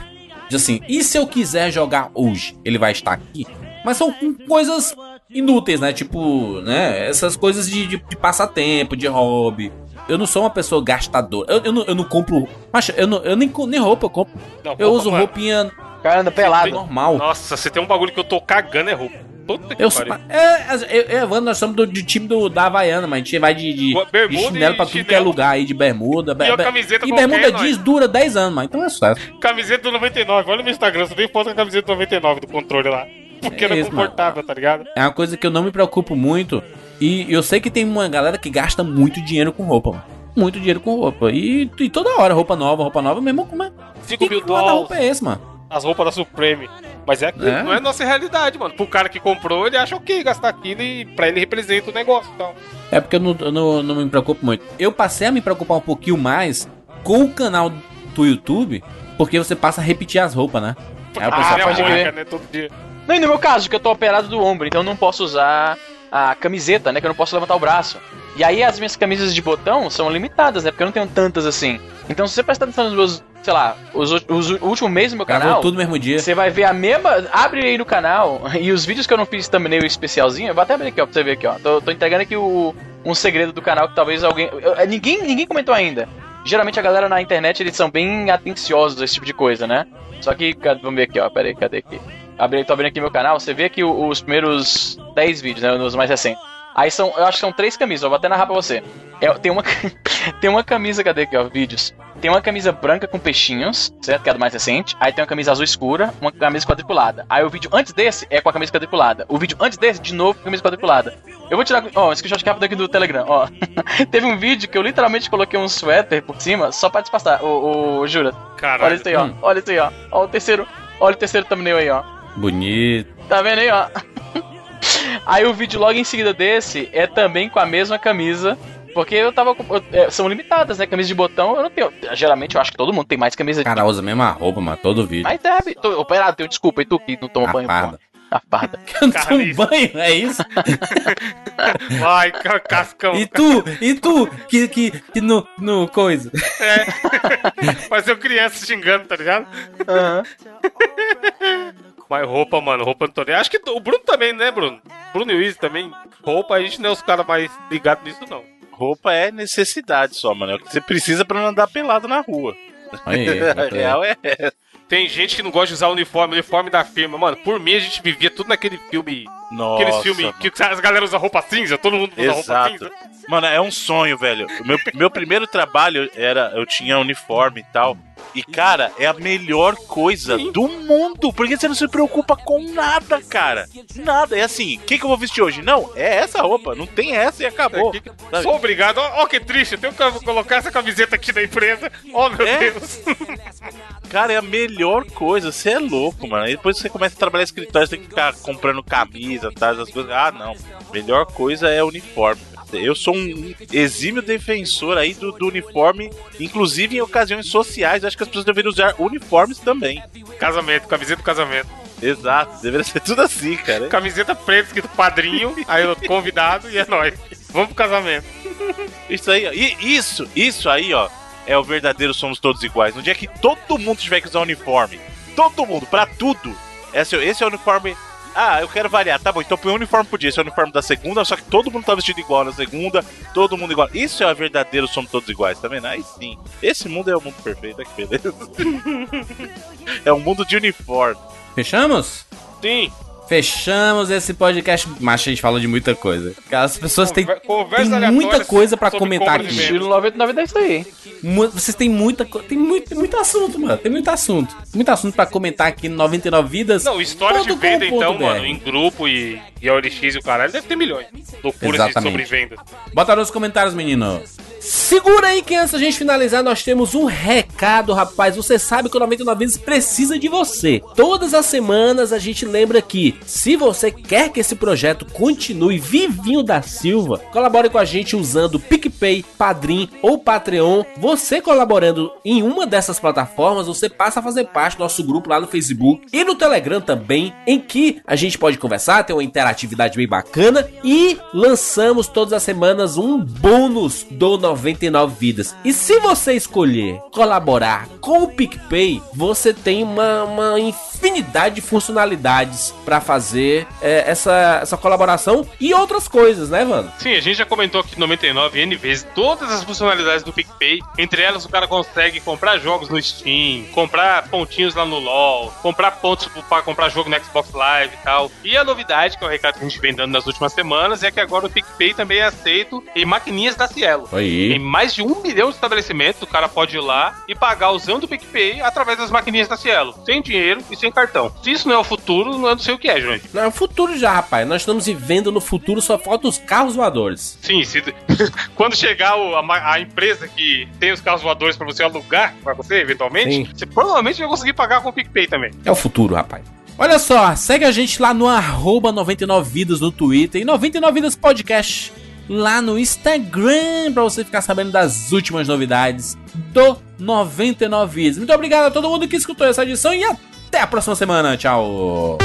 De assim, e se eu quiser jogar hoje? Ele vai estar aqui? Mas são com coisas inúteis, né? Tipo, né? Essas coisas de, de, de passatempo, de hobby. Eu não sou uma pessoa gastadora. Eu, eu, não, eu não compro. Macho, eu, não, eu nem, nem roupa eu compro. Não, Eu uso mano. roupinha O cara anda pelado. normal. Nossa, você tem um bagulho que eu tô cagando é roupa. Puta que Eu, sou- pariu. é, eu, Evandro, nós somos do, do time do, da Havaiana, mas a gente vai de, de, Bermuda de chinelo pra tudo que é lugar aí, de bermuda. be- E a be- camiseta e bermuda jeans dura 10 anos, mas então é sucesso. Camiseta do 99, olha no meu Instagram, você tem foto da camiseta do 99 do controle lá. Porque É era isso, confortável, tá ligado? É uma coisa que eu não me preocupo muito. E eu sei que tem uma galera que gasta muito dinheiro com roupa, mano. Muito dinheiro com roupa. E, e toda hora, roupa nova, roupa nova, mesmo como é. 5 Que mil dólares, é esse, mano? As roupas da Supreme. Mas é aquilo, É? não é nossa realidade, mano. Pro cara que comprou, ele acha ok gastar aquilo e pra ele representa o negócio. Então, É porque eu não, eu não, não me preocupo muito. Eu passei a me preocupar um pouquinho mais com o canal do YouTube, porque você passa a repetir as roupas, né? Aí o ah, pessoal minha pode crer. né? Todo dia. Não, e no meu caso, que eu tô operado do ombro, então eu não posso usar a camiseta, né? Que eu não posso levantar o braço. E aí as minhas camisas de botão são limitadas, né? Porque eu não tenho tantas assim. Então se você prestar atenção nos meus, sei lá, os, os, o último mês do meu gravou canal, tudo no mesmo dia. você vai ver a mesma. Abre aí no canal e os vídeos que eu não fiz thumbnail especialzinho, eu vou até abrir aqui, ó, pra você ver aqui, ó. Tô, tô entregando aqui o, um segredo do canal que talvez alguém. eu- ninguém, ninguém comentou ainda. Geralmente a galera na internet eles são bem atenciosos a esse tipo de coisa, né? Só que, vamos ver aqui, ó. Pera aí, cadê aqui? Abri, tô abrindo aqui meu canal, você vê aqui o- os primeiros 10 vídeos, né? Os mais recentes. Aí são, eu acho que são três camisas, eu vou até narrar pra você. É, tem, uma, tem uma camisa, cadê aqui, ó, vídeos? Tem uma camisa branca com peixinhos, certo? Que é a do mais recente. Aí tem uma camisa azul escura, uma camisa quadriculada. Aí o vídeo antes desse é com a camisa quadriculada. O vídeo antes desse, de novo, com a camisa quadriculada. Eu vou tirar, ó, um screenshot rápido aqui do Telegram, ó. Teve um vídeo que eu literalmente coloquei um suéter por cima só pra disfarçar. Ô, ô, Jura, Caralho. olha isso aí, ó. Olha isso aí, ó. Ó o terceiro, olha o terceiro thumbnail aí, ó. Bonito. Tá vendo aí, ó? Aí o vídeo logo em seguida desse é também com a mesma camisa. Porque eu tava com. eu- é, são limitadas, né? Camisa de botão eu não tenho. Geralmente eu acho que todo mundo tem mais camisa O cara usa a mesma roupa, mano, todo vídeo. Mas é, tô, operado, tenho desculpa, e tu que não toma A banho? parda. pô? A parda. Não toma Carniça. banho, é isso? Vai, ca- cascão. E tu, e tu, que, que, que no, no coisa. Mas eu criança xingando, tá ligado? Mas roupa, mano, roupa Antônio. Acho que o Bruno também, né, Bruno? Bruno e o Izzy também. Roupa, a gente não é os caras mais ligados nisso, não. Roupa é necessidade só, mano. É o que você precisa pra não andar pelado na rua. Aí, A real é Tem gente que não gosta de usar uniforme, uniforme da firma. Mano, por mim a gente vivia tudo naquele filme. Nossa. aqueles filmes que as galera usa roupa cinza, todo mundo usa roupa Exato. cinza. Mano, é um sonho, velho. Meu, meu primeiro trabalho era. Eu tinha uniforme e tal. E, cara, é a melhor coisa do mundo. Porque você não se preocupa com nada, cara. Nada. É assim, o que, que eu vou vestir hoje? Não, é essa roupa. Não tem essa e acabou. Que- Sabe? Sou obrigado. Ó, ó que triste, eu tenho que colocar essa camiseta aqui da empresa. Ó, meu É? Deus. Cara, é a melhor coisa. Você é louco, mano. Aí depois você começa a trabalhar escritório, você tem que ficar comprando camisa, tá? Essas coisas. Ah, não. Melhor coisa é uniforme. Eu sou um exímio defensor aí do, do uniforme, inclusive em ocasiões sociais. Acho que as pessoas deveriam usar uniformes também. Casamento, camiseta do casamento. Exato, deveria ser tudo assim, cara. Camiseta preta, escrito padrinho, aí eu convidado e é nóis. Vamos pro casamento. Isso aí, ó. E isso, isso aí, ó, é o verdadeiro somos todos iguais. No dia que todo mundo tiver que usar uniforme, todo mundo, pra tudo. Esse, esse é o uniforme. Ah, eu quero variar. Tá bom, então põe um uniforme por dia. Esse é o uniforme da segunda, só que todo mundo tá vestido igual na segunda, todo mundo igual. Isso é o verdadeiro somos todos iguais, tá vendo? Aí sim. Esse mundo é o mundo perfeito, olha que beleza. é um mundo de uniforme. Fechamos? Sim. Fechamos esse podcast. Mas a gente falou de muita coisa. As pessoas têm, tem muita coisa pra sobre comentar aqui. Estilo 99 é isso aí. vocês têm muita coisa. Tem muito, tem muito assunto, mano. Tem muito assunto. Muito assunto pra comentar aqui no 99 Vidas. Não, história de venda, então, mano, em grupo e, e a OLX e o caralho, deve ter milhões. Loucuras de Exatamente. sobre vendas. Bota nos comentários, menino. Segura aí que antes da gente finalizar, nós temos um recado, rapaz. Você sabe que o 99 Vidas precisa de você. Todas as semanas a gente lembra que, se você quer que esse projeto continue vivinho da Silva, colabore com a gente usando PicPay, Padrim ou Patreon. Você colaborando em uma dessas plataformas, você passa a fazer parte do nosso grupo lá no Facebook e no Telegram também, em que a gente pode conversar, ter uma interatividade bem bacana e lançamos todas as semanas um bônus do 99 vidas. E se você escolher colaborar com o PicPay, você tem uma, uma infinidade de funcionalidades para fazer é, essa, essa colaboração e outras coisas, né, mano? Sim, a gente já comentou aqui no 99 N vezes todas as funcionalidades do PicPay. Entre elas, o cara consegue comprar jogos no Steam, comprar pontinhos lá no LoL, comprar pontos pra comprar jogo no Xbox Live e tal. E a novidade, que o recado que a gente vem dando nas últimas semanas, é que agora o PicPay também é aceito em maquininhas da Cielo. Em Aí. mais de um milhão de estabelecimentos, o cara pode ir lá e pagar usando o PicPay através das maquininhas da Cielo, sem dinheiro e sem cartão. Se isso não é o futuro, eu não sei o que é, João. Não, é o futuro já, rapaz. Nós estamos vivendo no futuro, só faltam os carros voadores. Sim, se... quando chegar o- a, a empresa que tem os carros voadores pra você alugar pra você, eventualmente, Sim. você provavelmente vai conseguir pagar com o PicPay também. É o futuro, rapaz. Olha só, segue a gente lá no arroba 99vidas no Twitter e 99vidas podcast lá no Instagram pra você ficar sabendo das últimas novidades do 99 Vidas. Muito obrigado a todo mundo que escutou essa edição e até a próxima semana. Tchau.